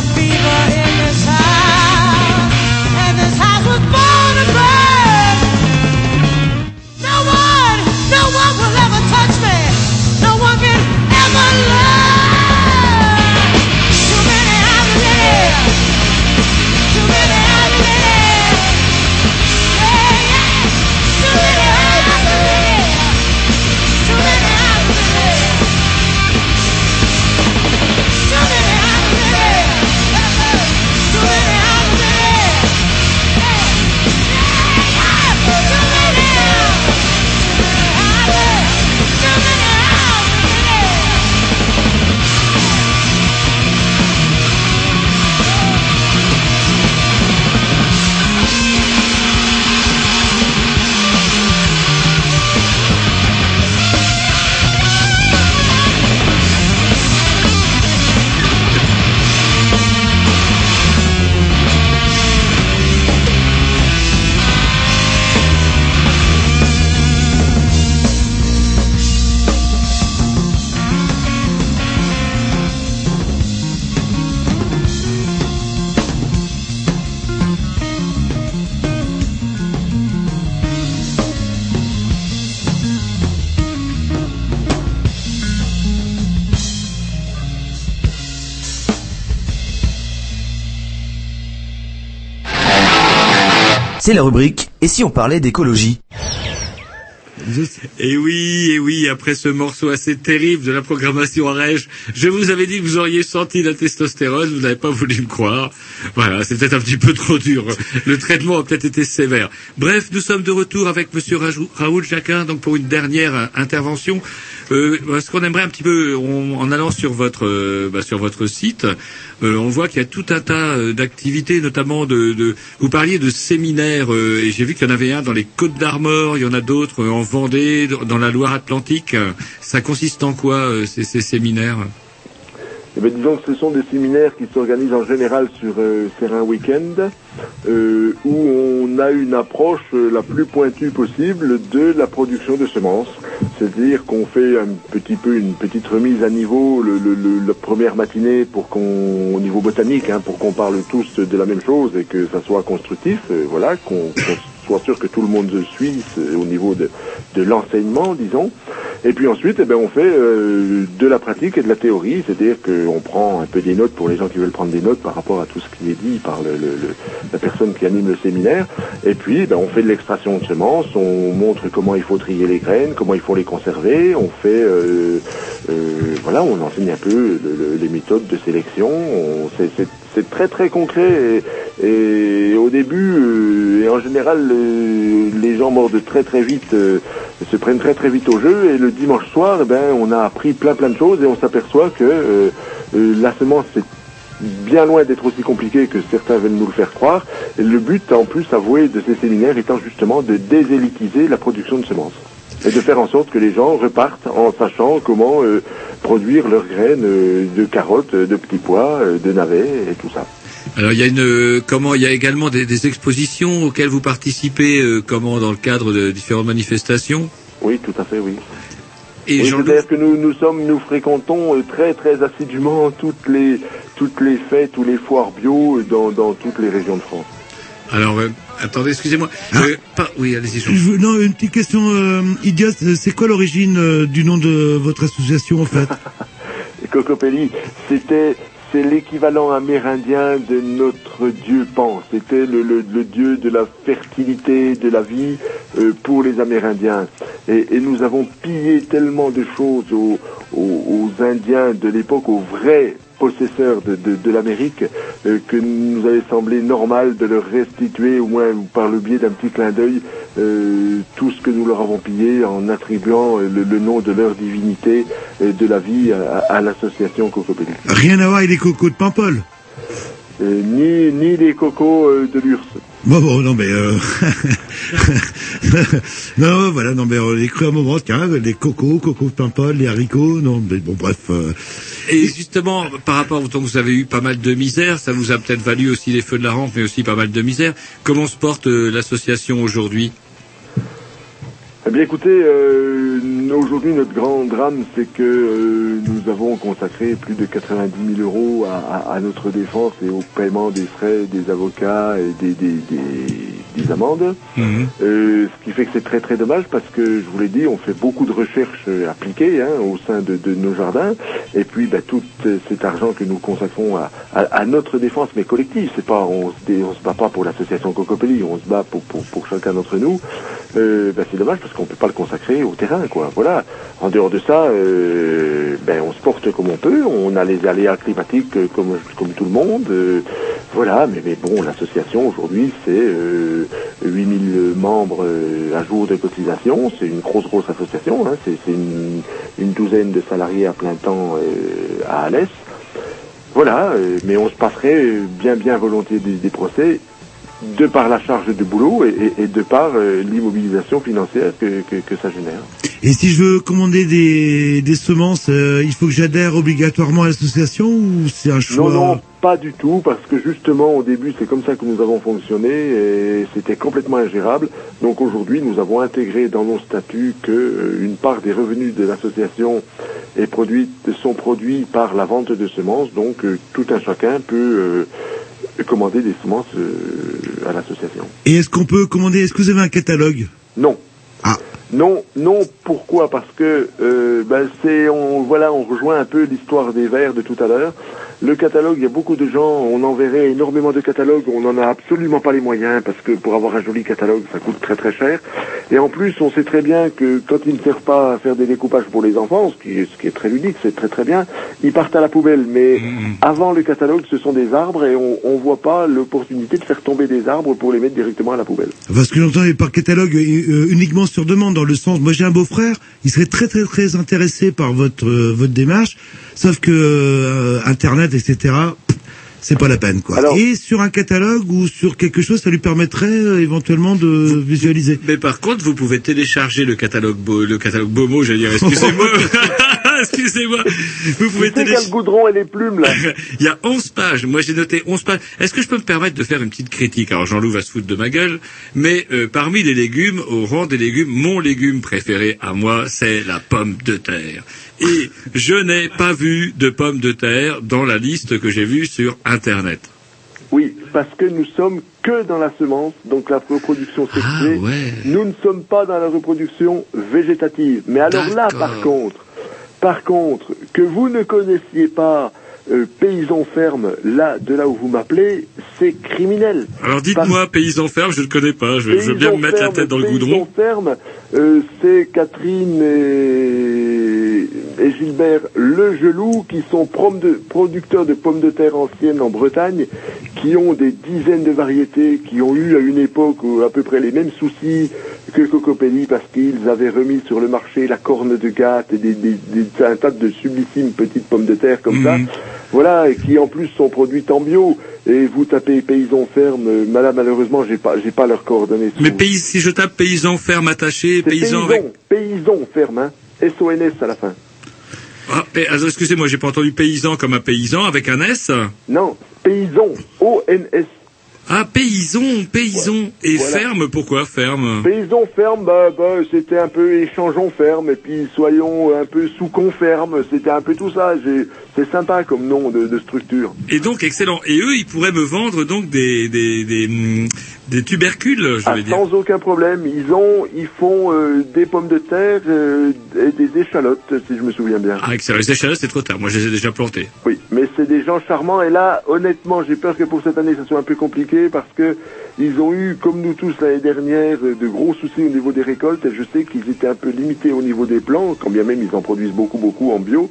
Speaker 10: vida en esta
Speaker 11: C'est la rubrique Et si on parlait d'écologie
Speaker 2: Et oui, et oui, après ce morceau assez terrible de la programmation en rège, je vous avais dit que vous auriez senti la testostérone, vous n'avez pas voulu me croire. Voilà, c'est peut-être un petit peu trop dur. Le traitement a peut-être été sévère. Bref, nous sommes de retour avec Monsieur Raoul Jacquin, donc pour une dernière intervention. Euh, ce qu'on aimerait un petit peu, en allant sur votre euh, bah, sur votre site, euh, on voit qu'il y a tout un tas euh, d'activités, notamment de. Vous parliez de séminaires, euh, et j'ai vu qu'il y en avait un dans les Côtes d'Armor, il y en a d'autres euh, en Vendée, dans- la Loire-Atlantique. Ça consiste en quoi ces, ces séminaires?
Speaker 12: Eh bien, disons que ce sont des séminaires qui s'organisent en général sur, euh, un week-end euh, où on a une approche euh, la plus pointue possible de la production de semences. C'est-à-dire qu'on fait un petit peu une petite remise à niveau le, la première matinée pour qu'on, au niveau botanique, hein, pour qu'on parle tous de la même chose et que ça soit constructif. euh, voilà, qu'on soit sûr que tout le monde suit au niveau de, de l'enseignement, disons. Et puis ensuite, eh ben, on fait euh, de la pratique et de la théorie, c'est-à-dire qu'on prend un peu des notes pour les gens qui veulent prendre des notes par rapport à tout ce qui est dit par la personne qui anime le séminaire. Et puis, ben, on fait de l'extraction de semences, on montre comment il faut trier les graines, comment il faut les conserver, on fait, euh, euh, voilà, on enseigne un peu le- le- les méthodes de sélection. C'est très très concret et, au début euh, et en général euh, les gens mordent très très vite euh, se prennent très très vite au jeu et le dimanche soir eh ben on a appris plein plein de choses et on s'aperçoit que la semence c'est bien loin d'être aussi compliqué que certains veulent nous le faire croire. Le but en plus avoué de ces séminaires étant justement de désélitiser la production de semences et de faire en sorte que les gens repartent en sachant comment euh, produire leurs graines euh, de carottes, de petits pois, euh, de navets et tout ça.
Speaker 2: Alors il y a une comment il y a également des, des expositions auxquelles vous participez comment dans le cadre de différentes manifestations?
Speaker 12: Oui, tout à fait, oui.
Speaker 2: Et
Speaker 12: Oui, c'est-à-dire que nous, nous sommes, nous fréquentons très très assidûment toutes les toutes les fêtes, tous les foires bio dans, dans toutes les régions de France.
Speaker 2: Alors attendez, excusez-moi. Euh, pas- oui, allez-y.
Speaker 3: Je non, une petite question euh, idiote. C'est quoi l'origine euh, du nom de votre association en fait? <laughs>
Speaker 12: Cocopelli, c'était c'est l'équivalent amérindien de notre dieu Pan. C'était le, le, le dieu de la fertilité, de la vie euh, pour les Amérindiens. Et, et nous avons pillé tellement de choses aux, aux, aux Indiens de l'époque, aux vrais possesseurs de, de, de l'Amérique, euh, que nous avait semblé normal de leur restituer, au moins par le biais d'un petit clin d'œil, euh, tout ce que nous leur avons pillé en attribuant euh, le, le nom de leur divinité euh, de la vie à, à l'association Cocopelli.
Speaker 3: Rien à voir avec les cocos de Paimpol.
Speaker 12: Ni, ni les cocos de l'URSS.
Speaker 3: Bon, bon, non, mais... Euh... <laughs> non, voilà, non, mais on les cru un moment, tiens, les cocos, cocos de Paimpol, les haricots, non, mais bon, bref... euh,
Speaker 2: Et justement, par rapport au temps que vous avez eu pas mal de misère, ça vous a peut-être valu aussi les feux de la rampe, mais aussi pas mal de misère. Comment se porte euh, l'association aujourd'hui?
Speaker 12: Eh bien écoutez, euh, aujourd'hui notre grand drame c'est que euh, nous avons consacré plus de 90 000 euros à, à- à notre défense et au paiement des frais des avocats et des, des, des, des amendes. Euh, ce qui fait que c'est très très dommage parce que je vous l'ai dit, on fait beaucoup de recherches appliquées hein, au sein de, de nos jardins et puis bah, tout cet argent que nous consacrons à, notre défense mais collective, c'est pas on se, on se bat pas pour l'association Cocopelli, on se bat pour, pour, pour chacun d'entre nous. Bah, c'est dommage parce qu'on peut pas le consacrer au terrain quoi. Voilà. En dehors de ça, euh, ben on se porte comme on peut, on a les aléas climatiques euh, comme comme tout le monde. euh, voilà, mais, mais bon, l'association aujourd'hui, c'est euh, 8000 membres à jour de cotisation. C'est une grosse, grosse association. Hein. C'est une, douzaine de salariés à plein temps à Alès. Voilà, mais on se passerait bien, bien volontiers des, des procès de par la charge de boulot et, et- et de par euh, l'immobilisation financière que, que, que ça génère.
Speaker 3: Et si je veux commander des, des semences, euh, il faut que j'adhère obligatoirement à l'association ou c'est un choix
Speaker 12: Non, non, pas du tout, parce que justement au début c'est comme ça que nous avons fonctionné et c'était complètement ingérable. Donc aujourd'hui nous avons intégré dans nos statuts que euh, une part des revenus de l'association est produite, sont produits par la vente de semences. Donc euh, tout un chacun peut euh, commander des semences euh, à l'association.
Speaker 3: Et est-ce qu'on peut commander Est-ce que vous avez un catalogue?
Speaker 12: Non. Non, non. Pourquoi? Parce que euh, ben c'est, on, voilà, on rejoint un peu l'histoire des verres de tout à l'heure. Le catalogue, il y a beaucoup de gens, on enverrait énormément de catalogues, on n'en a absolument pas les moyens parce que pour avoir un joli catalogue, ça coûte très très cher. Et en plus, on sait très bien que quand ils ne servent pas à faire des découpages pour les enfants, ce qui est, ce qui est très ludique, c'est très très bien, ils partent à la poubelle. Mais avant le catalogue, ce sont des arbres et on, on voit pas l'opportunité de faire tomber des arbres pour les mettre directement à la poubelle.
Speaker 3: Parce que j'entends par catalogue euh, uniquement sur demande, dans le sens, moi j'ai un beau-frère, il serait très très très intéressé par votre euh, votre démarche, sauf que euh, Internet, etc., c'est pas la peine quoi. Et sur un catalogue ou sur quelque chose, ça lui permettrait euh, éventuellement de visualiser.
Speaker 13: Mais par contre, vous pouvez télécharger le catalogue, Bo- le catalogue Bomo, j'allais dire, <laughs> excusez-moi. <laughs> excusez-moi. Vous pouvez télécharger.
Speaker 12: quel goudron et les plumes là <laughs>
Speaker 13: Il y a 11 pages. Moi, j'ai noté 11 pages. Est-ce que je peux me permettre de faire une petite critique Alors, Jean-Loup va se foutre de ma gueule, mais euh, parmi les légumes, au rang des légumes, mon légume préféré à moi, c'est la pomme de terre. Et je n'ai pas vu de pomme de terre dans la liste que j'ai vue sur Internet.
Speaker 12: Oui, parce que nous sommes que dans la semence, donc la reproduction
Speaker 13: Ah,
Speaker 12: sexuée. Nous ne sommes pas dans la reproduction végétative. Mais alors là, par contre, par contre, que vous ne connaissiez pas euh, paysan ferme, là, de là où vous m'appelez, c'est criminel.
Speaker 13: Alors, dites-moi, paysan ferme, je ne connais pas. Je, je veux bien me mettre la tête dans le goudron.
Speaker 12: Paysan ferme, euh, c'est Catherine et, et Gilbert Legelou qui sont prom- de- producteurs de pommes de terre anciennes en Bretagne, qui ont des dizaines de variétés, qui ont eu à une époque euh, à peu près les mêmes soucis que Cocopelli parce qu'ils avaient remis sur le marché la corne de gâte et des, des- des- un tas de sublissimes petites pommes de terre comme ça. Voilà, et qui en plus sont produites en bio. Et vous tapez paysan ferme, euh, madame, malheureusement, j'ai pas, j'ai pas leurs coordonnées.
Speaker 13: Mais pays, si je tape paysan ferme attaché, paysan
Speaker 12: paysan,
Speaker 13: avec...
Speaker 12: paysan ferme, hein. S-O-N-S à la fin.
Speaker 13: Ah, alors, excusez-moi, j'ai pas entendu paysan comme un paysan avec un S
Speaker 12: Non, paysan, O-N-S.
Speaker 13: Ah, payson, payson. Et
Speaker 12: Voilà.
Speaker 13: ferme, pourquoi ferme
Speaker 12: Paysan ferme, bah, bah, c'était un peu échangeons ferme, et puis soyons un peu sous ferme, c'était un peu tout ça. C'est sympa comme nom de, de structure.
Speaker 13: Et donc, excellent. Et eux, ils pourraient me vendre donc des, des, des, hum, des tubercules, je
Speaker 12: Ah,
Speaker 13: vais dire.
Speaker 12: sans aucun problème, ils ont, ils font euh, des pommes de terre euh, et des échalotes, si je me souviens bien.
Speaker 13: Ah, excellent. Les échalotes, c'est trop tard. Moi, je les ai déjà plantés.
Speaker 12: Oui, mais c'est des gens charmants et là, honnêtement, j'ai peur que pour cette année, ça soit un peu compliqué parce que ils ont eu, comme nous tous l'année dernière, de gros soucis au niveau des récoltes et je sais qu'ils étaient un peu limités au niveau des plants, quand bien même ils en produisent beaucoup, beaucoup en bio.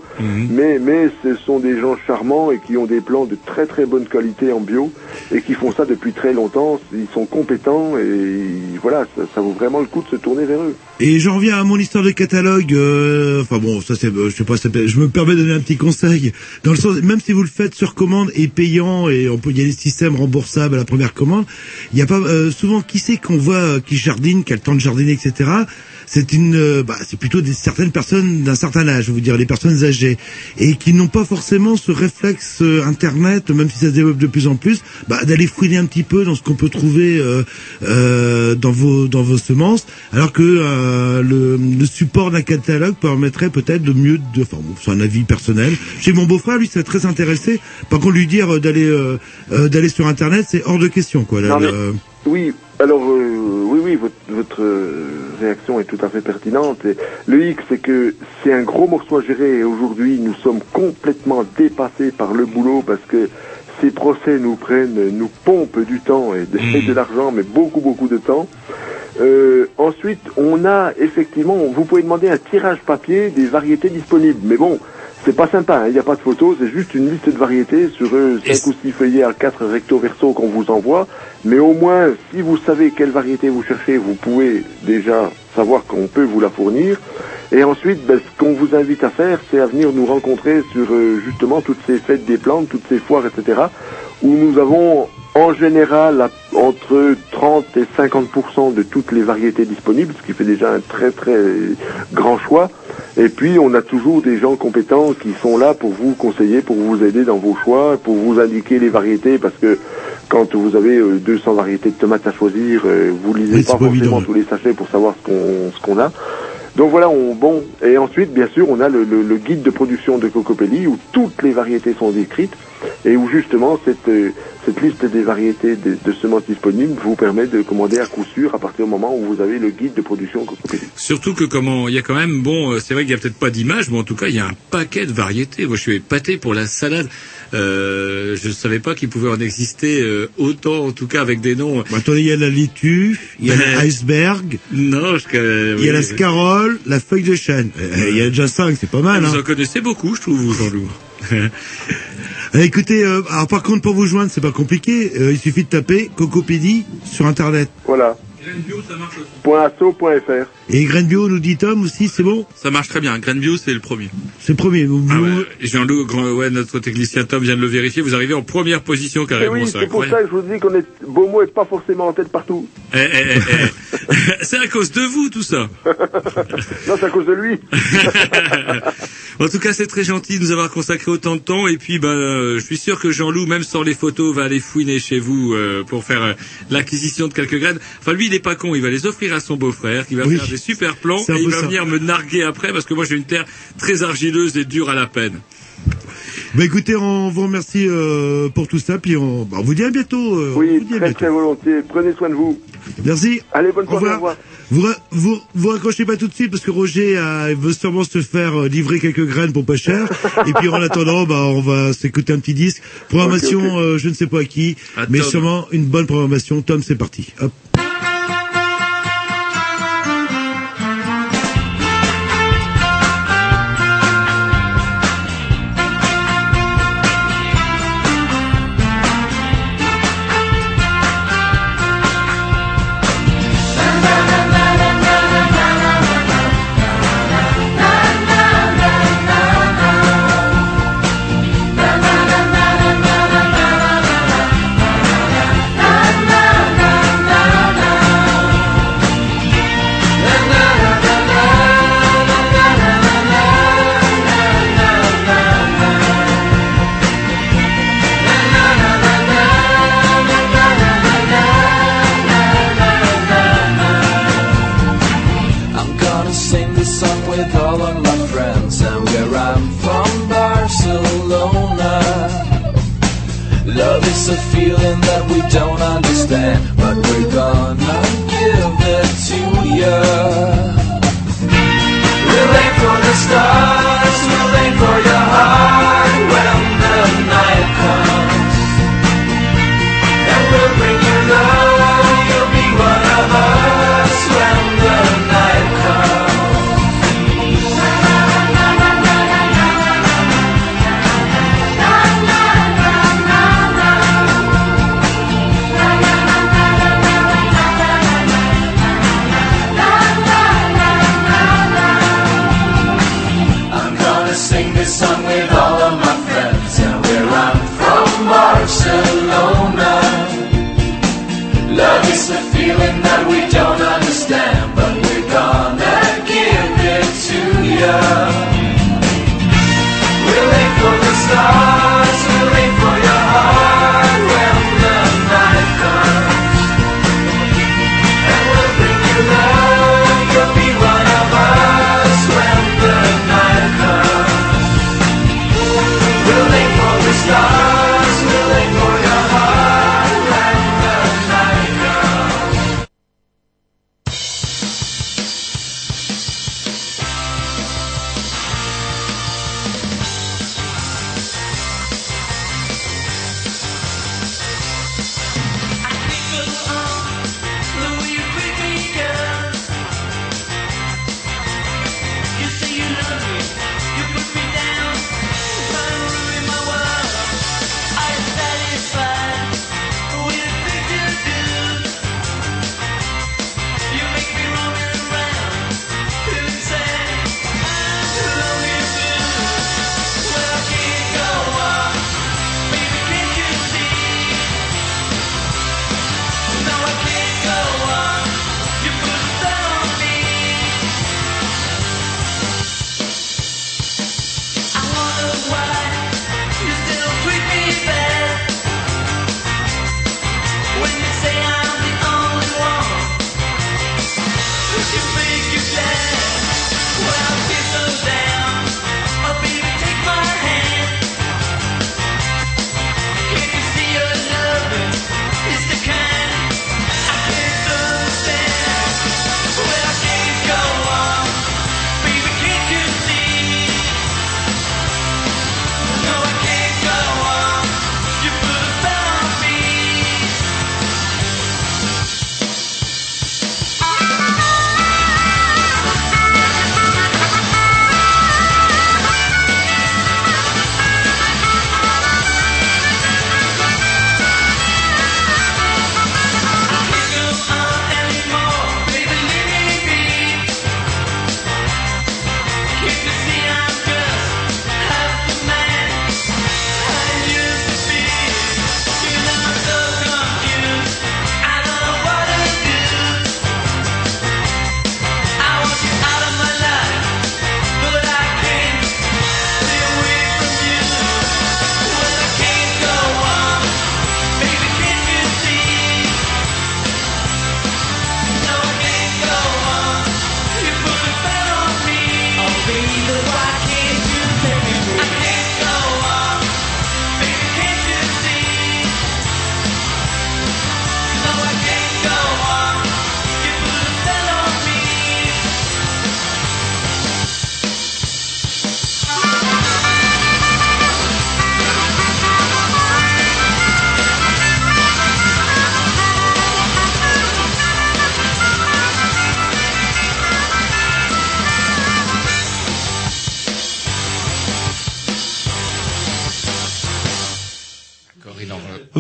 Speaker 12: Mais, mais ce sont des gens charmants et qui ont des plants de très très bonne qualité en bio et qui font ça depuis très longtemps. Ils sont compétents et voilà, ça, ça vaut vraiment le coup de se tourner vers eux.
Speaker 3: Et j'en reviens à mon histoire de catalogue. euh, enfin bon, ça c'est, je sais pas, ça je me permets de donner un petit conseil. Dans le sens, même si vous le faites sur commande et payant, et on peut, il y a des systèmes remboursables à la première commande. Il y a pas euh, souvent qui c'est qu'on voit euh, qui jardine, qui a le temps de jardiner, etc. c'est une, euh, bah, c'est plutôt des certaines personnes d'un certain âge, je veux dire les personnes âgées, et qui n'ont pas forcément ce réflexe euh, internet, même si ça se développe de plus en plus, bah, d'aller fouiner un petit peu dans ce qu'on peut trouver euh, euh, dans vos dans vos semences, alors que euh, le, le support d'un catalogue permettrait peut-être de mieux, de, enfin, bon, c'est un avis personnel. Chez mon beau-frère, lui, serait très intéressé. Par contre, lui dire euh, d'aller d'aller sur internet, c'est hors de question, quoi. Là,
Speaker 12: Non, mais- Oui, alors euh, oui, oui, votre, votre euh, réaction est tout à fait pertinente. Et le hic, c'est que c'est un gros morceau à gérer et aujourd'hui, nous sommes complètement dépassés par le boulot parce que ces procès nous prennent, nous pompent du temps et de, et de l'argent, mais beaucoup, beaucoup de temps. Euh, ensuite, on a effectivement, vous pouvez demander un tirage papier des variétés disponibles, mais bon, c'est pas sympa, hein, il n'y a pas de photos, c'est juste une liste de variétés sur euh, 5 ou 6 feuillets à 4 recto verso qu'on vous envoie, mais au moins, si vous savez quelle variété vous cherchez, vous pouvez déjà savoir qu'on peut vous la fournir. Et ensuite, ben, ce qu'on vous invite à faire, c'est à venir nous rencontrer sur euh, justement toutes ces fêtes des plantes, toutes ces foires, etc., où nous avons en général entre 30 et 50% de toutes les variétés disponibles, ce qui fait déjà un très très grand choix. Et puis on a toujours des gens compétents qui sont là pour vous conseiller, pour vous aider dans vos choix, pour vous indiquer les variétés, parce que quand vous avez euh, 200 variétés de tomates à choisir, euh, vous lisez
Speaker 3: Oui,
Speaker 12: pas forcément tous les sachets pour savoir ce qu'on ce qu'on a. Donc voilà, on, bon, et ensuite, bien sûr, on a le, le- le guide de production de Cocopelli où toutes les variétés sont décrites et où justement cette, euh, cette liste des variétés de, de semences disponibles vous permet de commander à coup sûr à partir du moment où vous avez le guide de production.
Speaker 2: Surtout que comment il y a quand même bon euh, c'est vrai qu'il y a peut-être pas d'image mais en tout cas il y a un paquet de variétés. Moi je suis épaté pour la salade. Euh, je savais pas qu'il pouvait en exister euh, autant en tout cas avec des noms.
Speaker 3: Bah, attendez, il y a la laitue, il y a l'iceberg, <laughs>
Speaker 2: Non, je
Speaker 3: il y a la scarole, la feuille de chêne. Euh, Il y a déjà cinq, c'est pas mal.
Speaker 2: Vous
Speaker 3: Hein.
Speaker 2: en connaissez beaucoup, je trouve, vous, Jean-Loup. <laughs>
Speaker 3: Euh, Écoutez, euh, alors par contre pour vous joindre, c'est pas compliqué. Euh, il suffit de taper Cocopédie sur internet.
Speaker 12: Voilà. .asso.fr.
Speaker 3: Et Bio nous dit Tom aussi, c'est bon
Speaker 4: Ça marche très bien. Grain Bio, c'est le premier.
Speaker 3: C'est le premier. Vous,
Speaker 2: Ah
Speaker 3: vous-
Speaker 2: ouais, Jean-Loup, grand- ouais, notre technicien Tom vient de le vérifier. Vous arrivez en première position
Speaker 12: Et
Speaker 2: carrément,
Speaker 12: Eh oui,
Speaker 2: c'est
Speaker 12: pour ça que je vous dis qu'on est Beaumont est pas forcément en tête partout.
Speaker 2: Eh, eh, eh, eh. <laughs> c'est à cause de vous tout ça. <laughs>
Speaker 12: Non, c'est à cause de lui. <laughs>
Speaker 2: En tout cas, c'est très gentil de nous avoir consacré autant de temps. Et puis, ben, euh, je suis sûr que Jean-Loup, même sans les photos, va aller fouiner chez vous euh, pour faire euh, l'acquisition de quelques graines. Enfin, lui, il est pas con. Il va les offrir à son beau-frère, qui va
Speaker 3: Oui.
Speaker 2: faire des super plans,
Speaker 3: un
Speaker 2: et il va
Speaker 3: ça.
Speaker 2: venir me narguer après, parce que moi, j'ai une terre très argileuse et dure à la peine.
Speaker 3: Bah écoutez, on vous remercie euh, pour tout ça, puis on, bah, on vous dit à bientôt. euh, on
Speaker 12: Oui,
Speaker 3: vous dit à
Speaker 12: très
Speaker 3: bientôt.
Speaker 12: très volontiers. Prenez soin de vous.
Speaker 3: Merci.
Speaker 12: Allez, bonne soirée, au
Speaker 3: revoir. Vous, vous, vous raccrochez pas tout de suite parce que Roger euh, veut sûrement se faire euh, livrer quelques graines pour pas cher. Et puis en attendant, bah, on va s'écouter un petit disque. Programmation, euh, je ne sais pas à qui,
Speaker 4: À
Speaker 3: mais
Speaker 4: Tom.
Speaker 3: sûrement une bonne programmation. Tom, c'est parti. Hop.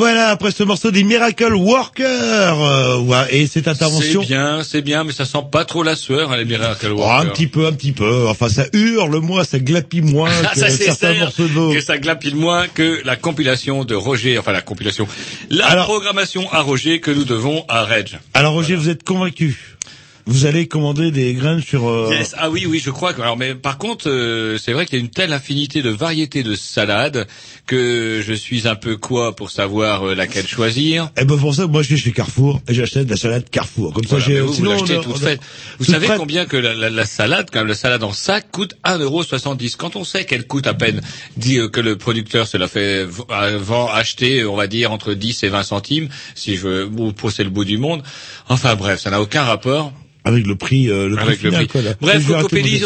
Speaker 3: Voilà, après ce morceau des Miracle Workers, euh, ouais, et cette intervention.
Speaker 2: C'est bien, c'est bien, mais ça sent pas trop la sueur, hein, les Miracle
Speaker 3: Oh,
Speaker 2: Workers.
Speaker 3: un petit peu, un petit peu. Enfin, ça hurle moins, ça glapit moins <laughs>
Speaker 2: Ah,
Speaker 3: que
Speaker 2: ça
Speaker 3: certains
Speaker 2: certain
Speaker 3: morceaux de
Speaker 2: que ça glapille moins que la compilation de Roger, enfin la compilation, la programmation à Roger que nous devons à Reg.
Speaker 3: Alors Roger, vous êtes convaincu? Vous allez commander des graines sur... euh,
Speaker 2: Yes. Ah oui, oui, je crois. Que, alors, mais par contre, euh, c'est vrai qu'il y a une telle infinité de variétés de salades que je suis un peu quoi pour savoir euh, laquelle choisir.
Speaker 3: Eh ben pour ça, moi je vais chez Carrefour et j'achète de la salade Carrefour. Comme
Speaker 2: Voilà,
Speaker 3: ça, j'ai.
Speaker 2: vous, vous
Speaker 3: sinon,
Speaker 2: l'achetez
Speaker 3: on a-
Speaker 2: toute
Speaker 3: a-
Speaker 2: faite. Vous
Speaker 3: toute
Speaker 2: savez
Speaker 3: prête.
Speaker 2: combien que la, la- la salade, quand même, la salade en sac coûte 1,70€. Quand on sait qu'elle coûte à peine, dit euh, que le producteur se la fait euh, vend, acheter, on va dire, entre 10 et 20 centimes, si je veux ou pousser le bout du monde. Enfin bref, ça n'a aucun rapport.
Speaker 3: Avec le prix, euh, le prix
Speaker 2: Avec le
Speaker 3: final,
Speaker 2: prix.
Speaker 3: quoi, là.
Speaker 2: Bref,
Speaker 3: mon-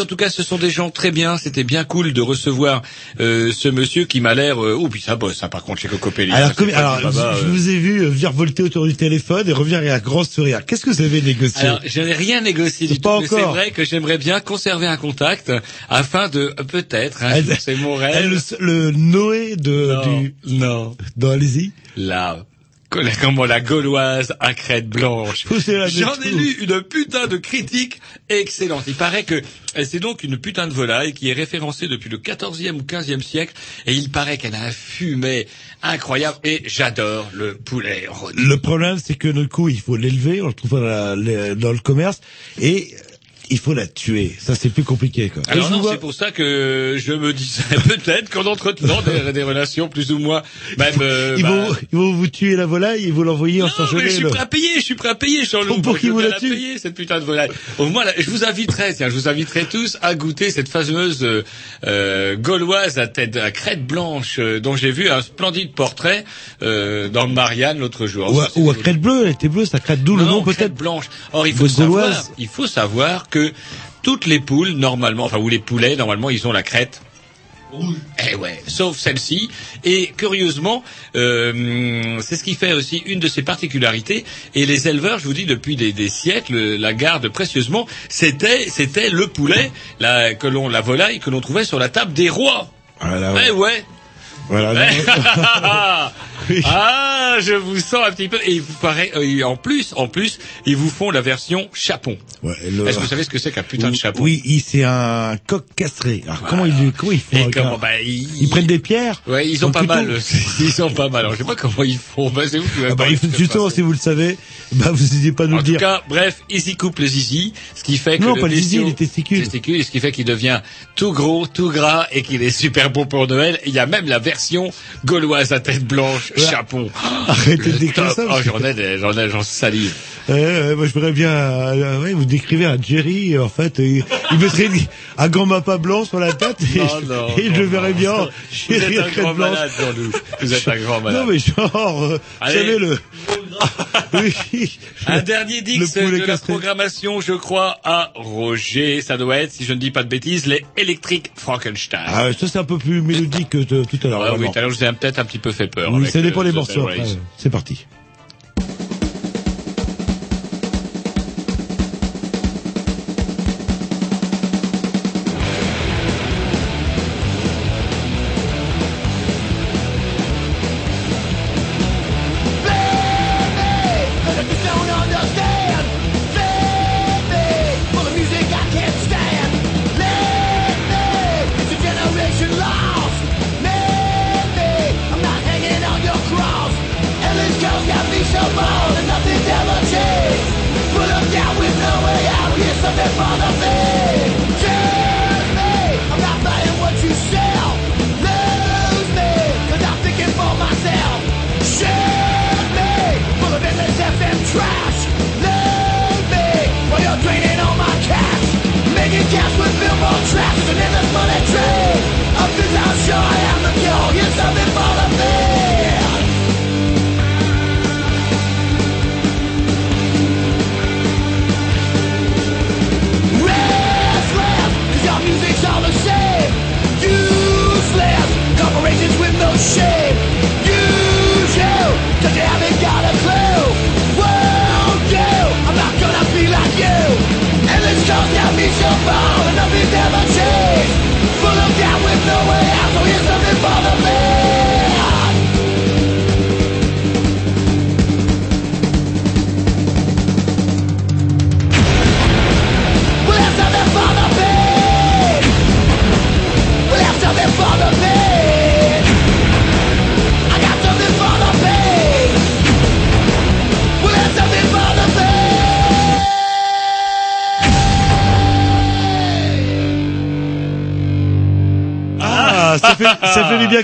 Speaker 2: en tout cas, ce sont des gens très bien. C'était bien cool de recevoir euh, ce monsieur qui m'a l'air. Euh, oh, puis ça bosse, hein, par contre, chez Cocopelli.
Speaker 3: Alors, comme- alors
Speaker 2: baba,
Speaker 3: je
Speaker 2: euh.
Speaker 3: vous ai vu euh, virevolter autour du téléphone et revenir avec un grand sourire. Qu'est-ce que vous avez négocié
Speaker 2: Alors, je n'ai rien négocié du tout,
Speaker 3: Pas
Speaker 2: mais c'est vrai que j'aimerais bien conserver un contact afin de peut-être, hein, c'est mon rêve,
Speaker 3: le, le Noé de
Speaker 2: Non,
Speaker 3: du.
Speaker 2: Non.
Speaker 3: Non, allez-y.
Speaker 2: la comment la gauloise à crête blanche. J'en ai lu une putain de critique excellente. Il paraît que c'est donc une putain de volaille qui est référencée depuis le 14e ou 15e siècle et il paraît qu'elle a un fumet incroyable et j'adore le poulet rôti.
Speaker 3: Le problème, c'est que du coup, il faut l'élever, on le trouve dans, la- dans le commerce, et il faut la tuer. Ça, c'est plus compliqué, quoi.
Speaker 2: Alors non,
Speaker 3: vois-
Speaker 2: c'est pour ça que je me disais <laughs> peut-être qu'en entretenant des, <laughs> des relations plus ou moins même euh,
Speaker 3: ils,
Speaker 2: bah,
Speaker 3: vont, ils vont vous tuer la volaille et vous l'envoyer en
Speaker 2: Non, mais
Speaker 3: surgelé.
Speaker 2: je suis
Speaker 3: le-
Speaker 2: prêt à payer, je suis prêt à payer, Jean-Loup.
Speaker 3: Pour qui
Speaker 2: Je
Speaker 3: vous la
Speaker 2: bien
Speaker 3: tue
Speaker 2: payer, cette putain de volaille. Au moins, là, je vous inviterai, tiens, je vous inviterai tous à goûter cette fameuse euh, euh, gauloise à tête, à crête blanche, euh, dont j'ai vu un splendide portrait euh, dans Marianne l'autre jour.
Speaker 3: Ou à, ou crête bleue, elle était bleue, ça crête d'où le
Speaker 2: non,
Speaker 3: nom
Speaker 2: crête
Speaker 3: peut-être
Speaker 2: blanche. Or, il faut savoir, il faut savoir que toutes les poules, normalement, enfin, ou les poulets, normalement, ils ont la crête. Eh ouais, sauf celle-ci. Et curieusement, euh, c'est ce qui fait aussi une de ses particularités. Et les éleveurs, je vous dis, depuis des, des siècles, la gardent précieusement. C'était, c'était le poulet, la, que l'on, la volaille que l'on trouvait sur la table des rois.
Speaker 3: Voilà,
Speaker 2: Eh ouais.
Speaker 3: Voilà,
Speaker 2: Ouais. <laughs> <laughs> ah, je vous sens un petit peu. Et il vous paraît, euh, en plus, en plus, ils vous font la version chapon.
Speaker 3: Ouais, le-
Speaker 2: Est-ce que vous savez ce que c'est qu'un putain de chapon
Speaker 3: Oui, c'est un coq castré. Alors comment ils comment ils font
Speaker 2: comment
Speaker 3: un-
Speaker 2: bah, ils,
Speaker 3: Ils prennent des pierres
Speaker 2: Ouais, ils ont pas mal. <laughs> Ils ont pas mal. Alors, je sais pas comment ils font. Bah, c'est vous qui
Speaker 3: Ah bah, si vous le savez, bah vous n'hésitez pas à nous
Speaker 2: En
Speaker 3: le
Speaker 2: tout
Speaker 3: dire.
Speaker 2: cas, bref, ils y coupent le zizi, ce qui fait que
Speaker 3: Non,
Speaker 2: le
Speaker 3: pas le zizi, les testicules.
Speaker 2: testicules, ce qui fait qu'il devient tout gros, tout gras, et qu'il est super bon pour Noël. Il y a même la version gauloise à tête blanche. Chapon. <laughs>
Speaker 3: Arrêtez de décrire
Speaker 2: top.
Speaker 3: ça,
Speaker 2: Oh, j'en ai, j'en ai, j'en salive.
Speaker 3: Ouais, ouais, moi je voudrais bien, euh, ouais, vous décrivez un Jerry, en fait, il, il mettrait un grand mappa blanc sur la tête et,
Speaker 2: Non,
Speaker 3: je- et je
Speaker 2: non,
Speaker 3: verrais bien.
Speaker 2: Vous
Speaker 3: Jerry
Speaker 2: êtes
Speaker 3: à
Speaker 2: un grand
Speaker 3: blanche.
Speaker 2: malade, Jean-Loup. Vous êtes un grand malade.
Speaker 3: Non mais genre, euh, vous savez le... <laughs> oui,
Speaker 2: Un dernier dix de la programmation, je crois, à Roger. Ça doit être, si je ne dis pas de bêtises, les Electric Frankenstein.
Speaker 3: Ah, ça c'est un peu plus mélodique que tout à l'heure.
Speaker 2: Ah oui, tout à l'heure, je vous ai peut-être un petit peu fait peur.
Speaker 3: Oui,
Speaker 2: avec,
Speaker 3: ça dépend
Speaker 2: euh,
Speaker 3: des morceaux. C'est parti.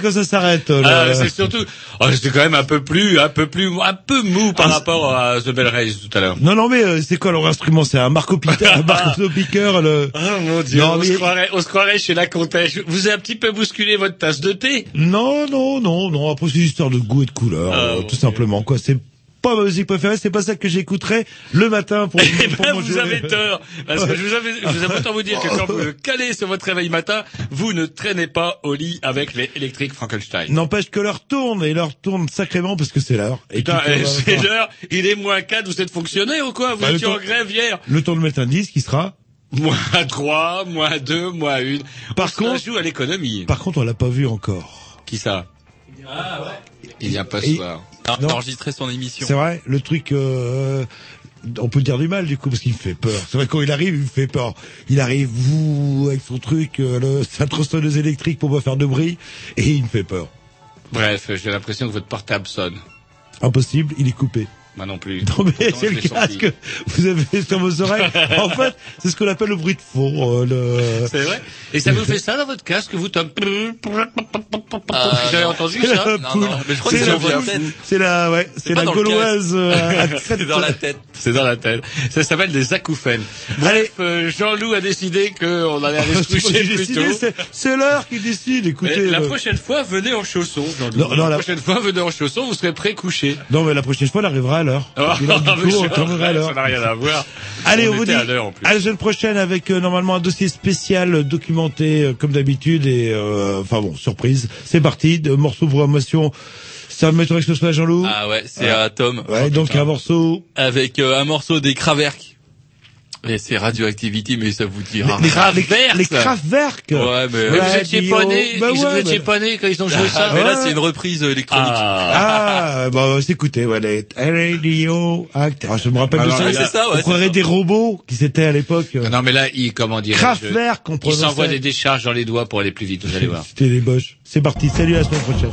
Speaker 3: Quand ça s'arrête.
Speaker 2: Ah, c'est surtout, oh, c'était quand même un peu plus, un peu plus, un peu mou par
Speaker 3: Ah,
Speaker 2: rapport à The Bell Race tout à l'heure.
Speaker 3: Non, non, mais euh, c'est quoi leur instrument? C'est un Marco un <laughs> Marco Picker, le...
Speaker 2: Oh mon dieu,
Speaker 3: Non,
Speaker 2: on,
Speaker 3: mais-
Speaker 2: se croirait, on se croirait chez la comtesse. Vous avez un petit peu bousculé votre tasse de thé?
Speaker 3: Non, non, non, non. Après, c'est une histoire de goût et de couleur,
Speaker 2: Ah,
Speaker 3: euh, tout simplement. Quoi, c'est pas ma musique préférée. C'est pas ça que j'écouterai le matin pour. <laughs>
Speaker 2: Eh
Speaker 3: pour
Speaker 2: ben, vous
Speaker 3: journée.
Speaker 2: avez tort. Parce que je vous, avais, je vous ai autant vous dire que quand vous le calez sur votre réveil matin, vous ne traînez pas au lit avec les électriques Frankenstein.
Speaker 3: N'empêche que l'heure tourne et l'heure tourne sacrément parce que c'est l'heure. Et
Speaker 2: Putain, <laughs> c'est l'heure, il est moins 4, vous êtes fonctionnaire ou quoi? Vous
Speaker 3: Bah,
Speaker 2: étiez en
Speaker 3: temps-
Speaker 2: grève hier
Speaker 3: Le temps de mettre un disque qui sera.
Speaker 2: Moins 3, moins 2, moins 1.
Speaker 3: Par
Speaker 2: on
Speaker 3: contre-
Speaker 2: joue à l'économie.
Speaker 3: Par contre, on l'a pas vu encore.
Speaker 2: Qui ça? Ah ouais. Il vient pas ce
Speaker 3: Et-
Speaker 2: soir.
Speaker 9: Enregistré son émission.
Speaker 3: C'est vrai, le truc. Euh, on peut dire du mal du coup parce qu'il me fait peur. C'est vrai quand il arrive, il me fait peur. Il arrive vous avec son truc, euh, le, sa tronçonneuse électrique pour pas faire de bruit et il me fait peur.
Speaker 2: Bref, j'ai l'impression que votre portable sonne.
Speaker 3: Impossible, il est coupé.
Speaker 2: Moi non plus.
Speaker 3: Non mais
Speaker 2: Pourtant,
Speaker 3: c'est le casque que vous avez sur vos oreilles. <laughs> En fait, c'est ce qu'on appelle le bruit de fond. euh, le...
Speaker 2: C'est vrai Et ça vous fait ça dans votre casque, vous, Tom Vous avez entendu
Speaker 3: C'est
Speaker 2: ça
Speaker 3: la
Speaker 9: Non,
Speaker 3: poule.
Speaker 9: non, mais je crois que
Speaker 3: C'est la
Speaker 9: dans la
Speaker 3: poule.
Speaker 9: tête.
Speaker 3: C'est la, ouais, c'est la gauloise euh, <laughs>
Speaker 9: C'est dans la tête.
Speaker 2: C'est dans la tête. Ça s'appelle des acouphènes. Bref, euh, Jean-Loup a décidé qu'on allait aller <laughs> se coucher plus tôt.
Speaker 3: c'est- l'heure qui décide. Écoutez.
Speaker 2: La prochaine fois, venez en chaussons. Jean-Loup. La
Speaker 3: la-
Speaker 2: prochaine fois, venez en chaussons, vous serez pré-couché.
Speaker 3: Non mais la prochaine fois, on arrivera à l'heure.
Speaker 2: Oh,
Speaker 3: l'heure.
Speaker 2: Ça n'a rien à voir.
Speaker 3: Allez, on,
Speaker 2: on
Speaker 3: vous dit
Speaker 2: à l'heure en plus.
Speaker 3: à la semaine prochaine avec euh, normalement un dossier spécial euh, documenté euh, comme d'habitude et euh, enfin bon surprise. C'est parti, de morceaux pour émotion. Ça m'étonnerait que ce soit Jean-Loup.
Speaker 9: Ah ouais, c'est à Tom.
Speaker 3: ouais, donc un morceau.
Speaker 9: Avec euh, un morceau des Kraftwerk. Et c'est Radioactivity, mais ça vous dira.
Speaker 3: Les,
Speaker 2: Kraftwerk.
Speaker 3: les Kraftwerk.
Speaker 9: Ouais, mais...
Speaker 2: Mais vous étiez pas né,
Speaker 3: Bah
Speaker 2: vous
Speaker 3: ouais,
Speaker 2: étiez
Speaker 3: bah-
Speaker 2: pas né quand ils ont joué ça.
Speaker 9: Ah, mais là, c'est une reprise électronique.
Speaker 2: Ah.
Speaker 3: Ah, bah, c'est écoutez, ouais, les Radio Act. Ah, je me rappelle de ça.
Speaker 9: c'est ça, ouais,
Speaker 3: on croirait
Speaker 9: ça.
Speaker 3: des robots qui s'étaient à l'époque. euh,
Speaker 2: Non mais là, il comment dire
Speaker 3: Kraftwerk, on
Speaker 2: Il
Speaker 3: prononçait.
Speaker 2: s'envoie des décharges dans les doigts pour aller plus vite, vous allez voir.
Speaker 3: C'était les boches. C'est parti. Salut à la semaine prochaine.